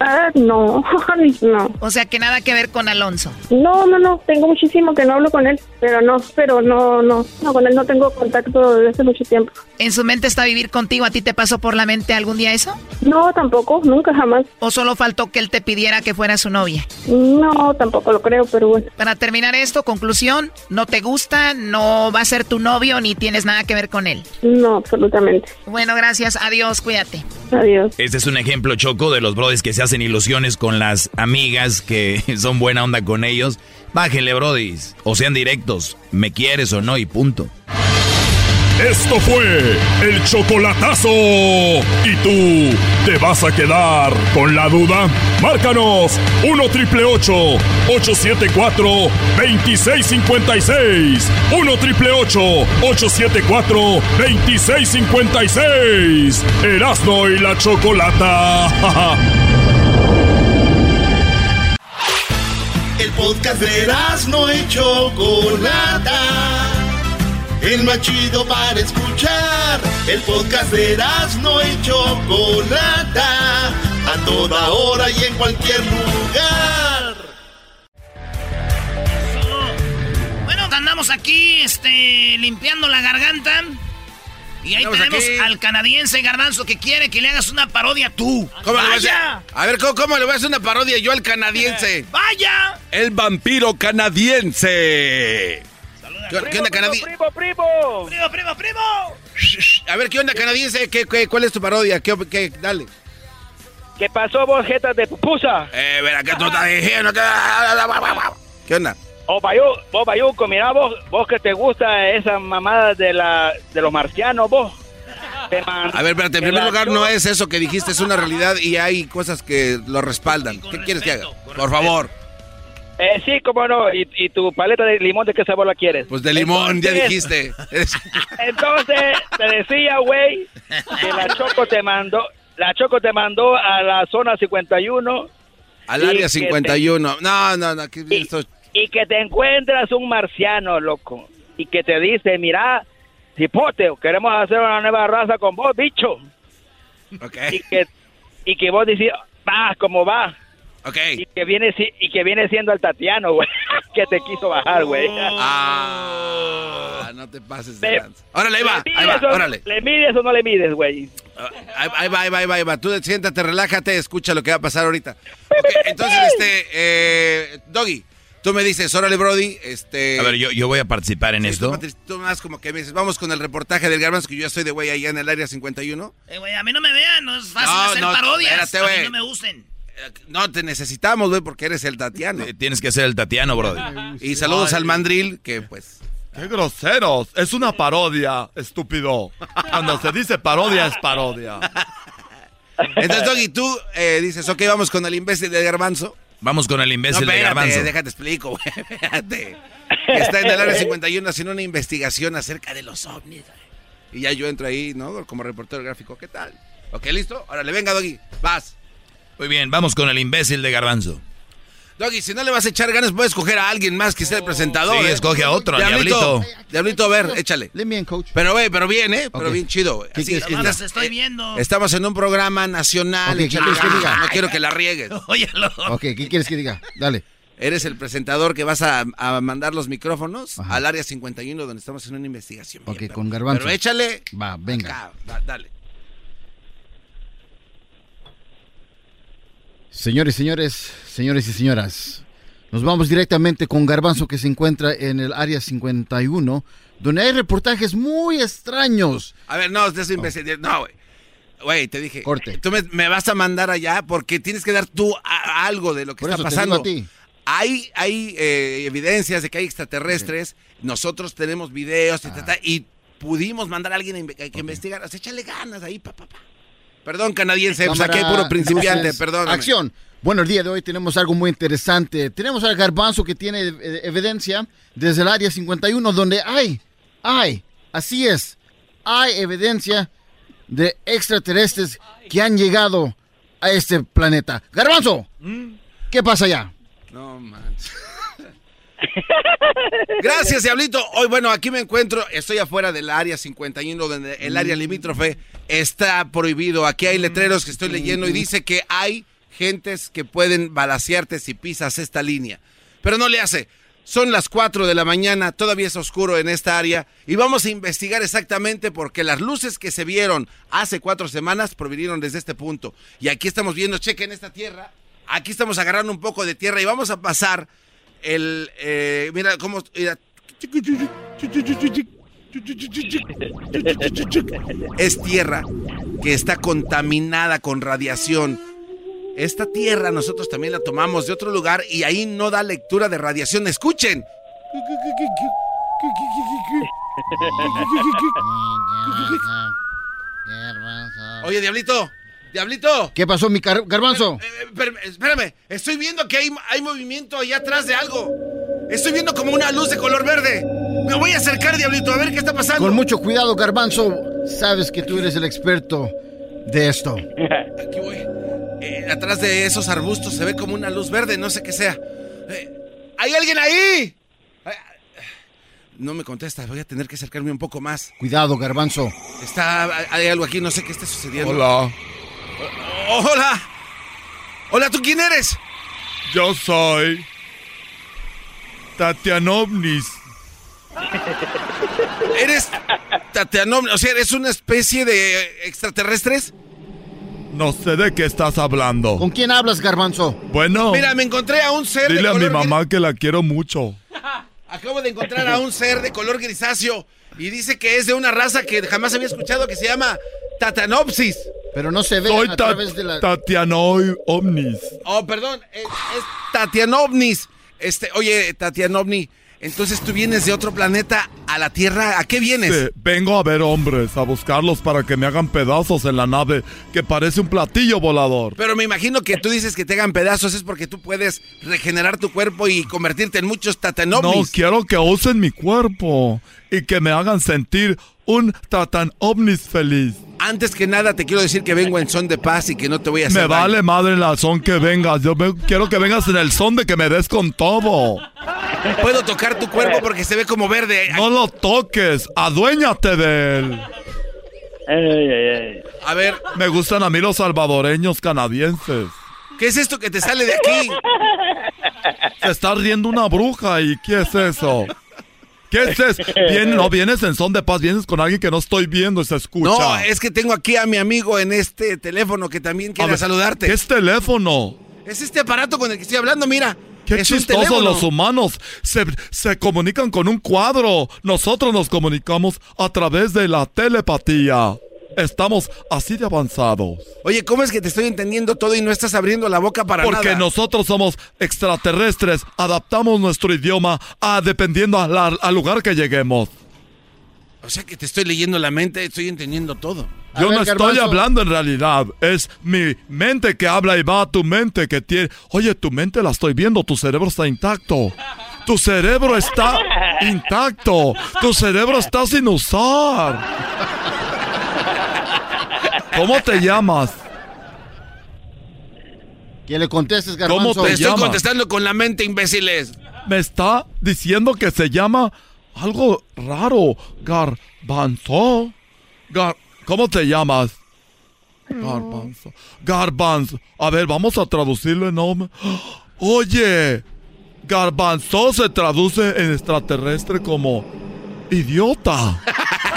Ah, no, no. O sea, que nada que ver con Alonso. No, no, no, tengo muchísimo que no hablo con él, pero no, pero no, no, no, con él no tengo contacto desde hace mucho tiempo. ¿En su mente está vivir contigo? ¿A ti te pasó por la mente algún día eso? No, tampoco, nunca jamás. ¿O solo faltó que él te pidiera que fuera su novia? No, tampoco lo creo, pero bueno. Para terminar esto, conclusión, no te gusta, no va a ser tu novio ni tienes nada que ver con él. No, absolutamente. Bueno, gracias, adiós, cuídate. Adiós. Este es un ejemplo choco de los brothers que se hacen ilusiones con las amigas que son buena onda con ellos. Bájenle, brodis. O sean directos. Me quieres o no y punto. Esto fue el chocolatazo. ¿Y tú te vas a quedar con la duda? Márcanos 1 triple 874 2656. 1 triple 874 2656. Erasno y la chocolata. El podcast de Erasno y chocolata el más chido para escuchar. El podcast de no y Chocolata, a toda hora y en cualquier lugar. Bueno, andamos aquí, este, limpiando la garganta. Y ahí tenemos al canadiense Garbanzo que quiere que le hagas una parodia tú. ¿Cómo ¡Vaya! a, a ver, ¿cómo, le voy a hacer una parodia yo al canadiense? ¡Vaya! El vampiro canadiense. ¿Qué, onda, canadiense? Primo, primo, primo. Primo, primo, A ver, ¿qué onda, canadiense? ¿Qué, cuál es tu parodia? ¿Qué, qué, dale. ¿Qué pasó, vos, jetas de pupusa? Eh, ver, acá tú estás diciendo que... ¿Qué onda? Oh, vos, Bayuco, mira vos, vos que te gusta esa mamada de, la, de los marcianos, vos. a ver, espérate, en primer lugar no es eso que dijiste, es una realidad y hay cosas que lo respaldan. ¿Qué quieres que haga? Por favor. Eh, sí, cómo no. ¿Y, tu paleta de limón de qué sabor la quieres? Pues de limón, ya dijiste. Entonces, te decía, güey, que la Choco te mandó, la Choco te mandó a la zona 51. Al área 51. no, no, no. y, y, que te encuentras un marciano, loco. Y que te dice, mira, cipote, queremos hacer una nueva raza con vos, bicho. Okay. Y que, y que vos decís, va, como va. Ok. Y que viene, y que viene siendo el Tatiano, güey. que te quiso bajar, güey. Ah, no te pases de Órale, ahí va, ahí va, órale. ¿Le mides o no le mides, güey? Ah, ahí, va, ahí va, ahí va, ahí va. Tú siéntate, relájate, escucha lo que va a pasar ahorita. entonces, este, eh, Doggy, tú me dices, órale, Brody, este... A ver, yo, yo voy a participar en esto. Tú, más como que me dices, vamos con el reportaje del garbanzo, que yo ya estoy de güey allá en el área 51. Eh, güey, a mí no me vean, no es fácil hacer parodias. a mí no me usen. No, te necesitamos, güey, porque eres el Tatiano. Eh, tienes que ser el Tatiano, brody. y saludos al mandril, que pues... ¡Qué groseros! Es una parodia, estúpido. Cuando se dice parodia, es parodia. Entonces, Doggy, tú eh, dices, ok, vamos con el imbécil de Garbanzo. Vamos con el imbécil de Garbanzo. déjate explico, güey, espérate. Está en el área 51 haciendo una investigación acerca de los ovnis. Y ya yo entro ahí, ¿no? Como reportero gráfico, ¿qué tal? Ok, ¿listo? Ahora le venga, Doggy, vas. Muy bien, vamos con el imbécil de Garbanzo. Doggy, si no le vas a echar ganas, puedes escoger a alguien más que sea el presentador. Sí, ¿eh? escoge a otro, Diablito. Diablito, a ver, échale. Bien, coach. Pero, güey, pero bien, ¿eh? Pero bien chido. Así, estás, estoy viendo. Estamos en un programa nacional. ¿qué quieres que diga? No quiero que la riegues. Óyelo. Ok, ¿qué quieres que diga? Dale. Eres el presentador que vas a, mandar los micrófonos al área 51 donde estamos en una investigación. Ok, con Garbanzo. Pero échale. Va, venga. dale. Señores, señores, señores y señoras, nos vamos directamente con Garbanzo que se encuentra en el área 51, donde hay reportajes muy extraños. A ver, no, de eso imbécil. No, güey. Güey, te dije. Corte. Tú me, me vas a mandar allá porque tienes que dar tú a- algo de lo que Por está eso te pasando. digo a ti. Hay, hay eh, evidencias de que hay extraterrestres. Nosotros tenemos videos y, Ah. y pudimos mandar a alguien a que investigar. O sea, échale ganas ahí, pa, pa, pa. Perdón, canadiense, pues aquí hay puro principiante, perdón. Acción. Bueno, el día de hoy tenemos algo muy interesante. Tenemos al garbanzo que tiene eh, evidencia desde el área 51, donde hay, hay, así es, hay evidencia de extraterrestres que han llegado a este planeta. Garbanzo, ¿qué pasa allá? No manches. Gracias, Diablito. Hoy, bueno, aquí me encuentro, estoy afuera del área 51, donde el área limítrofe está prohibido. Aquí hay letreros que estoy leyendo y dice que hay gentes que pueden balasearte si pisas esta línea. Pero no le hace. Son las 4 de la mañana, todavía es oscuro en esta área y vamos a investigar exactamente porque las luces que se vieron hace cuatro semanas provinieron desde este punto. Y aquí estamos viendo, chequen esta tierra, aquí estamos agarrando un poco de tierra y vamos a pasar el... eh, mira cómo... mira. Es tierra que está contaminada con radiación. Esta tierra nosotros también la tomamos de otro lugar y ahí no da lectura de radiación. Escuchen. Oye, Diablito. Diablito. ¿Qué pasó, mi car- garbanzo? Eh, espérame, espérame, estoy viendo que hay, hay movimiento allá atrás de algo. Estoy viendo como una luz de color verde. Me voy a acercar, Diablito, a ver qué está pasando. Con mucho cuidado, garbanzo. Sabes que tú eres el experto de esto. Aquí voy. Eh, atrás de esos arbustos se ve como una luz verde, no sé qué sea. Eh, ¿Hay alguien ahí? No me contesta, voy a tener que acercarme un poco más. Cuidado, garbanzo. Está, hay algo aquí, no sé qué está sucediendo. Hola. Oh, hola. Hola, ¿tú quién eres? Yo soy Tatianovnis. ¿Eres Tatianom? O sea, ¿eres una especie de extraterrestres? No sé de qué estás hablando. ¿Con quién hablas, garbanzo? Bueno, Mira, me encontré a un ser dile de a mi color mamá que la quiero mucho. Acabo de encontrar a un ser de color grisáceo y dice que es de una raza que jamás había escuchado que se llama Tatanopsis. Pero no se ve Soy a través de la... Tatianoi Omnis. Oh, perdón, es, es Tatianovnis. Este, oye, Tatianovni, entonces tú vienes de otro planeta a la Tierra. ¿A qué vienes? Sí, vengo a ver hombres, a buscarlos para que me hagan pedazos en la nave que parece un platillo volador. Pero me imagino que tú dices que te hagan pedazos es porque tú puedes regenerar tu cuerpo y convertirte en muchos No, Tatanovnis. quiero que usen mi cuerpo y que me hagan sentir un Tatan Omnis feliz. Antes que nada te quiero decir que vengo en son de paz y que no te voy a hacer Me daño. vale madre la son que vengas. Yo quiero que vengas en el son de que me des con todo. Puedo tocar tu cuerpo porque se ve como verde. No lo toques, aduéñate de él. A ver, Me gustan a mí los salvadoreños canadienses. ¿qué es esto que te sale de aquí? Se está riendo una bruja y ¿qué es eso? ¿Qué es eso? Bien, no vienes en son de paz, vienes con alguien que no estoy viendo y se escucha. No, es que tengo aquí a mi amigo en este teléfono que también quiere ver, saludarte. ¿Qué es teléfono? Es este aparato con el que estoy hablando, mira. Qué es chistosos los humanos. Se, se comunican con un cuadro. Nosotros nos comunicamos a través de la telepatía. Estamos así de avanzados. Oye, ¿cómo es que te estoy entendiendo todo y no estás abriendo la boca para Porque nada? nosotros somos extraterrestres. Adaptamos nuestro idioma a dependiendo a la- al lugar que lleguemos. O sea que te estoy leyendo la mente, estoy entendiendo todo. Yo no estoy hablando en realidad, es mi mente que habla y va a tu mente que tiene... Oye, tu mente la estoy viendo, tu cerebro está intacto. Tu cerebro está intacto. Tu cerebro está sin usar. ¿Cómo te llamas? Que le contestes, ¿Cómo garbanzo. te Te estoy contestando con la mente, imbéciles. Me está diciendo que se llama algo raro. Garbanzo. Gar- ¿Cómo te llamas? Garbanzo. Garbanzo. A ver, vamos a traducirlo en nombre. Oye, garbanzo se traduce en extraterrestre como idiota.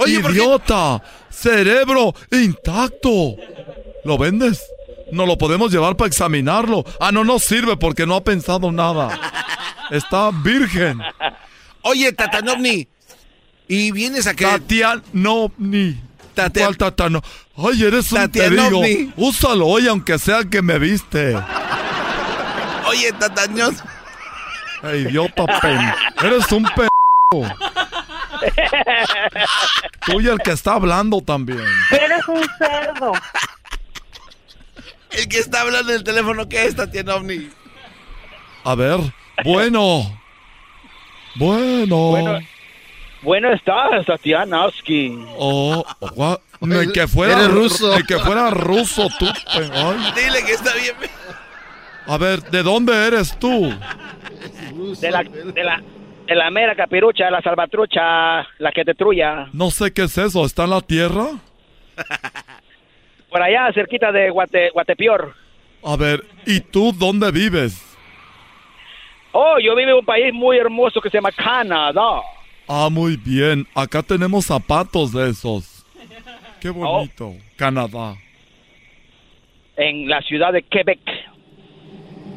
Oye, idiota. Cerebro intacto. ¿Lo vendes? No lo podemos llevar para examinarlo. Ah, no, no sirve porque no ha pensado nada. Está virgen. Oye, Tatanovni, ¿y vienes a que... Tatianovni. ¿Cuál Tatano? Ay, eres un terío. Úsalo hoy aunque sea que me viste. Oye, Tatañón. Idiota pen. Eres un pen. Tú y el que está hablando también. Eres un cerdo. El que está hablando en el teléfono, ¿qué es, Tatiana Ovni? A ver, bueno. Bueno. Bueno, bueno estás, Tatianovsky. Oh, oh ni que fuera ruso. Que fuera ruso tú. Ay. Dile que está bien. A ver, ¿de dónde eres tú? De la, de la, la mera capirucha, la salvatrucha, la que te. No sé qué es eso, ¿está en la tierra? Por allá, cerquita de Guate, Guatepior. A ver, ¿y tú dónde vives? Oh, yo vivo en un país muy hermoso que se llama Canadá. Ah, muy bien. Acá tenemos zapatos de esos. Qué bonito. Canadá. En la ciudad de Quebec.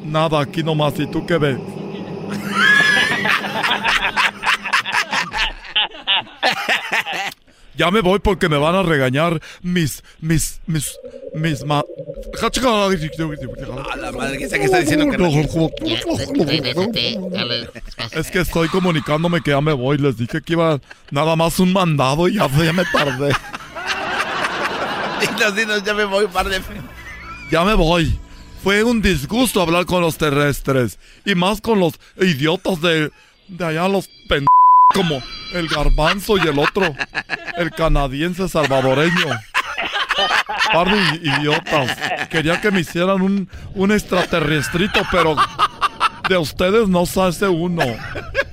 Nada, aquí nomás. ¿Y tú qué ves? Ya me voy porque me van a regañar mis, mis, mis, mis ma... A la madre, que está diciendo Es que estoy comunicándome que ya me voy. Les dije que iba nada más un mandado y ya, ya me tardé. Dinos, dinos, ya me voy, par de... Ya me voy. Fue un disgusto hablar con los terrestres. Y más con los idiotas de, de allá, los pendejos como el garbanzo y el otro, el canadiense salvadoreño. Par de idiotas. Quería que me hicieran un, un extraterrestrito, pero de ustedes no se hace uno.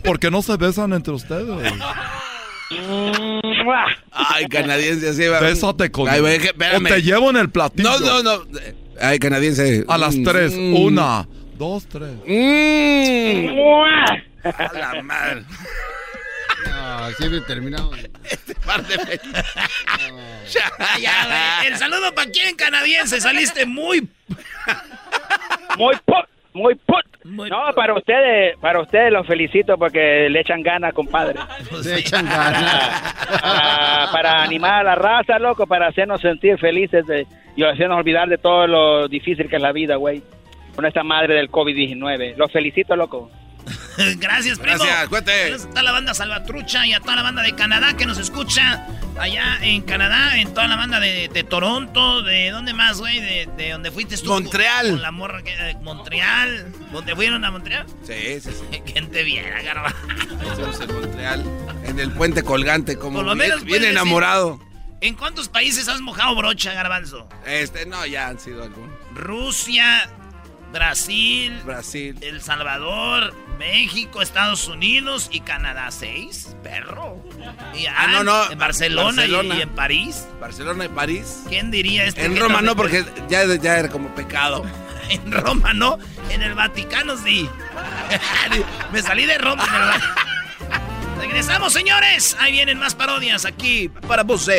¿Por qué no se besan entre ustedes? Ay, canadiense, así va. Bésate con. Ay, o te llevo en el platillo. No, no, no. Ay, canadiense. A las tres. Mm. Una, dos, tres. Mm. A la madre. Siempre terminado. Este par de ya, El saludo para quién, canadiense. Saliste muy. muy put. Muy put. no, para ustedes, para ustedes los felicito porque le echan ganas, compadre. Le echan ganas. Para, animar a la raza, loco, para hacernos sentir felices de, y hacernos olvidar de todo lo difícil que es la vida, güey. Con esta madre del COVID-19. Los felicito, loco. Gracias, primo. Gracias, cuente. A toda la banda Salvatrucha y a toda la banda de Canadá que nos escucha. Allá en Canadá, en toda la banda de, Toronto, de dónde más, güey, de, de donde fuiste tú. Montreal. Con la morra que, de Montreal. ¿Dónde fueron a Montreal? Sí, sí, sí. ¿Quién te viera, garba? Estamos en Montreal, en el puente colgante, como Por lo menos bien, enamorado. ¿En cuántos países has mojado brocha, garbanzo? Este, no, ya han sido algunos. Rusia, Brasil, Brasil, El Salvador, México, Estados Unidos y Canadá. ¿Seis? Perro. Y, ah, no, no. En Barcelona, Y, en París. Barcelona y París. ¿Quién diría este? En Roma no, porque ya, ya era como pecado. en Roma no, en el Vaticano sí. Me salí de Roma. Regresamos, señores. Ahí vienen más parodias aquí para vos.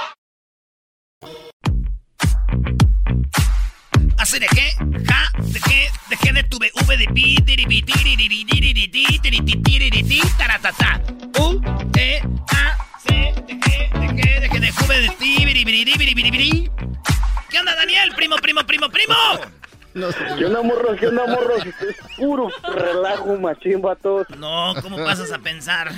¿Hace de. ¿De tu de. U, E, A, C, ¿de qué? ¿De? ¿De qué? De V de. ¿Qué onda, Daniel? Primo, primo, primo, primo. ¿Qué onda, morro? ¿Qué onda, morro? Es puro relajo, machín, todos. No, ¿cómo pasas a pensar?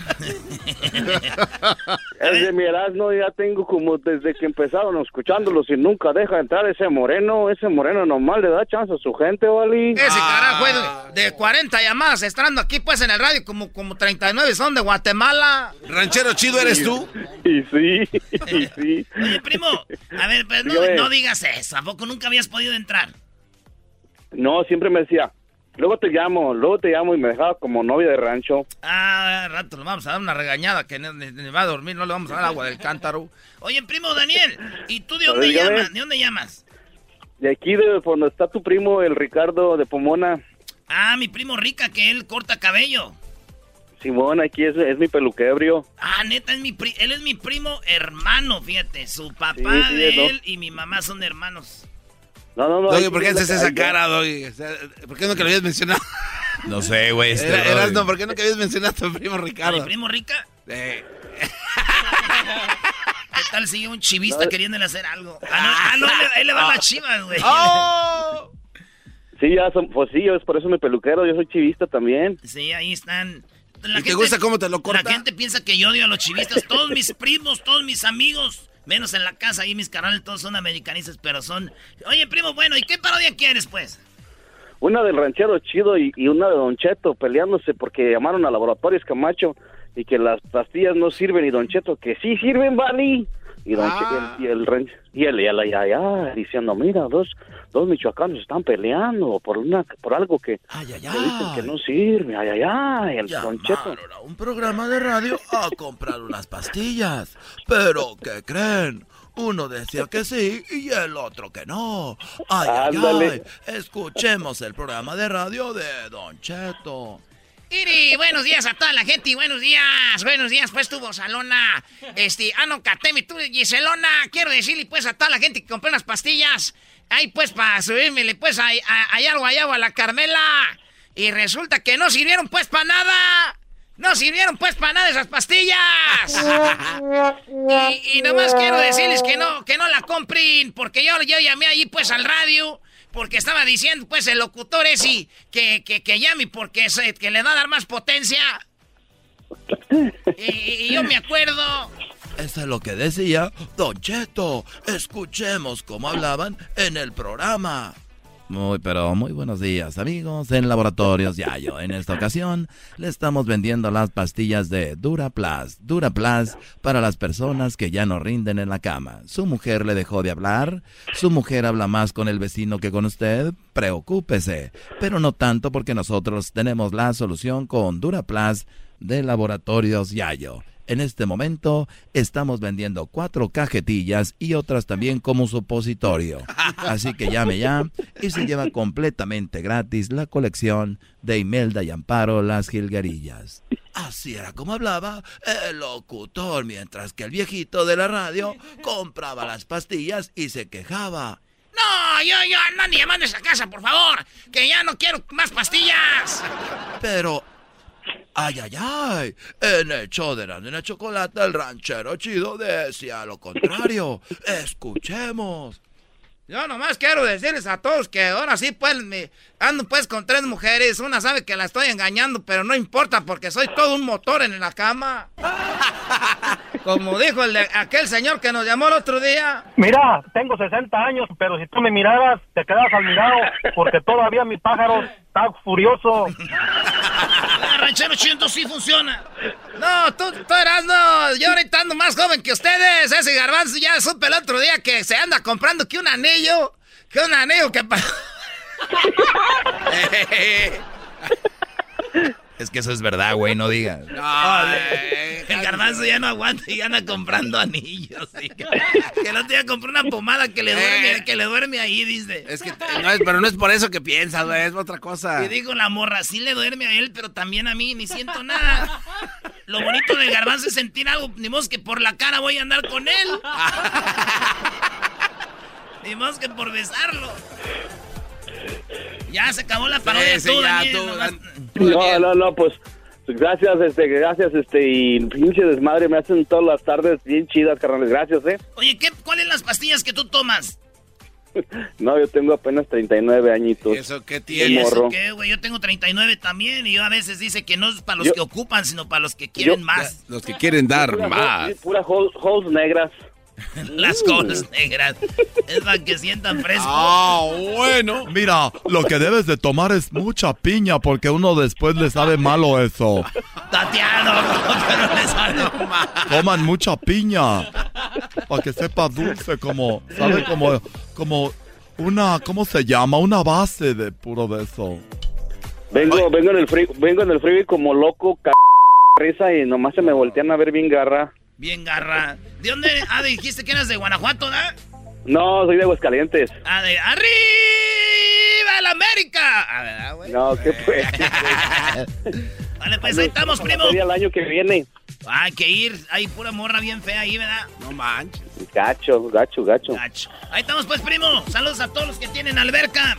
Es de mi Erasmo, ya tengo como desde que empezaron escuchándolos y nunca deja entrar ese moreno. Ese moreno normal le da chance a su gente, ¿vale? Ese carajo, de, de 40 llamadas, estando aquí pues en el radio, como, como 39 son de Guatemala. ¿Ranchero chido eres tú? Y sí, y sí. Oye, primo, a ver, pues no, no digas eso. ¿A poco nunca habías podido entrar? No, siempre me decía, luego te llamo, luego te llamo y me dejaba como novia de rancho. Ah, rato le vamos a dar una regañada que ni va a dormir, no le vamos a dar agua del cántaro. Oye, primo Daniel, ¿y tú de dónde Dígame. llamas? ¿De dónde llamas? De aquí, de donde está tu primo, el Ricardo de Pomona. Ah, mi primo Rica, que él corta cabello. Simón, aquí es, es mi peluquebrio. Ah, neta, es mi pri- él es mi primo hermano, fíjate. Su papá Sí, sí, de no. él y mi mamá son hermanos. No, no, no. Doggy, ¿por qué haces esa cara, Doggy? O sea, ¿Por qué no que lo habías mencionado? No sé, güey. Este Era-. Erasno, ¿por qué no que habías mencionado a tu primo Ricardo? ¿Mi primo Rica? Eh, ¿Qué tal si un chivista queriéndole hacer algo? Ah, no, ah, no, él, le va a las chivas, güey. ¡Oh! Sí, ya son, pues sí, yo es por eso mi peluquero, yo soy chivista también. Sí, ahí están. ¿Y te gusta cómo te lo corta? La gente piensa que yo odio a los chivistas. Todos mis primos, todos mis amigos, menos en la casa, ahí mis canales todos son americanistas, pero son... Oye, primo, bueno, ¿y qué parodia quieres, pues? Una del ranchero chido y, y una de Don Cheto peleándose porque llamaron a Laboratorios Camacho y que las pastillas no sirven y Don Cheto que sí sirven, Vali. Y Don Ah. Che- y el, y el ranch- y el, y el- y allá diciendo, mira, dos, dos michoacanos están peleando por una por algo que que dicen que no sirve, ay, ay, ay, el Cheto. a un programa de radio a comprar unas pastillas. Pero, ¿qué creen? Uno decía que sí y el otro que no. Ay, ay, ay. Escuchemos el programa de radio de Don Cheto. Iri, buenos días a toda la gente y buenos días, buenos días, pues tu Salona, este, ah no, Catemi, tú Giselona, quiero decirle pues a toda la gente que compré unas pastillas, ahí pues para subirme pues a, a, allá al guayabo a la Carmela, y resulta que no sirvieron pues para nada, no sirvieron pues para nada esas pastillas, y, y nomás quiero decirles que no, que no la compren, porque yo, yo llamé allí pues al radio, porque estaba diciendo, pues, el locutor ese que, que, que llame porque se- que le va a dar más potencia. Y, y yo me acuerdo. Eso es lo que decía Don Cheto. Escuchemos cómo hablaban en el programa. Muy, pero muy buenos días, amigos en Laboratorios Yayo. En esta ocasión le estamos vendiendo las pastillas de Duraplas. Duraplas para las personas que ya no rinden en la cama. Su mujer le dejó de hablar. Su mujer habla más con el vecino que con usted. Preocúpese. Pero no tanto porque nosotros tenemos la solución con Duraplas de Laboratorios Yayo. En este momento estamos vendiendo cuatro cajetillas y otras también como supositorio. Así que llame ya y se lleva completamente gratis la colección de Imelda y Amparo Las Gilgarillas. Así era como hablaba el locutor, mientras que el viejito de la radio compraba las pastillas y se quejaba. No, yo, yo, no ande llamando a esa casa, por favor. Que ya no quiero más pastillas. Pero, ay, ay, ay, en el show de la nena chocolate, el ranchero chido decía lo contrario. Escuchemos. Yo nomás quiero decirles a todos que ahora sí, pues, me ando pues con tres mujeres. Una sabe que la estoy engañando, pero no importa porque soy todo un motor en la cama. Como dijo el de- aquel señor que nos llamó el otro día. Mira, tengo 60 años, pero si tú me miraras, te quedas admirado, porque todavía mi pájaro está furioso. Ranchero chido sí funciona. No, tú, tú eras, no, yo ahorita ando más joven que ustedes. Ese garbanzo ya supe el otro día que se anda comprando que un anillo, que un anillo que... Es que eso es verdad, güey, no digas. el garbanzo ya no aguanta y anda comprando anillos. y que, que el otro día compró una pomada que le duerme, que le duerme ahí, dice. Es que no es, pero no es por eso que piensas, güey, es otra cosa. Y digo, la morra sí le duerme a él, pero también a mí, ni siento nada. Lo bonito del garbanzo es sentir algo, ni modo que por la cara voy a andar con él. ni modo que por besarlo. Ya se acabó la parodia, Sí, sí, tú, ya, Daniel, tú, nomás- No, no, no, pues gracias, este, gracias, este, y pinche desmadre, me hacen todas las tardes bien chidas, carnales, gracias, eh. Oye, ¿qué, ¿cuáles las pastillas que tú tomas? no, yo tengo apenas 39 añitos. ¿Eso qué tiene? ¿Eso qué, güey? Yo tengo 39 también y yo a veces dice que no es para los que ocupan, sino para los que quieren más. Los que quieren dar Pura más. holes- Pura holes, holes negras. Las colas negras. Es para que sientan fresco. Ah, bueno. Mira, lo que debes de tomar es mucha piña porque uno después le sabe malo eso. Tatiano, pero le sale mal. Coman mucha piña para que sepa dulce como, ¿sabe? Como, como una, ¿cómo se llama? Una base de puro de eso. Vengo, vengo en el free, vengo en el freeway como loco, c risa y nomás se me voltean a ver bien garra. Bien garra. ¿De dónde? Ah, dijiste que eras de Guanajuato, ¿verdad? No, soy de Aguascalientes. Ah, de arriba la América. Ah, ¿verdad, güey? No, ¿qué pues? Vale, pues ahí estamos, primo. El año que viene. Hay que ir. Hay pura morra bien fea ahí, ¿verdad? No manches. Gacho, gacho, gacho. Gacho. Ahí estamos, pues, primo. Saludos a todos los que tienen alberca.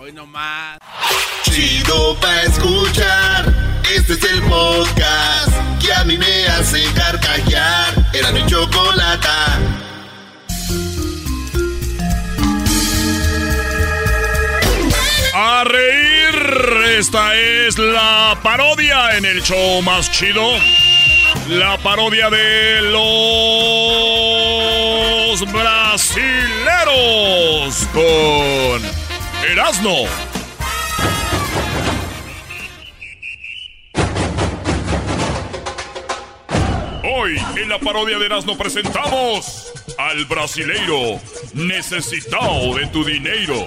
Hoy nomás. Chido pa' escuchar. Este es el podcast que a mí me hace carcajear. Era mi chocolata. A reír, esta es la parodia en el show más chido. La parodia de los brasileros con Erasmo. Hoy en la parodia de Erasmo presentamos al brasileiro necesitado de tu dinero.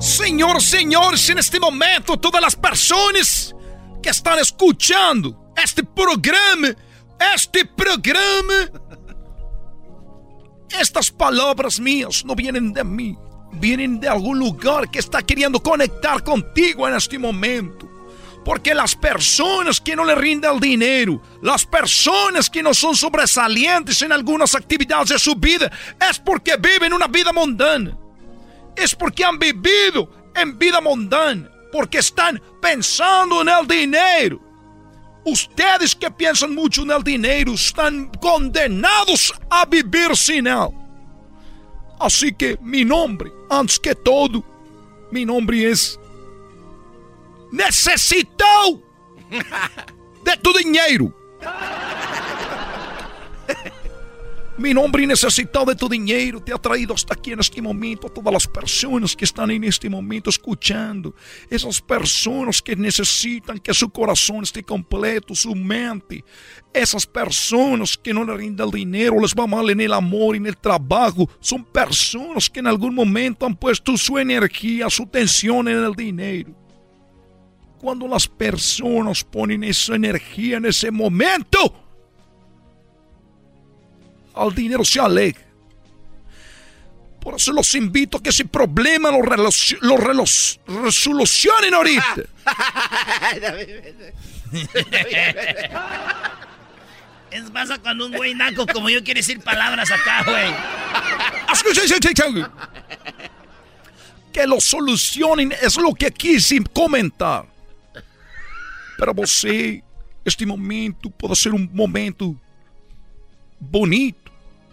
Senhor, senhores, neste momento, todas as pessoas que estão escutando este programa, este programa, estas palavras minhas não vienen de mim, vienen de algum lugar que está querendo conectar contigo neste momento. Porque las personas que no le rinden el dinero, las personas que no son sobresalientes en algunas actividades de su vida, es porque viven una vida mundana. Es porque han vivido en vida mundana, porque están pensando en el dinero. Ustedes que piensan mucho en el dinero están condenados a vivir sin él. Así que mi nombre, antes que todo, mi nombre es necessitão de tu dinheiro. Mi nombre necesitado de tu dinheiro te ha traído hasta aquí en este momento a todas las personas que están en este momento escuchando. Esas personas que necesitan que su corazón esté completo, su mente. Esas personas que no le rinden el dinero, les va mal en el amor, en el trabajo. Son personas que en algún momento han puesto su energía, su atención en el dinero. Cuando las personas ponen esa energía en ese momento, al dinero se aleja. Por eso los invito a que ese problema lo, lo resolucionen ahorita. Es pasa cuando un güey naco como yo quiere decir palabras acá, güey. Que lo solucionen es lo que quise comentar. Para você, este momento pode ser um momento bonito.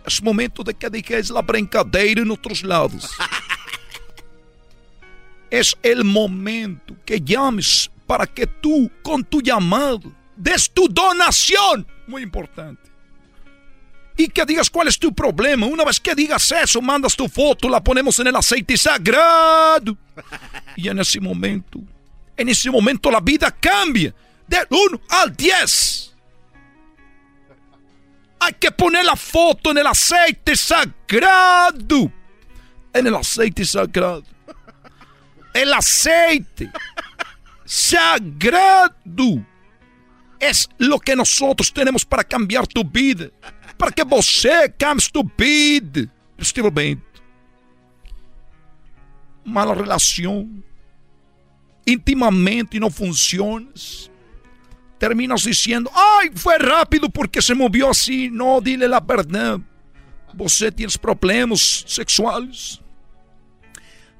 Esse momento de que dejes la brincadeira em outros lados. Es el momento que llames para que tú, con tu llamado, des tu donación. Muy importante. Y que digas cuál es tu problema. Una vez que digas eso, mandas tu foto, la ponemos en el aceite sagrado. Y en ese momento, en ese momento la vida cambia. Del 1 al 10. Hay que poner la foto en el aceite sagrado. En el aceite sagrado. El aceite sagrado es lo que nosotros tenemos para cambiar tu vida. Para que você cambie tu vida. Momento. Mala relación. Intimamente no funcionas. Terminas diciendo, ay, fue rápido porque se movió así. No, dile la verdad. Você tienes problemas sexuales.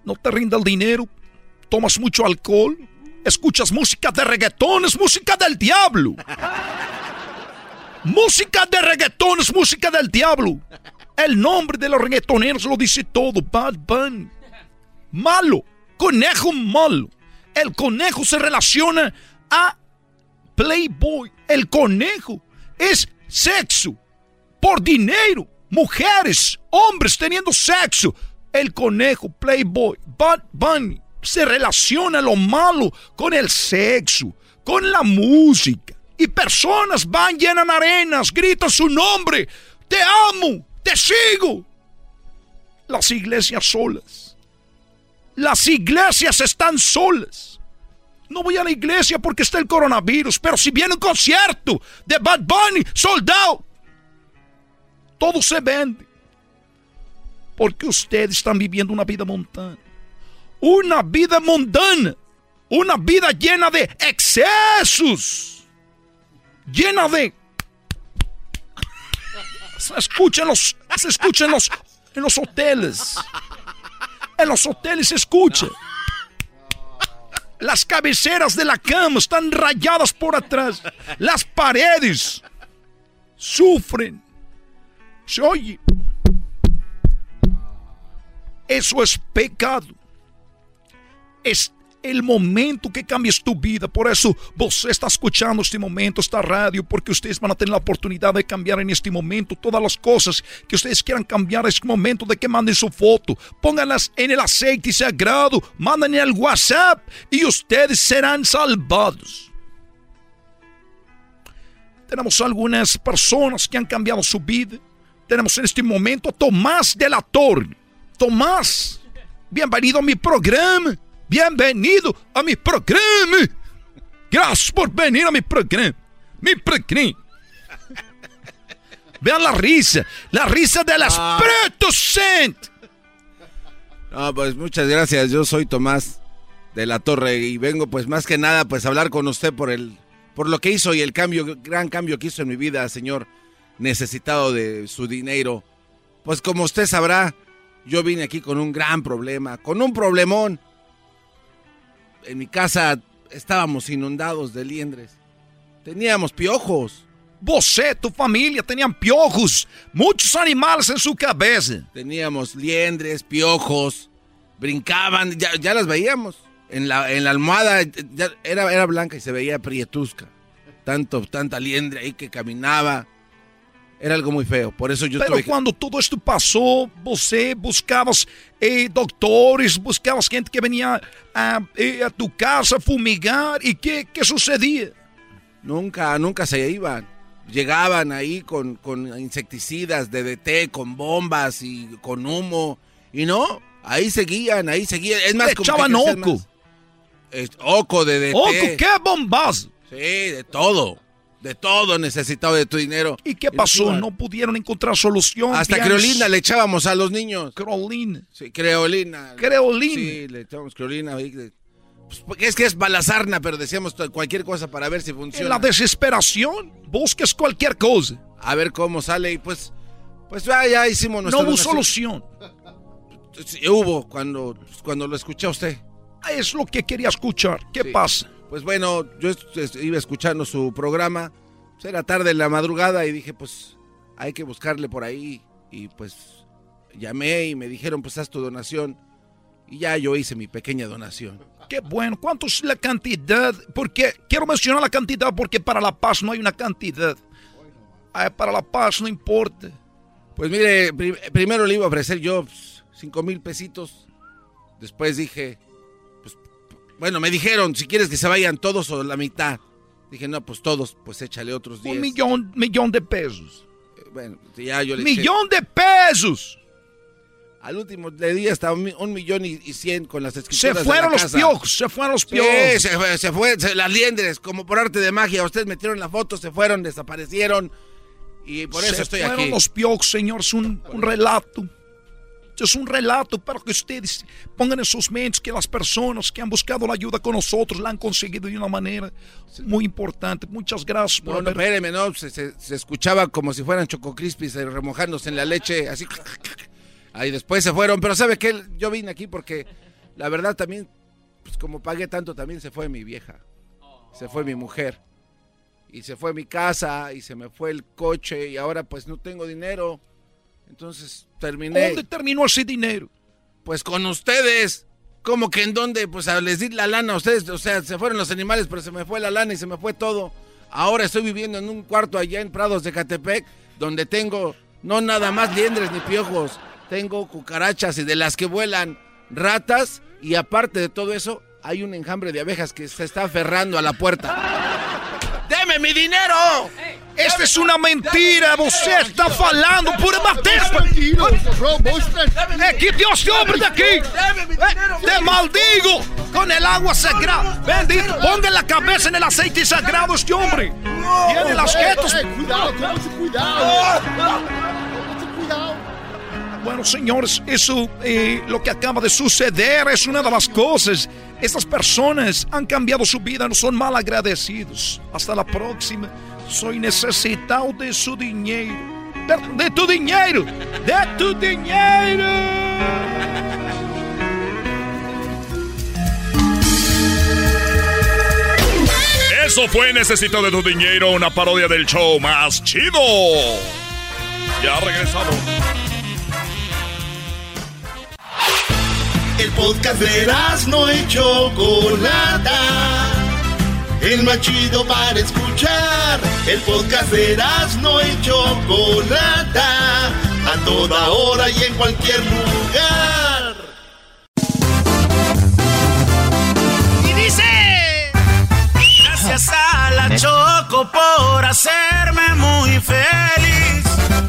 No te rinda el dinero. tomas mucho alcohol, escuchas música de reggaetón, es música del diablo. música de reggaetón es música del diablo. El nombre de los reggaetoneros lo dice todo. Bad Bunny. Malo. Conejo malo. El conejo se relaciona a Playboy. El conejo es sexo. Por dinero. Mujeres, hombres teniendo sexo. El conejo, Playboy, Bad Bunny. Se relaciona lo malo con el sexo, con la música. Y personas van, llenan arenas, gritan su nombre. Te amo, te sigo. Las iglesias solas. Las iglesias están solas. No voy a la iglesia porque está el coronavirus, pero si viene un concierto de Bad Bunny, soldado, todo se vende. Porque ustedes están viviendo una vida mundana. Una vida mundana. Una vida llena de excesos. Llena de... Se escucha en los, hoteles. En los hoteles se escucha. Las cabeceras de la cama están rayadas por atrás. Las paredes sufren. Se oye. Eso es pecado. Es el momento que cambies tu vida. Por eso vos estás escuchando este momento, esta radio, porque ustedes van a tener la oportunidad de cambiar en este momento todas las cosas que ustedes quieran cambiar. Es momento de que manden su foto, pónganlas en el aceite sagrado, manden el WhatsApp y ustedes serán salvados. Tenemos algunas personas que han cambiado su vida. Tenemos en este momento a Tomás de la Torre. Tomás, bienvenido a mi programa. Bienvenido a mi programa. Gracias por venir a mi programa. Mi programa. Vean la risa, la risa del Ah. Espíritu Santo. No, pues muchas gracias. Yo soy Tomás de la Torre y vengo pues más que nada pues a hablar con usted por el por lo que hizo y el cambio, gran cambio que hizo en mi vida, señor, necesitado de su dinero. Pues como usted sabrá, yo vine aquí con un gran problema, con un problemón. En mi casa estábamos inundados de liendres. Teníamos piojos. Você, tu familia tenían piojos, muchos animales en su cabeza. Teníamos liendres, piojos, brincaban, ya, ya las veíamos. En la, en la almohada ya era, era blanca y se veía prietusca. Tanto, tanta liendre ahí que caminaba. Era algo muy feo. Por eso yo Pero quando todo esto pasó, você buscabas eh, doctores, buscabas gente que venía a, eh, a tu casa a fumigar. ¿Y qué, qué sucedía? Nunca, nunca se iban. Llegaban ahí con, con insecticidas, DDT, con bombas y con humo. Y no, ahí seguían, ahí seguían. Es más, echaban oco. más. Es- oco, DDT. ¡Oco, qué bombazo! Sí, de todo. De todo necesitaba de tu dinero. ¿Y qué pasó? No pudieron encontrar solución. Hasta creolina le echábamos a los niños. Creolina. Sí, creolina. Creolina. Sí, le echábamos creolina. pues, es que es balazarna, pero decíamos cualquier cosa para ver si En funciona. la desesperación, busques cualquier cosa. A ver cómo sale y pues... Pues ya, ya hicimos nuestra No hubo solución. Sí, hubo cuando, cuando lo escuché a usted. Es lo que quería escuchar. ¿Qué Sí. pasa? Pues bueno, yo iba escuchando su programa. Pues era tarde en la madrugada y dije, pues hay que buscarle por ahí. Y pues llamé y me dijeron, pues haz tu donación. Y ya yo hice mi pequeña donación. Qué bueno. ¿Cuánto es la cantidad? Porque quiero mencionar la cantidad porque para la paz no hay una cantidad. Ah, para la paz no importa. Pues mire, pri- primero le iba a ofrecer yo pues, cinco mil pesitos. Después dije, pues, bueno, me dijeron, si quieres que se vayan todos o la mitad. Dije, no, pues todos, pues échale otros diez. Un millón, millón de pesos. Eh, Bueno, ya yo le eché- ¡Millón de pesos! Al último le di hasta un, mi- un millón y, y cien con las Se escrituras de fueron la los casa. piojos, se fueron los Sí, piojos. se fue, se fue, se- las liendres, como por arte de magia. Ustedes metieron la foto, se fueron, desaparecieron. Y por eso Se estoy fueron aquí. los piojos, señor. Es un, un relato. Es un relato para que ustedes pongan en sus mentes que las personas que han buscado la ayuda con nosotros la han conseguido de una manera muy importante. Muchas gracias por No, no, haber- espéreme, no, se, se- se escuchaba como si fueran Choco Crispies eh, remojándose en la leche, así. Ahí después se fueron, pero ¿sabe qué? Yo vine aquí porque la verdad también pues como pagué tanto, también se fue mi vieja. Se fue mi mujer. Y se fue mi casa y se me fue el coche y ahora pues no tengo dinero. Entonces terminé. ¿Dónde terminó ese dinero? Pues con ustedes. ¿Cómo que en dónde? Pues les di la lana a ustedes. O sea, se fueron los animales, pero se me fue la lana y se me fue todo. Ahora estoy viviendo en un cuarto allá en Prados de Catepec, donde tengo no nada más liendres ni piojos. Tengo cucarachas y de las que vuelan ratas. Y aparte de todo eso, hay un enjambre de abejas que se está aferrando a la puerta. ¡Deme mi dinero! Esta es una mentira, você está falando pura matéria. É que Dios te hombre de aquí. Te maldigo con el agua sagrada. Bendito, ponga la cabeza en el aceite sagrado este hombre. Tiene las mucho cuidado. cuidado. Bueno, señores, eso, eh, lo que acaba de suceder es una de las cosas. Estas personas han cambiado su vida, no son mal agradecidos. Hasta la próxima. Soy necesitado de su dinero. De, tu dinero. De tu dinero. Eso fue Necesito de tu dinero, una parodia del show más chido. Ya regresamos. El podcast de no y Chocolata. El más chido para escuchar. El podcast de no y Chocolata. A toda hora y en cualquier lugar. Y dice: Gracias a la Choco por hacerme muy feliz.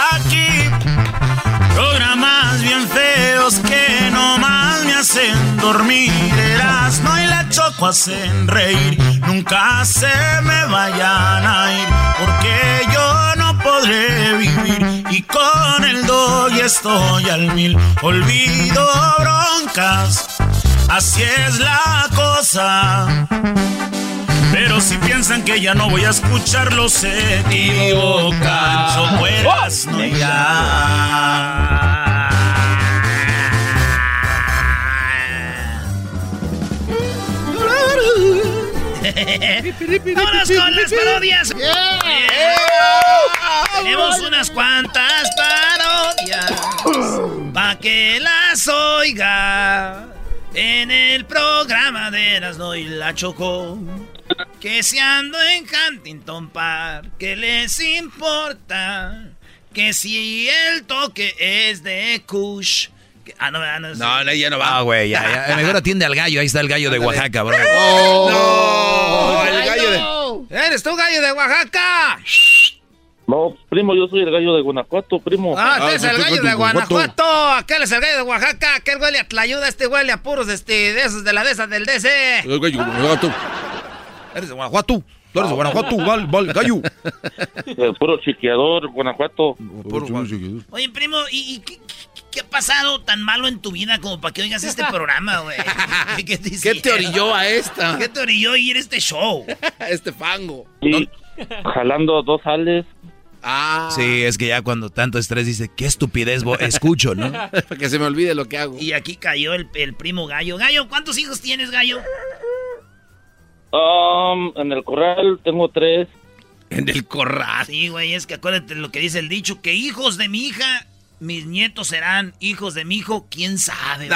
Hacen dormir. Erasmo y la choco hacen reír. Nunca se me vayan a ir porque yo no podré vivir. Y con el doy estoy al mil. Olvido broncas, así es la cosa. Pero si piensan que ya no voy a escucharlo, se equivocan. Choco Erasmo y ya. ¡Vámonos con las parodias! Tenemos unas cuantas parodias pa' que las oiga en el programa de Erasmo y la Chocó. Que si ando en Huntington Park, ¿qué les importa? Que si el toque es de Kush. Que- Ah, no, ah, no, No, no, ya no va. Ah, güey, ya, ya. Mejor atiende al gallo. Ahí está el gallo de Oaxaca, bro. Oh, el gallo de... ¡Eres tú, gallo de Oaxaca! No, primo, yo soy el gallo de Guanajuato, primo. Ah, este es el gallo de Guanajuato. Aquel es el gallo de Oaxaca. Aquel huele a tlayuda. Este huele a puros este, de esos de la de esas del DC. El gallo de Guanajuato. Eres de Guanajuato. Tú eres de Guanajuato, val, val, gallo. Eh, puro chiqueador, Guanajuato. Oye, primo, ¿y, y qué, qué- ha pasado tan malo en tu vida como para que oigas este programa, güey? ¿Qué, te ¿Qué te orilló a esta? ¿Qué te orilló a ir a este show? este fango. Jalando dos sales. Ah. Sí, es que ya cuando tanto estrés dice, qué estupidez bo- escucho, ¿no? Para que se me olvide lo que hago. Y aquí cayó el, el primo Gallo. Gallo, ¿cuántos hijos tienes, Gallo? Um, en el corral tengo tres. En el corral. Sí, güey, es que acuérdate lo que dice el dicho, que hijos de mi hija, mis nietos serán hijos de mi hijo, quién sabe.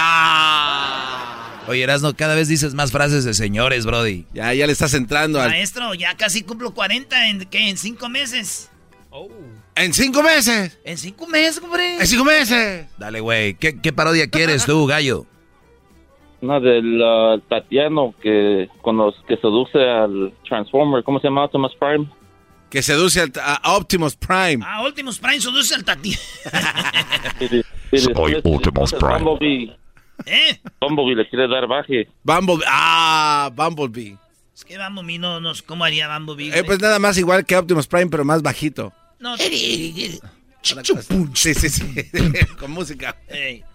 Oye, Erasno, cada vez dices más frases de señores, Brody. Ya, ya le estás entrando al... Maestro, ya casi cumplo 40 en, ¿qué? ¿En cinco meses? ¿En cinco meses? ¿En cinco meses, hombre? ¡En cinco meses! Dale, güey. ¿Qué, qué parodia quieres tú, gallo? Una del uh, Tatiano que, con los, que seduce al Transformer. ¿Cómo se llama? Optimus Prime. Que seduce al- a Optimus Prime. Ah, Últimos Prime seduce al tati. Y de- y después- Optimus Prime. Bumblebee, ¿Eh? Bumblebee le quiere dar baje. Bumblebee. Ah, Bumblebee. Es que Bumblebee no, no ¿cómo haría Bumblebee? Eh, pues nada más igual que Optimus Prime, pero más bajito. No, Sí, sí, sí. Con música.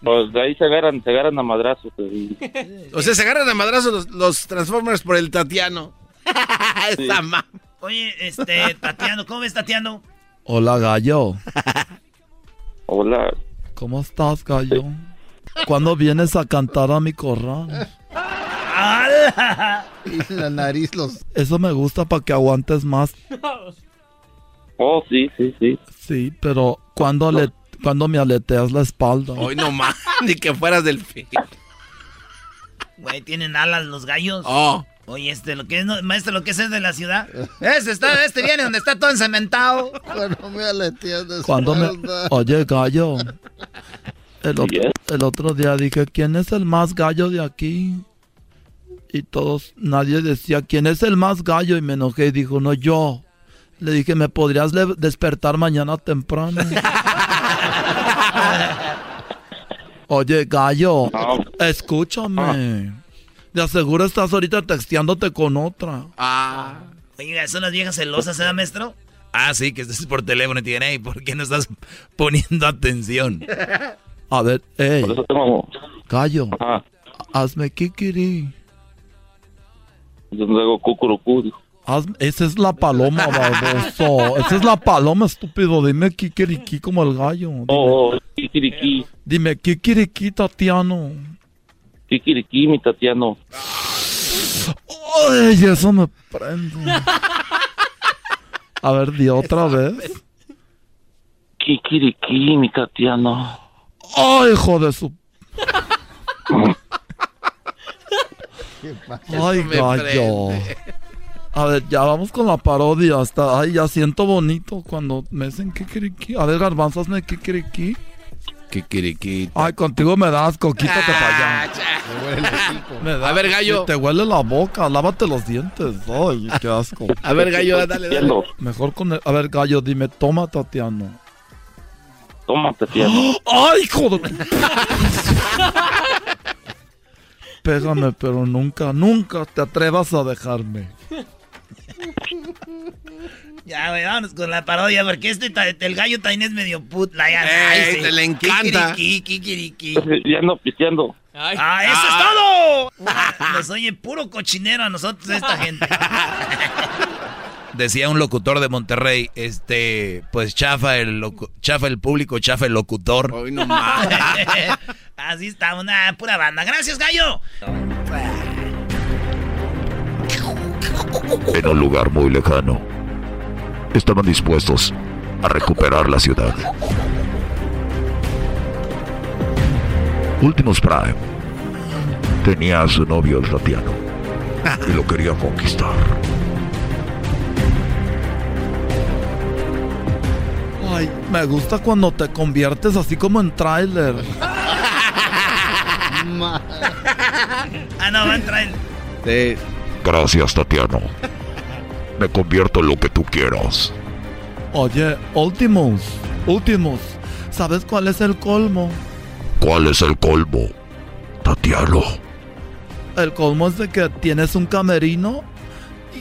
Pues de ahí se agarran, se agarran a madrazos. pues, O sea, se agarran a madrazos los, los Transformers por el Tatiano. Esa ma- Oye, este, Tatiano, ¿cómo ves, Tatiano? Hola, gallo. Hola. ¿Cómo estás, gallo? ¿Cuándo vienes a cantar a mi corral? Y la nariz los... Eso me gusta para que aguantes más. Oh, sí, sí, sí. Sí, pero ¿cuándo, le, ¿cuándo me aleteas la espalda? Hoy no más, ni que fueras del fin. Güey, ¿tienen alas los gallos? Oh. Oye, este, lo que es, no- maestro, lo que es es de la ciudad. Este está, este viene donde está todo encementado. Cuando me de ¿Cuándo me... Oye, gallo. El otro, el otro día dije, ¿quién es el más gallo de aquí? Y todos, nadie decía, ¿quién es el más gallo? Y me enojé y dijo, no, yo. Le dije, ¿me podrías despertar mañana temprano? Oye, gallo, escúchame. De aseguro estás ahorita texteándote con otra. Ah. Oiga, son las viejas celosas, ¿eh, maestro? Ah, sí, que estés por teléfono y te hey, ¿por qué no estás poniendo atención? A ver, ey, Por eso tengo... gallo, hazme kikiri. Yo no hago cucurucú, dijo. Haz- esa es la paloma, baboso. Esa es la paloma, estúpido. Dime kikiriki como el gallo. Dime, Oh, oh, kikiriki. dime kikiriki, Tatiano. Kikiriki, mi Tatiano. Ay, eso me prendo. A ver, di otra vez. Kikiriki, mi Tatiano. Ay, hijo de su... Ay, gallo. prende. A ver, ya vamos con la parodia. Hasta, ay, ya siento bonito cuando me dicen kikiriki. A ver, garbanzos, me kikiriki. Ay, contigo me das, quítate para allá. Me da- A ver, gallo. Te huele la boca, lávate los dientes. Ay, qué asco. A ver, gallo, dale, dale. Mejor con el... A ver, gallo, dime, toma, Tatiano. Toma, Tatiano. ¡Ay, hijo de... tu- Pégame, pero nunca, nunca te atrevas a dejarme. Ya, güey, vámonos con la parodia, porque este, el gallo también es medio put. La, ya, Ey, ay, sí. te le encanta. Kikiriki, kikiriki. Ya ando pisteando. ¡Ah, eso es todo! Nos oye puro cochinero a nosotros esta gente. Decía un locutor de Monterrey, este, pues chafa el locu- chafa el público, chafa el locutor. Hoy no más. Así está, una pura banda. Gracias, gallo. En un lugar muy lejano, estaban dispuestos a recuperar la ciudad. Últimos Prime tenía a su novio el Tatiano y lo quería conquistar. Ay, me gusta cuando te conviertes así como en tráiler. Ah, no, va a entrar el... Sí. Gracias, Tatiano. Me convierto en lo que tú quieras. Oye, Ultimus, Ultimus, ¿sabes cuál es el colmo? ¿Cuál es el colmo, Tatiano? El colmo es de que tienes un camerino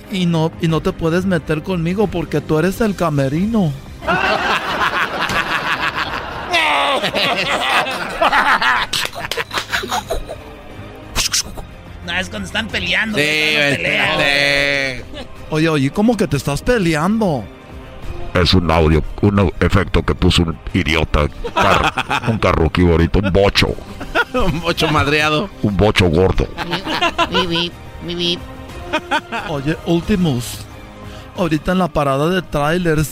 y, y no, y no te puedes meter conmigo porque tú eres el camerino. No, es cuando están peleando. Sí, este. Oye, oye, ¿cómo que te estás peleando? Es un audio, un efecto que puso un idiota. car- un carruquí ahorita, un bocho. Un bocho madreado. Un bocho gordo. Oye, Ultimus, ahorita en la parada de trailers,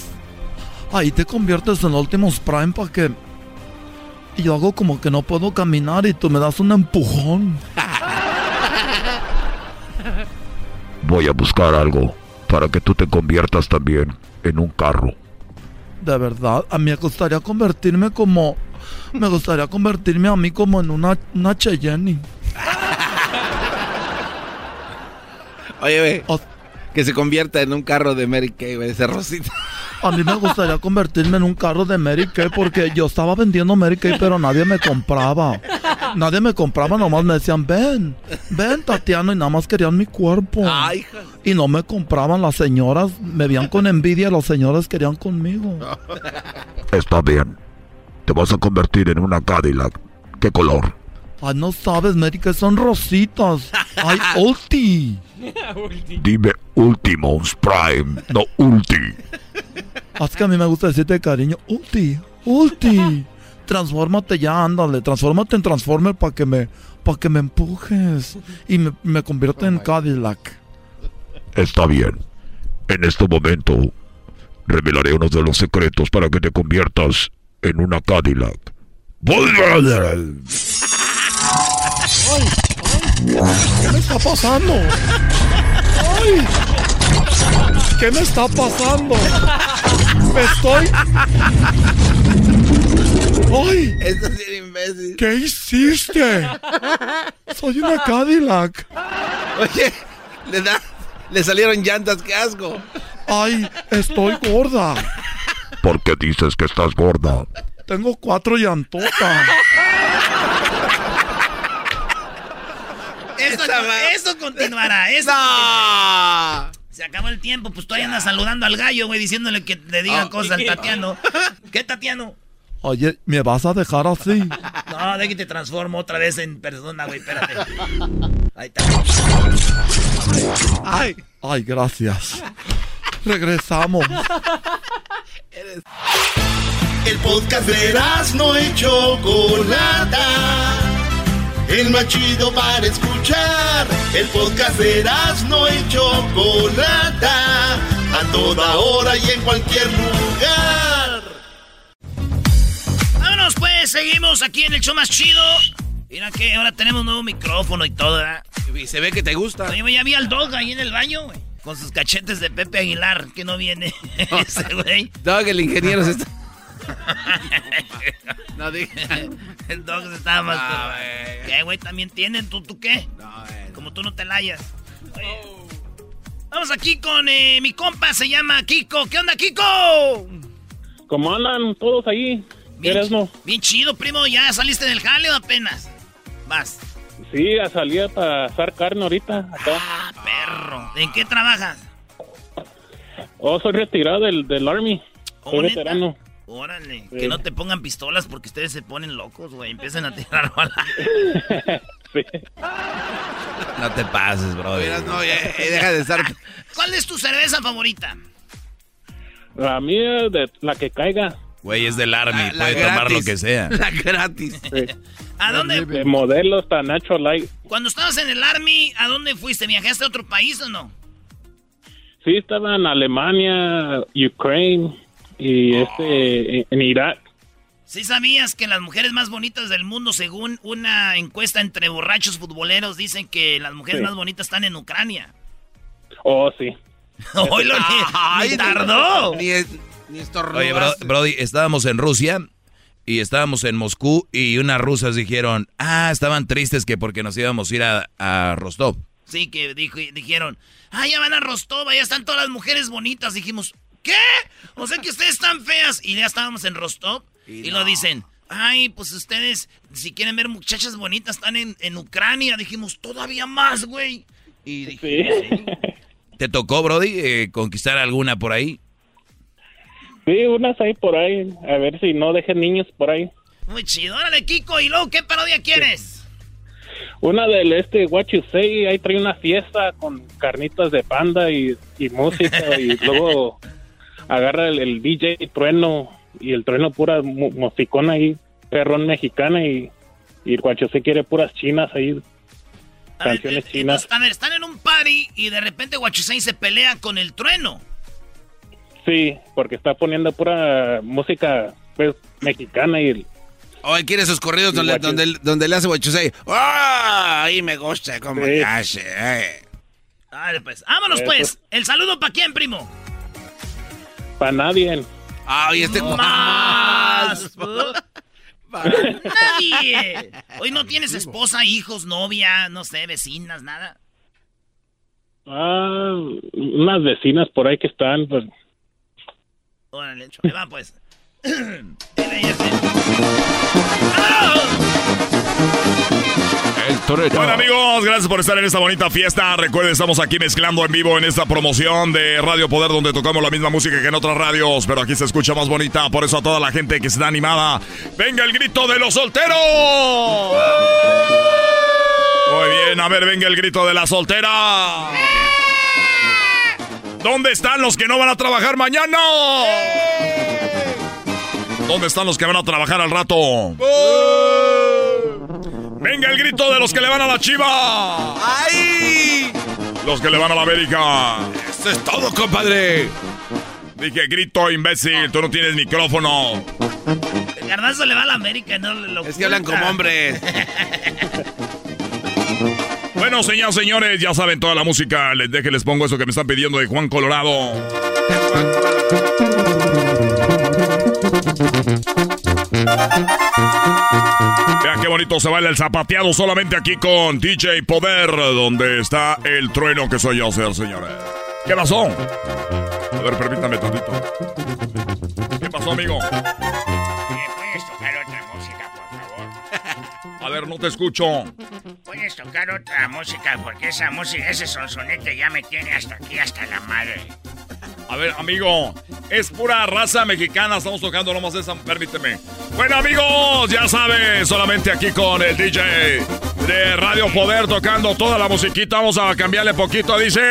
ahí te conviertes en Ultimus Prime para que... Y yo hago como que no puedo caminar y tú me das un empujón. Voy a buscar algo para que tú te conviertas también en un carro. De verdad, a mí me gustaría convertirme como... Me gustaría convertirme a mí como en una, una Cheyenne. Oye, ve. Que se convierta en un carro de Mary Kay, ese rosita. A mí me gustaría convertirme en un carro de Mary Kay porque yo estaba vendiendo Mary Kay pero nadie me compraba. nadie me compraba, nomás me decían, ven, ven, Tatiana, y nada más querían mi cuerpo. y no me compraban las señoras, me veían con envidia, las señoras querían conmigo. Está bien. Te vas a convertir en una Cadillac. ¿Qué color? Ay, no sabes, Mary, son rositas. Ay, ulti. Dime Ultimos Prime, no Ulti. Es que a mí me gusta decirte cariño, Ulti, Ulti. Transfórmate ya, ándale, transfórmate en Transformer para que me para que me empujes y me, me convierta en Cadillac. Está bien. En este momento revelaré uno de los secretos para que te conviertas en una Cadillac. ¿Qué me está pasando? ¡Ay! ¿Qué me está pasando? Me estoy. ¡Ay! Esto es imbécil. ¿Qué hiciste? Soy una Cadillac. Oye, le da. Le salieron llantas, qué asco. Ay, estoy gorda. ¿Por qué dices que estás gorda? Tengo cuatro llantotas. Esto, continuará. Se acabó el tiempo, pues todavía andas saludando al gallo, güey, diciéndole que le diga oh, cosas al Tatiano. ¿Qué, Tatiano? Oye, ¿me vas a dejar así? No, de que te transformo otra vez en persona, güey, espérate. Ahí está. Ay. Ay, gracias. Regresamos. El podcast de no hecho Chocolata el más chido para escuchar. El podcast de no y Chocolata, a toda hora y en cualquier lugar. Vámonos pues, seguimos aquí en el show más chido. Mira que ahora tenemos un nuevo micrófono y todo, ¿verdad? Y se ve que te gusta. Oye, ya vi al dog ahí en el baño, güey. Con sus cachetes de Pepe Aguilar, que no viene ese güey. Dog, el ingeniero se está... no dije. El dog estaba más. ¿Qué, güey? ¿También tienen? ¿Tú, tú qué? No, Como tú no te layas. Vamos aquí con eh, mi compa, se llama Kiko. ¿Qué onda, Kiko? ¿Cómo andan todos ahí? Bien, no? bien chido, primo. ¿Ya saliste del jale o apenas? Vas. Sí, a salir para asar carne ahorita. Ah, perro. ¿En qué trabajas? Oh, soy retirado del, del Army. soy veterano. Órale, que no te pongan pistolas porque ustedes se ponen locos, güey. Empiezan a tirar balas. sí. No te pases, bro. no, deja de estar. ¿Cuál es tu cerveza favorita? La mía, de la que caiga. Güey, es del Army, puede tomar lo que sea. La gratis. ¿A dónde? De modelo hasta Nacho Light. Cuando estabas en el Army, ¿a dónde fuiste? ¿Viajaste a otro país o no? Sí, estaba en Alemania, Ukraine y este en Irak. ¿Sí sabías que las mujeres más bonitas del mundo, según una encuesta entre borrachos futboleros, dicen que las mujeres más bonitas están en Ucrania? Oh, sí. Hoy lo ni, tardó. Ni, Oye, Brody, estábamos en Rusia y estábamos en Moscú y unas rusas dijeron, ah, estaban tristes que porque nos íbamos a ir a, a Rostov. Sí, que dijo, dijeron, ah, ya van a Rostov, ya están todas las mujeres bonitas. Dijimos, ¿Qué? O sea que ustedes están feas. Y ya estábamos en Rostov y, lo dicen. Ay, pues ustedes, si quieren ver muchachas bonitas, están en, Ucrania. Dijimos, todavía más, güey. Y dije, ¿Te tocó, Brody, eh, conquistar alguna por ahí? Sí, unas ahí por ahí. A ver si no dejen niños por ahí. Muy chido. Órale, Kiko. ¿Y luego qué parodia quieres? Una del este What You Say. Ahí trae una fiesta con carnitas de panda y, y música. y luego agarra el, DJ Trueno y el Trueno pura musicona ahí, perrón mexicana y, y el guacho se quiere puras chinas ahí. canciones chinas. a ver, están en un party y de repente Guachusei se pelea con el trueno. Sí, porque está poniendo pura música pues, mexicana y... O él quiere esos corridos donde, donde, le hace Guachusei. ¡Ah! ahí me gusta como sí. hace. Eh. pues, vámonos pues. ¿El saludo para quién, primo? Para nadie. Ay, este más. Para nadie. Hoy no tienes esposa, hijos, novia, no sé, vecinas, nada. Ah, unas vecinas por ahí que están, pues. Órale, ahí va, pues. Bueno amigos, gracias por estar en esta bonita fiesta. Recuerden, estamos aquí mezclando en vivo en esta promoción de Radio Poder donde tocamos la misma música que en otras radios, pero aquí se escucha más bonita. Por eso a toda la gente que está animada, venga el grito de los solteros. Muy bien, a ver, venga el grito de la soltera. ¿Dónde están los que no van a trabajar mañana? ¿Dónde están los que van a trabajar al rato? Venga el grito de los que le van a la chiva. ¡Ay! Los que le van a la América. Eso es todo, compadre. Dije, grito, imbécil, tú no tienes micrófono. El garbanzo le va a la América, no lo Es que hablan como hombres. bueno, señores, señores, ya saben toda la música. Les deje, les pongo eso que me están pidiendo de Juan Colorado. Bonito se baila el zapateado solamente aquí con DJ Poder, donde está el trueno que soy yo, señores. ¿Qué pasó? A ver, permítame tantito. ¿Qué pasó, amigo? ¿Puedes tocar otra música, por favor? A ver, no te escucho. ¿Puedes tocar otra música? Porque esa música, ese sonsonete ya me tiene hasta aquí, hasta la madre. A ver, amigo, es pura raza mexicana. Estamos tocando nomás esa, permíteme. Bueno, amigos, ya sabes, solamente aquí con el DJ de Radio Poder tocando toda la musiquita. Vamos a cambiarle poquito, dice.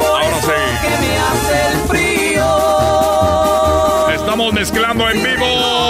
Ahora sí. Estamos mezclando en vivo.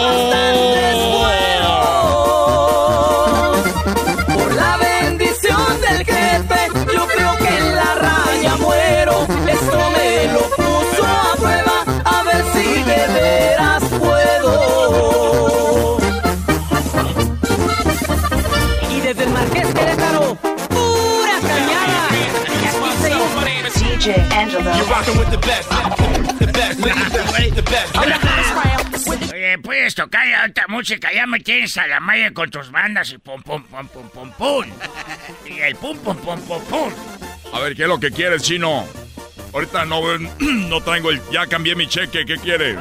Música, ya me tienes a la malla con tus bandas y pum pum pum pum pum pum. Y el pum pum pum pum pum. A ver, ¿qué es lo que quieres, chino? Ahorita no, no traigo el... Ya cambié mi cheque, ¿qué quieres?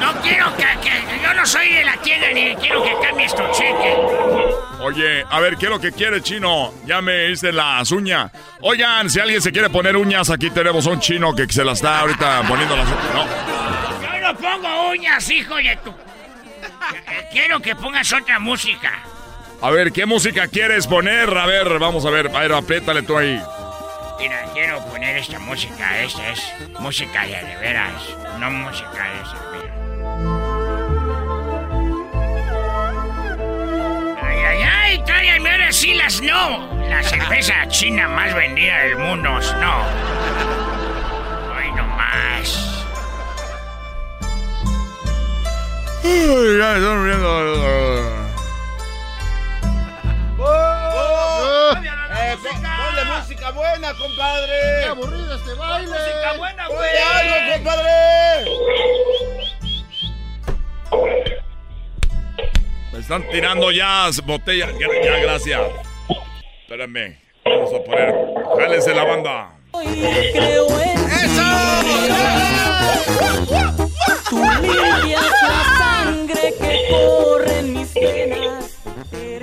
No quiero que, que... Yo no soy de la tienda ni quiero que cambies tu cheque. Oye, a ver, ¿qué es lo que quiere, chino? Ya me hice las uñas. Oigan, si alguien se quiere poner uñas, aquí tenemos a un chino que se las está ahorita poniendo las uñas. No. Yo no pongo uñas, hijo de tu... Quiero que pongas otra música. A ver, ¿qué música quieres poner? A ver, vamos a ver. A ver, apriétale tú ahí. Mira, quiero poner esta música. Esta es música de, de veras, no música de esa. Ay, ay, ay, tráiganme ahora sí las no. La cerveza china más vendida del mundo, no. Hoy no Uy, ya están viendo. Eh, ponle música buena, compadre. ¡Qué aburrido este baile! música buena, güey! ¡Ponle algo, compadre! Me están tirando ya botellas. Ya, ya, gracias. Espérenme. Vamos a poner. Jálense la banda. ¡Eso! Tú limpias la sangre que corre en mis venas.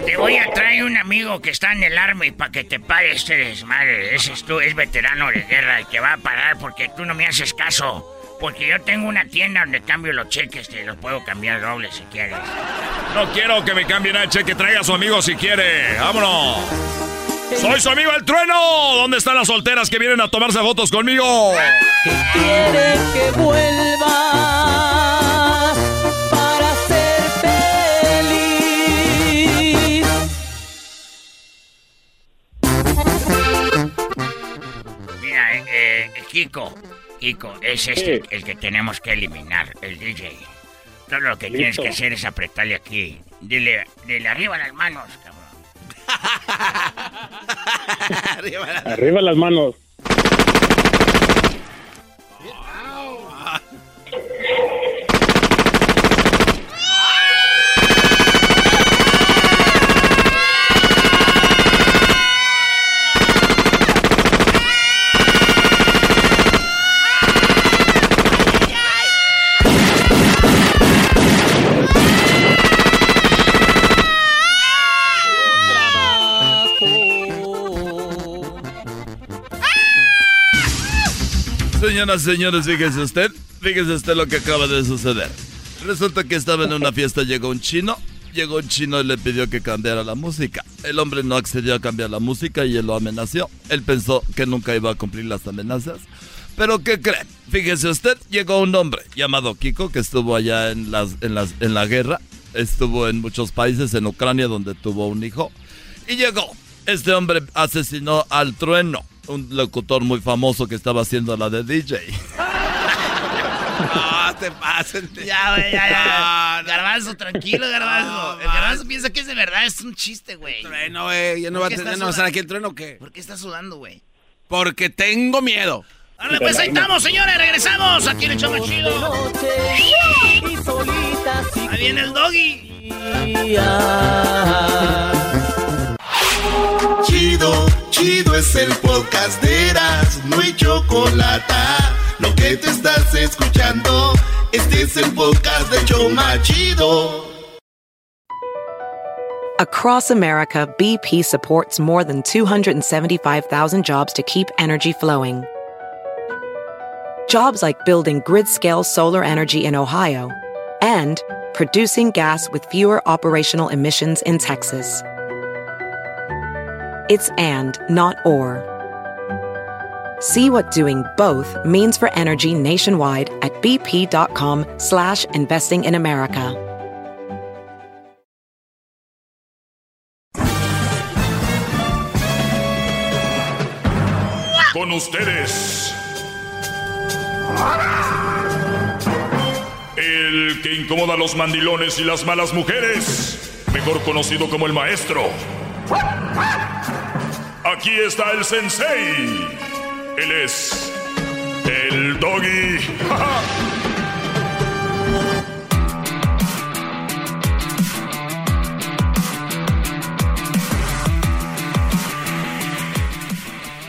Te voy a traer un amigo que está en el Army para que te pare este desmadre. Ese es tú, es veterano de guerra y te va a parar porque tú no me haces caso. Porque yo tengo una tienda donde cambio los cheques, te los puedo cambiar dobles si quieres. No quiero que me cambien el cheque. Traiga a su amigo si quiere. ¡Vámonos! Soy su amigo el trueno. ¿Dónde están las solteras que vienen a tomarse fotos conmigo? Quiere que vuelva para ser feliz. Mira, eh, eh, Kiko, Kiko, es este el que tenemos que eliminar, el DJ. Todo lo que tienes que hacer es apretarle aquí. Dile, dile arriba las manos, cabrón. Arriba las manos. Señoras y señores, fíjese usted, fíjese usted lo que acaba de suceder. Resulta que estaba en una fiesta, llegó un chino, llegó un chino y le pidió que cambiara la música. El hombre no accedió a cambiar la música y él lo amenazó. Él pensó que nunca iba a cumplir las amenazas. Pero ¿qué cree? Fíjese usted, llegó un hombre llamado Kiko que estuvo allá en, las, en, las, en la guerra, estuvo en muchos países, en Ucrania donde tuvo un hijo, y llegó. Este hombre asesinó al trueno, un locutor muy famoso que estaba haciendo la de DJ. No, te pasen. Ya, güey, ya, ya. Garbanzo, tranquilo, Garbanzo. el Garbanzo piensa que es de verdad, es un chiste, güey. Trueno, güey. ¿Ya no va a, tener, no va a estar aquí el trueno o qué? ¿Por qué estás sudando, güey? Porque tengo miedo. Ahora pues ahí estamos, señores, regresamos aquí en el show más chido. Ahí viene el doggy. Chido, chido es el podcast de Eras, no hay chocolate. Lo que te estás escuchando, este es el podcast de Choma Chido. Across America, BP supports more than 275,000 jobs to keep energy flowing. Jobs like building grid scale solar energy in Ohio and producing gas with fewer operational emissions in Texas. It's and, not or. See what doing both means for energy nationwide at bp.com slash investing in America. Con ustedes. El que incomoda a los mandilones y las malas mujeres. Mejor conocido como el maestro. Aquí está el sensei. Él es el doggy.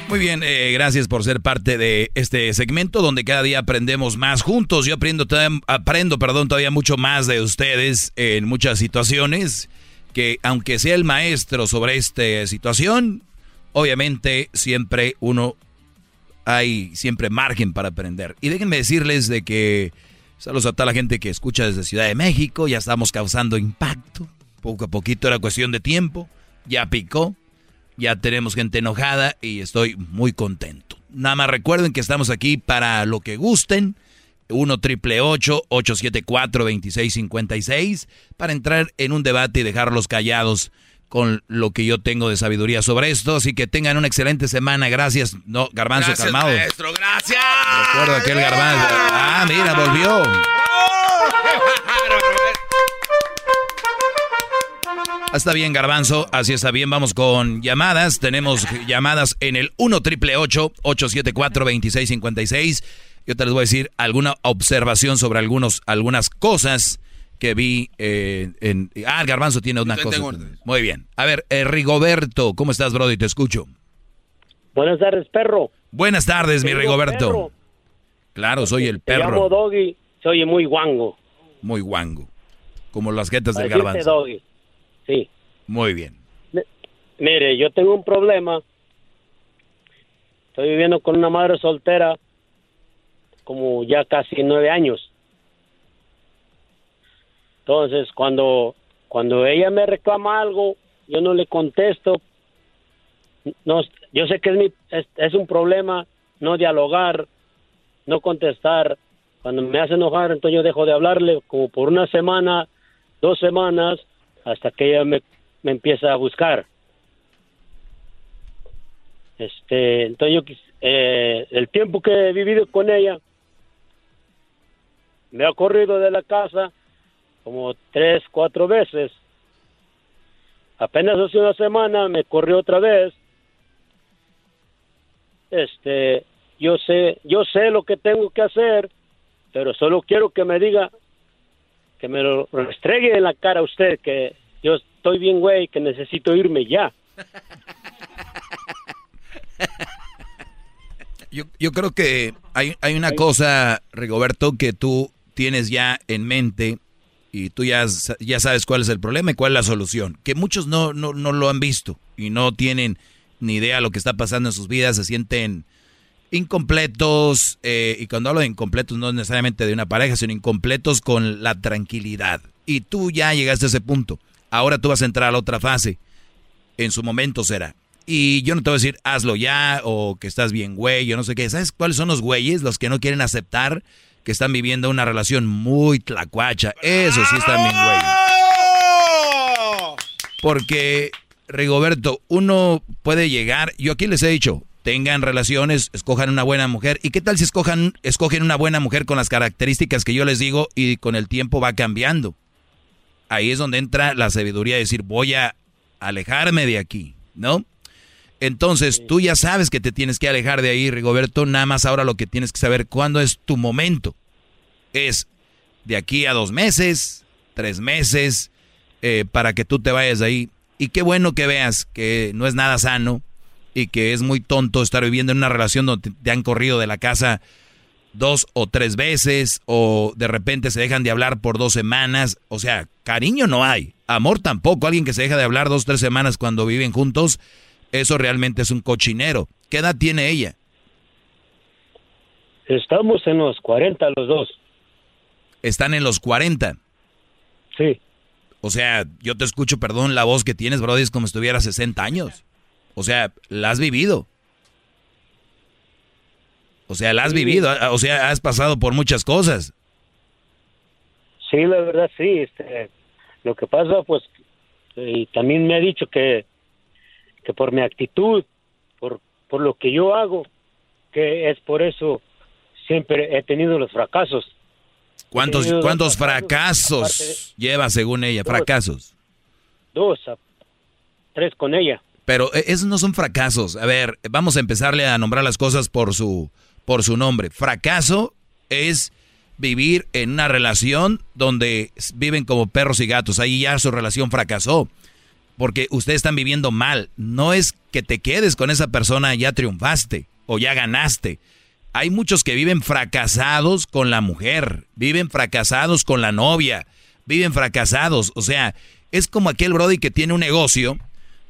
Muy bien, eh, gracias por ser parte de este segmento donde cada día aprendemos más juntos. Yo aprendo, aprendo perdón, todavía mucho más de ustedes en muchas situaciones que aunque sea el maestro sobre esta situación, obviamente siempre uno hay siempre margen para aprender. Y déjenme decirles de que saludos a toda la gente que escucha desde Ciudad de México, ya estamos causando impacto. Poco a poquito era cuestión de tiempo, ya picó. Ya tenemos gente enojada y estoy muy contento. Nada más recuerden que estamos aquí para lo que gusten. 1 triple 874 2656 para entrar en un debate y dejarlos callados con lo que yo tengo de sabiduría sobre esto. Así que tengan una excelente semana. Gracias. No, Garbanzo, Gracias, calmado. maestro, gracias. Recuerdo aquel Garbanzo. Ah, mira, volvió. Ah, Está bien, Garbanzo. Así está bien. Vamos con llamadas. Tenemos llamadas en el 1 triple 874 2656 Yo te les voy a decir alguna observación sobre algunos, algunas cosas que vi eh, en... Ah, el Garbanzo tiene una cosa. Muy bien. A ver, eh, Rigoberto, ¿cómo estás, Brody? Te escucho. Buenas tardes, perro. Buenas tardes, mi Rigoberto. perro. Claro, soy el Te llamo perro. Doggy, se oye muy guango. Muy guango. Como las jetas del garbanzo. Doggy. Sí. Muy bien. Mire, yo tengo un problema. Estoy viviendo con una madre soltera como ya casi nueve años. Entonces, cuando, cuando ella me reclama algo, yo no le contesto. No, yo sé que es, mi, es, un problema no dialogar, no contestar. Cuando me hace enojar, entonces yo dejo de hablarle como por una semana, dos semanas, hasta que ella me, me empieza a buscar. Este, entonces eh, el tiempo que he vivido con ella, me ha corrido de la casa como tres, cuatro veces. Apenas hace una semana me corrió otra vez. Este, yo sé, yo sé lo que tengo que hacer, pero solo quiero que me diga, que me lo restregue en la cara a usted, que yo estoy bien, güey, que necesito irme ya. Yo, yo creo que hay, hay una cosa, Rigoberto, que tú tienes ya en mente y tú ya, ya sabes cuál es el problema y cuál es la solución. Que muchos no, no, no lo han visto y no tienen ni idea de lo que está pasando en sus vidas, se sienten incompletos, eh, y cuando hablo de incompletos no necesariamente de una pareja, sino incompletos con la tranquilidad. Y tú ya llegaste a ese punto. Ahora tú vas a entrar a la otra fase. En su momento será. Y yo no te voy a decir, hazlo ya, o que estás bien, güey, yo no sé qué. ¿Sabes cuáles son los güeyes? Los que no quieren aceptar que están viviendo una relación muy tlacuacha. Eso sí están bien, güey. Porque, Rigoberto, uno puede llegar, yo aquí les he dicho, tengan relaciones, escojan una buena mujer. ¿Y qué tal si escojan, escogen una buena mujer con las características que yo les digo y con el tiempo va cambiando? Ahí es donde entra la sabiduría de decir, voy a alejarme de aquí, ¿no? Entonces, tú ya sabes que te tienes que alejar de ahí, Rigoberto. Nada más ahora lo que tienes que saber cuándo es tu momento. Es de aquí a dos meses, tres meses, eh, para que tú te vayas de ahí. Y qué bueno que veas que no es nada sano y que es muy tonto estar viviendo en una relación donde te han corrido de la casa dos o tres veces o de repente se dejan de hablar por dos semanas. O sea, cariño no hay, amor tampoco. Alguien que se deja de hablar dos o tres semanas cuando viven juntos eso realmente es un cochinero. ¿Qué edad tiene ella? Estamos en los 40 los dos. Están en los 40. Sí. O sea, yo te escucho, perdón, la voz que tienes, Brody, es como si tuviera 60 años. O sea, la has vivido. O sea, la has vivido, o sea, has pasado por muchas cosas. Sí, la verdad, sí. Este, lo que pasa, pues, y también me ha dicho que que por mi actitud, por, por lo que yo hago, que es por eso siempre he tenido los fracasos. ¿Cuántos, ¿cuántos fracasos, lleva según ella? fracasos. Dos, tres con ella. Pero eh, esos no son fracasos. A ver, vamos a empezarle a nombrar las cosas por su, por su nombre. Fracaso es vivir en una relación donde viven como perros y gatos. Ahí ya su relación fracasó porque ustedes están viviendo mal. No es que te quedes con esa persona, ya triunfaste o ya ganaste. Hay muchos que viven fracasados con la mujer, viven fracasados con la novia, viven fracasados. O sea, es como aquel Brody que tiene un negocio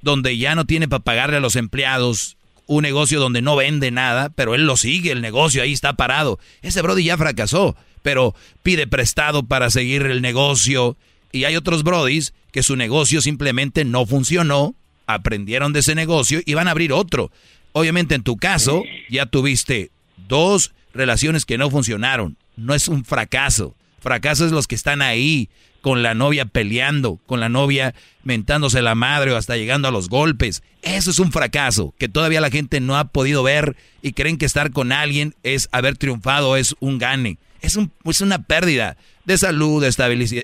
donde ya no tiene para pagarle a los empleados, un negocio donde no vende nada, pero él lo sigue, el negocio ahí está parado. Ese Brody ya fracasó, pero pide prestado para seguir el negocio. Y hay otros Brodis que su negocio simplemente no funcionó, aprendieron de ese negocio y van a abrir otro. Obviamente en tu caso ya tuviste dos relaciones que no funcionaron. No es un fracaso. Fracaso es los que están ahí con la novia peleando, con la novia mentándose la madre o hasta llegando a los golpes. Eso es un fracaso que todavía la gente no ha podido ver y creen que estar con alguien es haber triunfado, es un gane. Es, un, es una pérdida de salud, de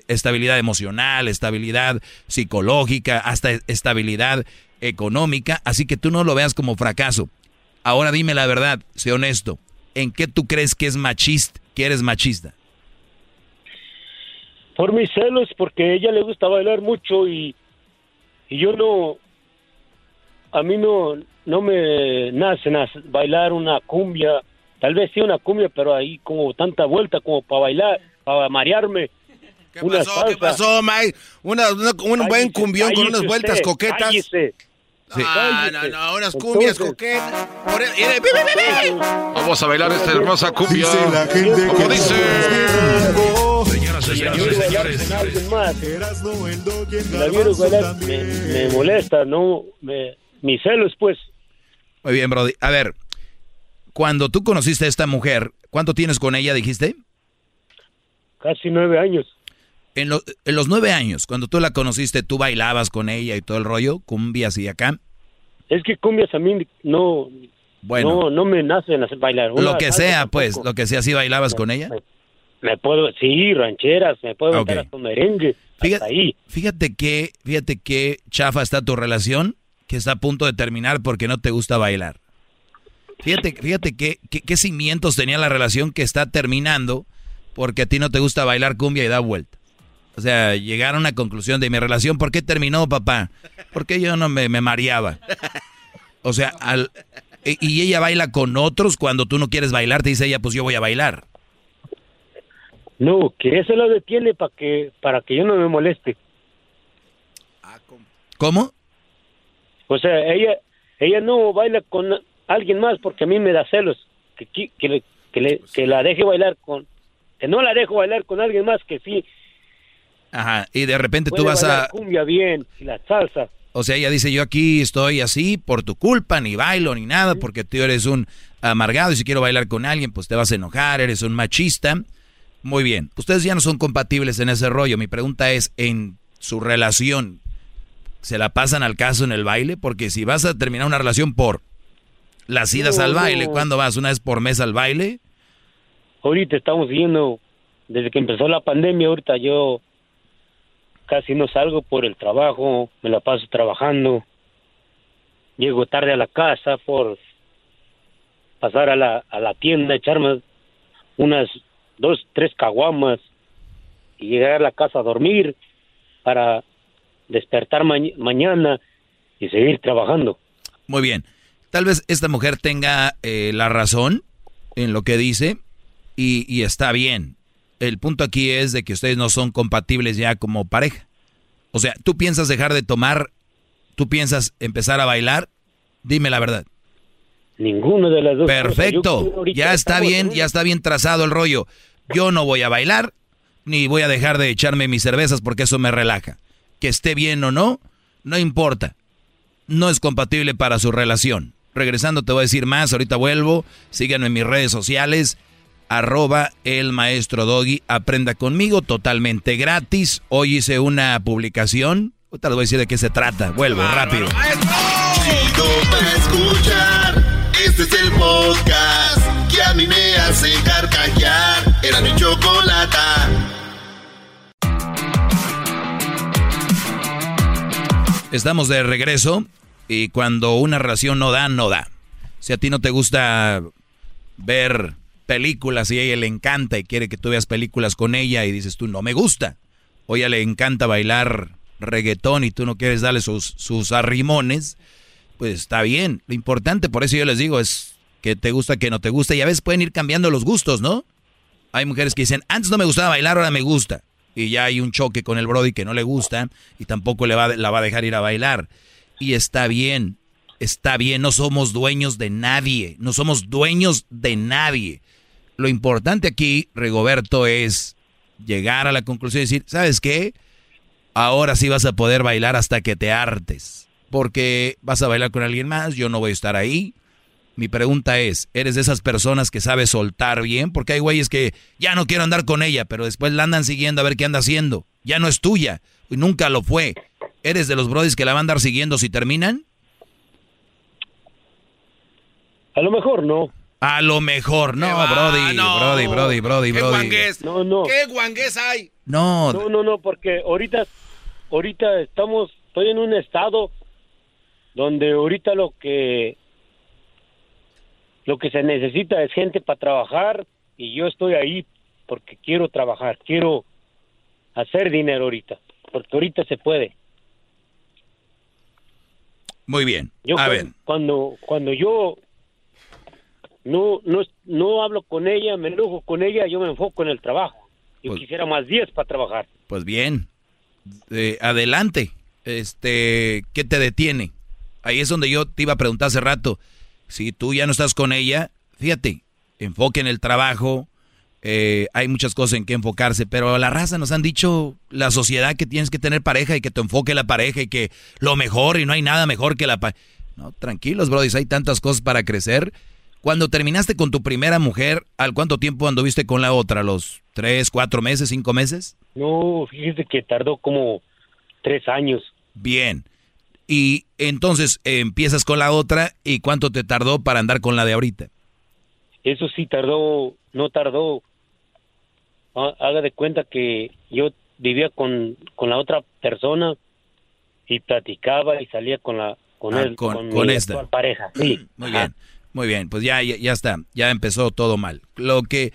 estabilidad emocional, estabilidad psicológica, hasta estabilidad económica, así que tú no lo veas como fracaso. Ahora dime la verdad, sé honesto, ¿en qué tú crees que es machista, que eres machista? Por mis celos, porque a ella le gusta bailar mucho y, y yo no, a mí no, no me nace bailar una cumbia, tal vez sí una cumbia, pero ahí como tanta vuelta como para bailar para marearme. ¿Qué pasó? ¿Qué pasó, Mike? Una, un buen cumbión con unas vueltas coquetas. Ah, no, no, unas cumbias coquetas. Vamos a bailar esta hermosa cumbia. Como dice. Señoras y señores, Me, me molesta, no, me, mis celos, pues. Muy bien, Brody. A ver, cuando tú conociste a esta mujer, ¿cuánto tienes con ella, dijiste? Casi nueve años. En, los nueve años, cuando tú la conociste, ¿tú bailabas con ella y todo el rollo? ¿Cumbias y acá? Es que cumbias a mí no... Bueno. No, no me nacen hacer bailar. lo que sea, pues, lo que sea, ¿sí bailabas con ella? Me, puedo, sí, rancheras, me puedo okay. hasta merengue, fíjate, ahí. Fíjate que, fíjate que chafa está tu relación, que está a punto de terminar porque no te gusta bailar. Fíjate, fíjate qué que, cimientos tenía la relación que está terminando porque a ti no te gusta bailar cumbia y da vuelta. O sea, llegar a una conclusión de mi relación, ¿por qué terminó, papá? Porque yo no me, me mareaba. O sea, al, y ella baila con otros cuando tú no quieres bailar, te dice ella, pues yo voy a bailar. No, que eso lo detiene para que para que yo no me moleste. ¿Cómo? O sea, ella ella no baila con alguien más porque a mí me da celos. que, que, le- que, le- que la deje bailar con, que no la dejo bailar con alguien más que sí. Ajá, y de repente tú vas a... cumbia bien y la salsa. O sea, ella dice, yo aquí estoy así por tu culpa, ni bailo ni nada, porque tú eres un amargado y si quiero bailar con alguien, pues te vas a enojar, eres un machista. Muy bien, ustedes ya no son compatibles en ese rollo. Mi pregunta es, en su relación, ¿se la pasan al caso en el baile? Porque si vas a terminar una relación por las idas No, al baile, no. ¿cuándo vas? ¿Una vez por mes al baile? Ahorita estamos yendo, desde que empezó la pandemia, ahorita yo casi no salgo por el trabajo, me la paso trabajando. Llego tarde a la casa por pasar a la, a la tienda, echarme unas dos, tres caguamas y llegar a la casa a dormir para despertar ma- mañana y seguir trabajando. Muy bien. Tal vez esta mujer tenga eh, la razón en lo que dice y, y está bien. El punto aquí es de que ustedes no son compatibles ya como pareja. O sea, tú piensas dejar de tomar, tú piensas empezar a bailar, dime la verdad. Ninguno de las dos. Perfecto, ya está bien, en ya está bien trazado el rollo. Yo no voy a bailar, ni voy a dejar de echarme mis cervezas porque eso me relaja. Que esté bien o no, no importa. No es compatible para su relación. Regresando te voy a decir más, ahorita vuelvo. Síganme en mis redes sociales, arroba el maestro Doggy. Aprenda conmigo, totalmente gratis. Hoy hice una publicación. Ahorita les voy a decir de qué se trata. Vuelvo, rápido. Chido para escuchar. Este es el podcast que a mí me hace carcajear. Era mi chocolata. Estamos de regreso y cuando una relación no da, no da. Si a ti no te gusta ver películas y a ella le encanta y quiere que tú veas películas con ella y dices tú no me gusta. O ella le encanta bailar reggaetón y tú no quieres darle sus, sus arrimones, pues está bien. Lo importante, por eso yo les digo, es que te gusta, que no te gusta y a veces pueden ir cambiando los gustos, ¿no? Hay mujeres que dicen, antes no me gustaba bailar, ahora me gusta. Y ya hay un choque con el Brody que no le gusta y tampoco le va, la va a dejar ir a bailar. Y está bien, está bien, no somos dueños de nadie, no somos dueños de nadie. Lo importante aquí, Rigoberto, es llegar a la conclusión y decir, ¿sabes qué? Ahora sí vas a poder bailar hasta que te hartes. Porque vas a bailar con alguien más, yo no voy a estar ahí. Mi pregunta es, ¿eres de esas personas que sabe soltar bien? Porque hay güeyes que ya no quiero andar con ella, pero después la andan siguiendo a ver qué anda haciendo. Ya no es tuya, y nunca lo fue. ¿Eres de los brodis que la van a andar siguiendo si terminan? A lo mejor no. A lo mejor, no, va? brody, No. brody, brody, brody, ¿Qué brody. guangués? No, no. ¿Qué guangués hay? No, No, no, no, porque ahorita, ahorita estamos, estoy en un estado donde ahorita lo que, lo que se necesita es gente para trabajar y yo estoy ahí porque quiero trabajar, quiero hacer dinero ahorita, porque ahorita se puede. Muy bien. Yo a cu- ver, cuando cuando yo no no no hablo con ella, me enojo con ella, yo me enfoco en el trabajo. Yo Pues- quisiera más días para trabajar. pues bien. Eh, adelante. Este, ¿qué te detiene? Ahí es donde yo te iba a preguntar hace rato. Si tú ya no estás con ella, fíjate, enfoque en el trabajo. Eh, hay muchas cosas en que enfocarse, pero la raza nos han dicho la sociedad que tienes que tener pareja y que te enfoque la pareja y que lo mejor y no hay nada mejor que la pareja. No, tranquilos, brodis, hay tantas cosas para crecer. Cuando terminaste con tu primera mujer, ¿al cuánto tiempo anduviste con la otra? ¿Los tres, cuatro meses, cinco meses? No, fíjese que tardó como tres años. Bien. Y entonces eh, empiezas con la otra y cuánto te tardó para andar con la de ahorita. Eso sí tardó, no tardó. Ha- Haga de cuenta que yo vivía con, con la otra persona y platicaba y salía con la con Ah, él, con- con, con mi esta. pareja. Sí. Muy Ajá. bien, muy bien. Pues ya, ya, ya está, ya empezó todo mal. Lo que,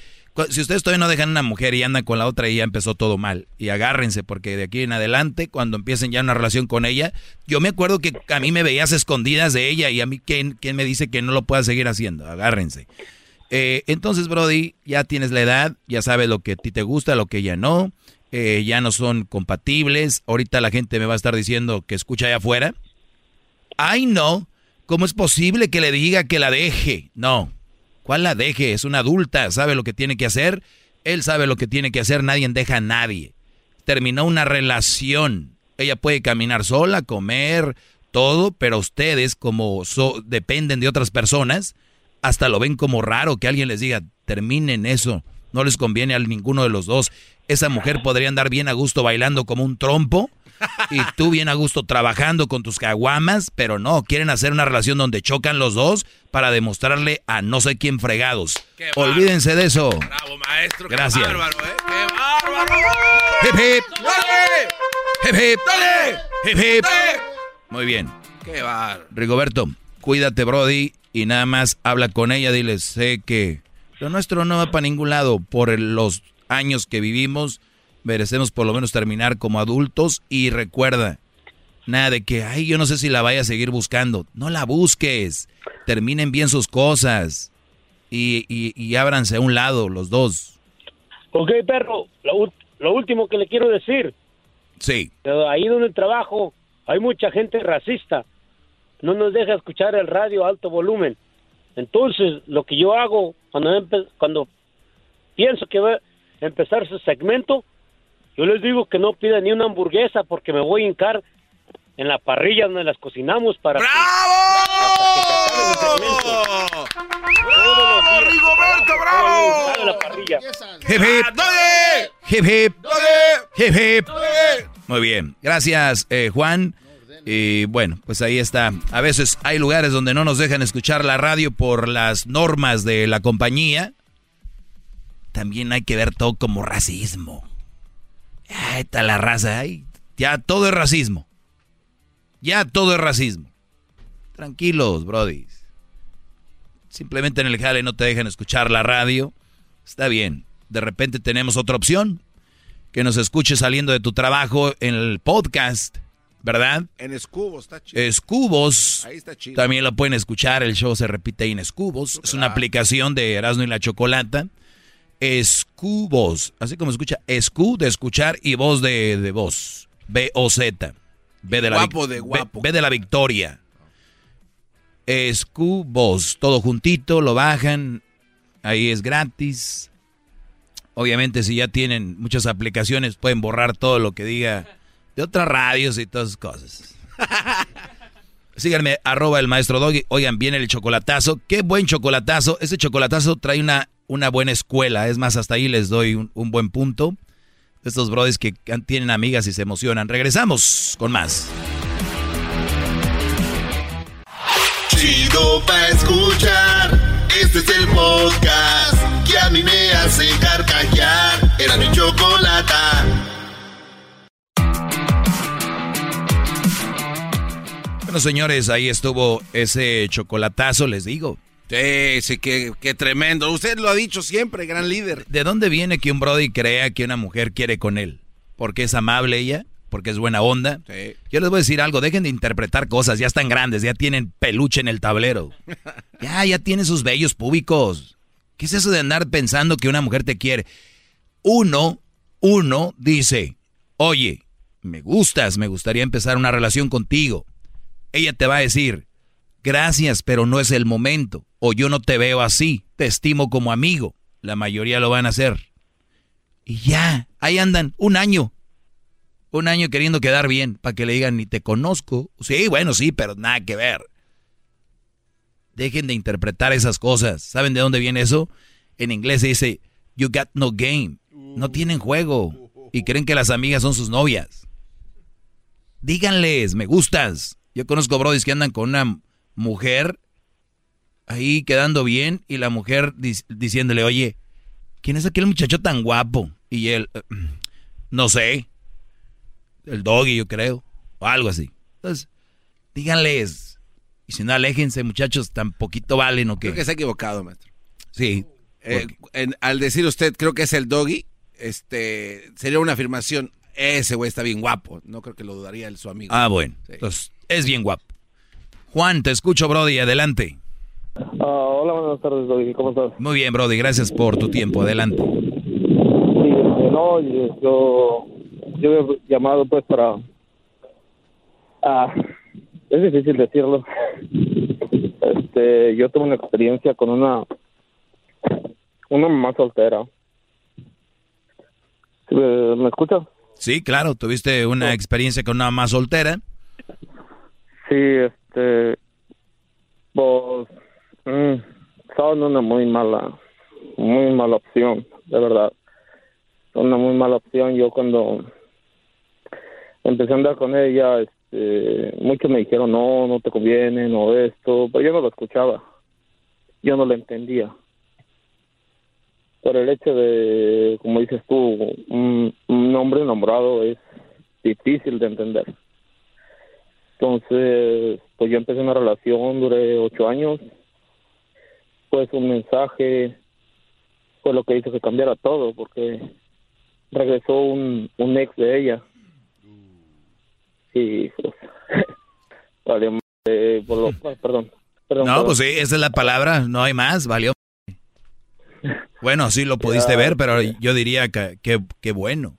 si ustedes todavía no dejan una mujer y andan con la otra, y ya empezó todo mal. Y agárrense, porque de aquí en adelante, cuando empiecen ya una relación con ella, yo me acuerdo que a mí me veías escondidas de ella y a mí, ¿quién, quién me dice que no lo pueda seguir haciendo? Agárrense. Eh, entonces, Brody, ya tienes la edad, ya sabes lo que a ti te gusta, lo que ya no, eh, ya no son compatibles. Ahorita la gente me va a estar diciendo que escucha allá afuera. Ay, no, ¿cómo es posible que le diga que la deje? No, ¿Cuál la deje? Es una adulta, sabe lo que tiene que hacer. Él sabe lo que tiene que hacer, nadie deja a nadie. Terminó una relación. Ella puede caminar sola, comer, todo, pero ustedes como so- dependen de otras personas, hasta lo ven como raro que alguien les diga, terminen eso, no les conviene a ninguno de los dos. Esa mujer podría andar bien a gusto bailando como un trompo y tú bien a gusto trabajando con tus caguamas, pero no, quieren hacer una relación donde chocan los dos para demostrarle a no sé quién fregados. Olvídense de eso. Bravo, maestro. qué Gracias. bárbaro, ¿eh? ¡Qué bárbaro! Hip, hip. ¡Dale! Hip, hip. ¡Dale! Hip, hip. ¡Dale! Muy bien. ¡Qué bárbaro! Rigoberto, cuídate, Brody, y nada más habla con ella, dile, sé que lo nuestro no va para ningún lado. Por los años que vivimos, merecemos por lo menos terminar como adultos y recuerda, nada de que, ay, yo no sé si la vaya a seguir buscando. No la busques. Terminen bien sus cosas y, y, y ábranse a un lado los dos. Ok, perro, lo, lo último que le quiero decir, Sí. ahí donde trabajo hay mucha gente racista, no nos deja escuchar el radio a alto volumen. Entonces, lo que yo hago cuando, empe- cuando pienso que va a empezar su segmento, yo les digo que no pidan ni una hamburguesa porque me voy a hincar en la parrilla donde las cocinamos para que. Todos los días. Rigoberto, bravo! en la parrilla. Hip, hip. ¡Dale! Hip, hip. ¡Dale! Hip, hip. ¡Dale! Muy bien, gracias eh, Juan. Y bueno, pues ahí está. A veces hay lugares donde no nos dejan escuchar la radio por las normas de la compañía. También hay que ver todo como racismo. Ahí está la raza. ay, ya todo es racismo. Ya todo es racismo. Tranquilos, Brody. Simplemente en el jale no te dejan escuchar la radio. Está bien. De repente tenemos otra opción que nos escuche saliendo de tu trabajo en el podcast, ¿verdad? En Escubo está chido. Escubos. Ahí está chido. También lo pueden escuchar, el show se repite ahí en Escubos. Es una aplicación de Erasmo y la Chocolata. Escubos, así como escucha, escu de escuchar y voz de, de voz. B-O-Z. B de la Guapo de B- guapo. B de la victoria. Escubos, todo juntito, lo bajan. Ahí es gratis. Obviamente, si ya tienen muchas aplicaciones, pueden borrar todo lo que diga de otras radios y todas esas cosas. Síganme, arroba el maestro Doggy. Oigan, viene el chocolatazo. Qué buen chocolatazo. Este chocolatazo trae una, una buena escuela. Es más, hasta ahí les doy un, buen punto. Estos brothers que tienen amigas y se emocionan. Regresamos con más. Chido pa' escuchar. Este es el podcast que a mí me hace carcajear. Era mi chocolata. Bueno, señores, ahí estuvo ese chocolatazo, les digo. Sí, sí, qué, qué tremendo. Usted lo ha dicho siempre, gran líder. ¿De dónde viene que un brody crea que una mujer quiere con él? ¿Porque es amable ella? ¿Porque es buena onda? Sí. Yo les voy a decir algo, dejen de interpretar cosas, ya están grandes, ya tienen peluche en el tablero. Ya, ya tienen sus vellos públicos. ¿Qué es eso de andar pensando que una mujer te quiere? Uno, uno dice, oye, me gustas, me gustaría empezar una relación contigo. Ella te va a decir, gracias, pero no es el momento. O yo no te veo así, te estimo como amigo. La mayoría lo van a hacer. Y ya, ahí andan, un año. Un año queriendo quedar bien, para que le digan, ni te conozco. Sí, bueno, sí, pero nada que ver. Dejen de interpretar esas cosas. ¿Saben de dónde viene eso? En inglés se dice, you got no game. No tienen juego. Y creen que las amigas son sus novias. Díganles, me gustas. Yo conozco brodis que andan con una mujer ahí quedando bien y la mujer dic- diciéndole, oye, ¿quién es aquel muchacho tan guapo? Y él, "Eh, no sé, el doggy yo creo, o algo así. Entonces, díganles, y si no, aléjense muchachos, tan poquito valen o qué. Creo que se ha equivocado, maestro. Sí. Eh, en- al decir usted, creo que es el doggy, este, sería una afirmación. Ese güey está bien guapo. No creo que lo dudaría el, su amigo. Ah, bueno, Sí. entonces, es bien guapo. Juan, te escucho, Brody, adelante. Ah, hola, buenas tardes, Doggy. ¿Cómo estás? Muy bien, Brody, gracias por tu tiempo, adelante. Sí, este, no, yo, yo he llamado pues para... Ah, es difícil decirlo. Este, yo tuve una experiencia con una una mamá soltera. ¿Sí ¿Me, me escuchas? Sí, claro, tuviste una experiencia con una mamá soltera. Sí, este, pues, mm, son una muy mala, muy mala opción, de verdad. Son una muy mala opción. Yo cuando empecé a andar con ella, este, muchos me dijeron, no, no te conviene, no esto, pero yo no lo escuchaba. Yo no lo entendía. Por el hecho de, como dices tú, un, un hombre nombrado es difícil de entender. Entonces, pues yo empecé una relación, duré ocho años. Pues un mensaje fue lo que hizo que cambiara todo, porque regresó un, un ex de ella. Y pues, valió madre, por lo- perdón, perdón. No, perdón. pues sí, esa es la palabra, no hay más, valió. Bueno, sí lo pudiste Ya. ver, pero yo diría que, que, que bueno.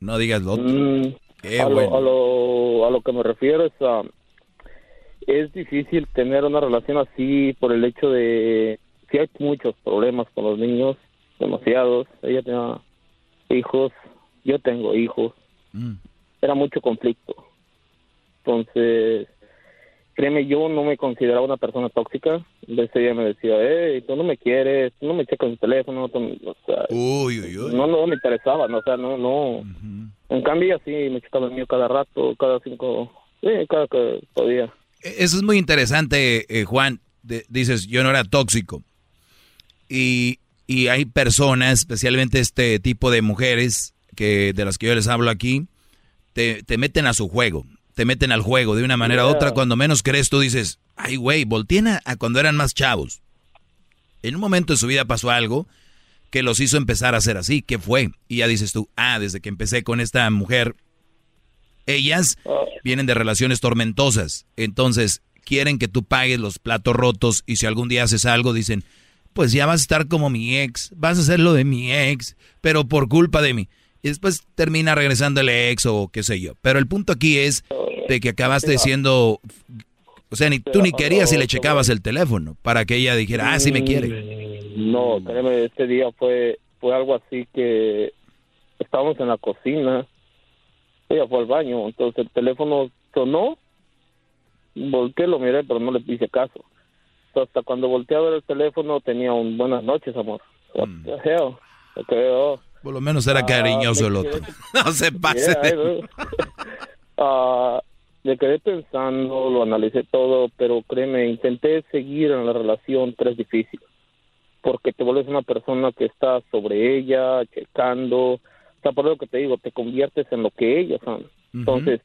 No digas lo otro. Mm, Qué a, bueno. lo, a, lo, a lo que me refiero es a... Es difícil tener una relación así por el hecho de... Sí hay muchos problemas con los niños, demasiados. Ella tenía hijos, yo tengo hijos. Mm. Era mucho conflicto. Entonces, créeme, yo no me consideraba una persona tóxica. Veces ella me decía, hey, tú no me quieres, tú no me checas el teléfono. tú no-". o sea, Uy, uy, uy. no, no me interesaba, no, o sea, no, no. En cambio, sí me checaba el mío cada rato, cada cinco, sí, cada que podía. Eso es muy interesante, eh, Juan. De- dices, yo no era tóxico. Y, y hay personas, especialmente este tipo de mujeres, que de las que yo les hablo aquí, te, te meten a su juego, te meten al juego de una manera u Yeah. otra. Cuando menos crees, tú dices, ay, güey, volteen a, a cuando eran más chavos. En un momento de su vida pasó algo que los hizo empezar a ser así. ¿Qué fue? Y ya dices tú, ah, desde que empecé con esta mujer, ellas vienen de relaciones tormentosas. Entonces, quieren que tú pagues los platos rotos y si algún día haces algo, dicen, pues ya vas a estar como mi ex, vas a hacer lo de mi ex, pero por culpa de mí. Y después termina regresando el ex o qué sé yo. Pero el punto aquí es de que acabaste siendo... O sea, ni tú ni querías y le checabas el teléfono para que ella dijera, ah, sí me quiere. Mm, No, créeme, este día fue, fue algo así que estábamos en la cocina, ella fue al baño, entonces el teléfono sonó, volteé, lo miré, pero no le hice caso. Entonces, hasta cuando volteé a ver el teléfono tenía un buenas noches, amor. What Mm. the hell? Ok, oh. Por lo menos era Ah, cariñoso el otro. quedé- No se pase. Yeah, I know. Ah, me quedé pensando, lo analicé todo, pero créeme, intenté seguir en la relación, pero es difícil. Porque te vuelves una persona que está sobre ella, checando. O sea, por lo que te digo, te conviertes en lo que ellos son. Entonces,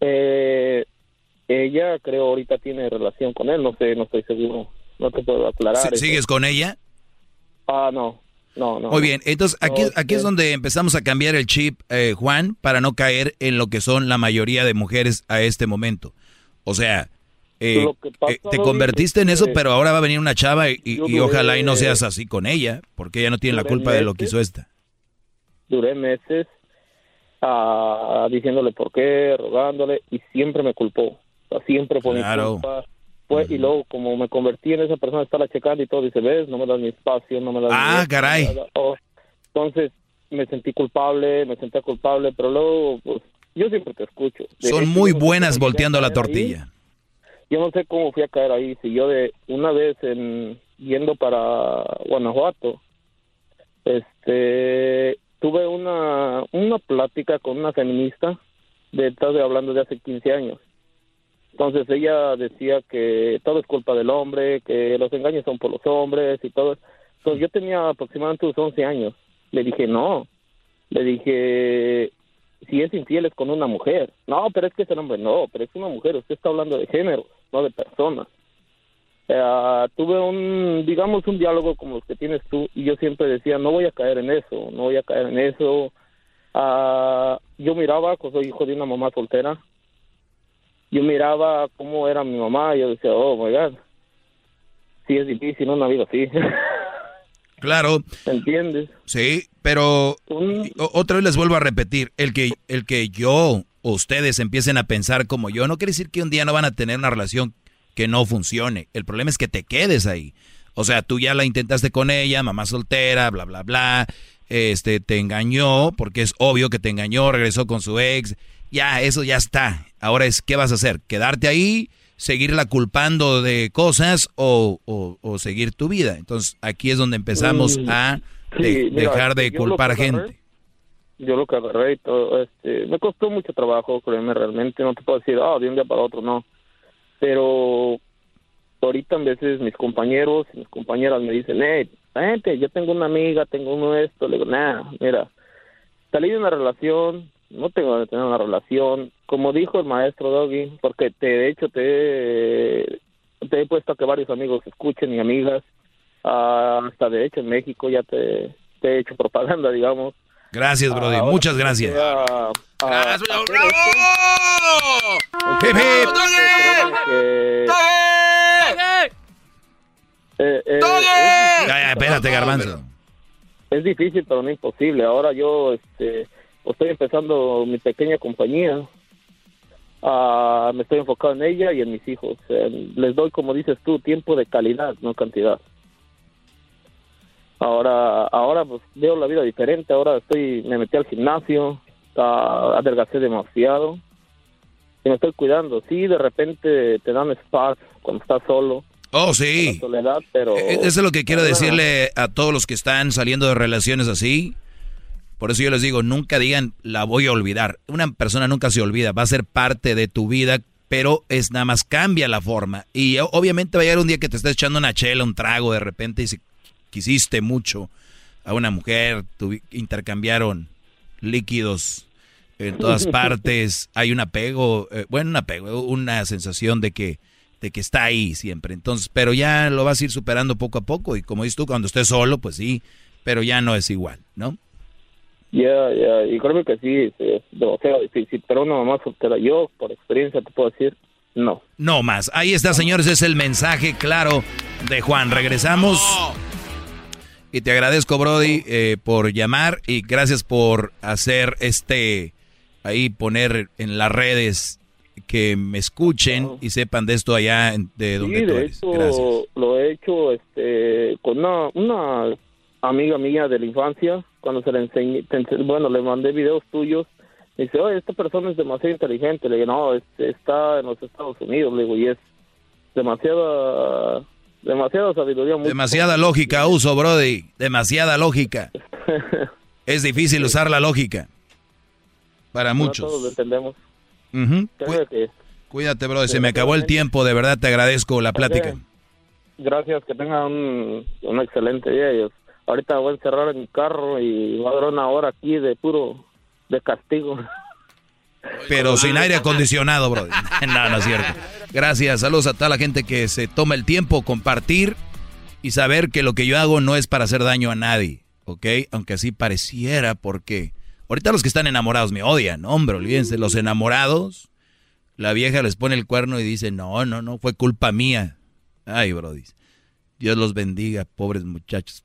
eh, ella creo ahorita tiene relación con él, no sé, no estoy seguro. No te puedo aclarar. Eso. ¿Sigues con ella? Ah, no, no, no. Muy bien, entonces aquí, No, aquí es donde empezamos a cambiar el chip, eh, Juan, para no caer en lo que son la mayoría de mujeres a este momento. O sea, eh, pasa, eh, te convertiste en es eso, pero ahora va a venir una chava y, y- yo y ojalá y no seas así con ella, porque ella no tiene la culpa de lo que hizo esta. duré meses ah, diciéndole por qué, rogándole, y siempre me culpó. O sea, siempre fue Claro. mi culpa. Fue, Y luego, como me convertí en esa persona, estarla checando y todo, dice, ves, no me das mi espacio, no me das Ah, mi caray. oh. Entonces, me sentí culpable, me sentía culpable, pero luego, pues, yo siempre te escucho. De Son hecho, muy buenas volteando la ahí. tortilla. Yo no sé cómo fui a caer ahí. Si yo de una vez en yendo para Guanajuato, este, tuve una una plática con una feminista de estás hablando de hace 15 años. Entonces ella decía que todo es culpa del hombre, que los engaños son por los hombres y todo. Entonces yo tenía aproximadamente unos 11 años. Le dije, no. Le dije, si es infiel es con una mujer. No, pero es que es el hombre. No, pero es una mujer. Usted está hablando de género, no de personas. Eh, tuve un, digamos, un diálogo como los que tienes tú y yo siempre decía, no voy a caer en eso, no voy a caer en eso. Ah, yo miraba, pues soy hijo de una mamá soltera, yo miraba cómo era mi mamá y yo decía, oh, my God, sí es difícil una vida así. Claro. ¿Entiendes? Sí, pero o- otra vez les vuelvo a repetir, el que, el que yo o ustedes empiecen a pensar como yo, no quiere decir que un día no van a tener una relación que no funcione. El problema es que te quedes ahí. O sea, tú ya la intentaste con ella, mamá soltera, bla, bla, bla. Este, te engañó, porque es obvio que te engañó, regresó con su ex. Ya, eso ya está. Ahora es, ¿qué vas a hacer? ¿Quedarte ahí? ¿Seguirla culpando de cosas o, o, o seguir tu vida? Entonces, aquí es donde empezamos Mm, a sí, de- mira, dejar de culpar agarré- gente. yo lo que agarré y todo, este, me costó mucho trabajo, créeme, realmente, no te puedo decir, ah, de un día para otro, no. Pero ahorita en veces mis compañeros y mis compañeras me dicen, hey, vente, yo tengo una amiga, tengo uno esto, le digo, nah, mira, salí de una relación, no tengo que tener una relación, como dijo el maestro Doggy, porque te, de hecho te, he- te he puesto a que varios amigos escuchen y amigas, ah, hasta de hecho en México ya te, te he hecho propaganda, digamos. Gracias, Brody. Ahora Muchas gracias. hacer esto, Hip, hip. que- Eh, eh, ya, espérate, Garbanzo. es difícil, pero no imposible. Ahora yo este, estoy empezando mi pequeña compañía. Ah, me estoy enfocado en ella y en mis hijos. Eh, les doy, como dices tú, tiempo de calidad, no cantidad. Ahora, ahora pues veo la vida diferente. Ahora estoy, me metí al gimnasio, ah, adelgacé demasiado y me estoy cuidando. Sí, de repente te dan spots cuando estás solo. Oh, sí. soledad, pero Eh, Eso es lo que quiero decirle a todos los que están saliendo de relaciones así. Por eso yo les digo, nunca digan, la voy a olvidar. Una persona nunca se olvida, va a ser parte de tu vida, pero es nada más cambia la forma. Y obviamente va a llegar un día que te estés echando una chela, un trago de repente y si quisiste mucho a una mujer, tuvi- intercambiaron líquidos en todas partes, hay un apego, eh, bueno, un apego, una sensación de que de que está ahí siempre. Entonces, pero ya lo vas a ir superando poco a poco y como dices tú, cuando estés solo, pues sí, pero ya no es igual, ¿no? Ya, ya, y creo que sí, sí, es demasiado difícil, pero una mamá soltera, yo por experiencia te puedo decir, no. No más. Ahí está, señores, es el mensaje claro de Juan. Regresamos. Y te agradezco, Brody, eh, por llamar y gracias por hacer este, ahí poner en las redes que me escuchen y sepan de esto allá de donde Sí, tú de eres. hecho, Gracias. lo he hecho este, con una, una amiga mía de la infancia, cuando se le enseñé, bueno, le mandé videos tuyos, me dice, oye, esta persona es demasiado inteligente, le digo, no, está en los Estados Unidos, le digo, y es demasiada, demasiada sabiduría. muy Demasiada lógica uso, Brody. Demasiada lógica. Es difícil usar la lógica. Para No muchos. todos lo entendemos. Que- Cuídate, Brody. Se me acabó el tiempo. De verdad te agradezco la plática. Gracias, que tengan un, un excelente día. Ahorita voy a encerrar en mi carro y va a durar una hora aquí de puro, de castigo. Pero sin aire acondicionado, Brody. No, no es cierto. Gracias. Saludos a toda la gente que se toma el tiempo compartir y saber que lo que yo hago no es para hacer daño a nadie. ¿Ok? Aunque así pareciera, porque ahorita los que están enamorados me odian. Hombre, olvídense. Los enamorados, la vieja les pone el cuerno y dice, no, no, no, fue culpa mía. Ay, Brody. Dios los bendiga, pobres muchachos.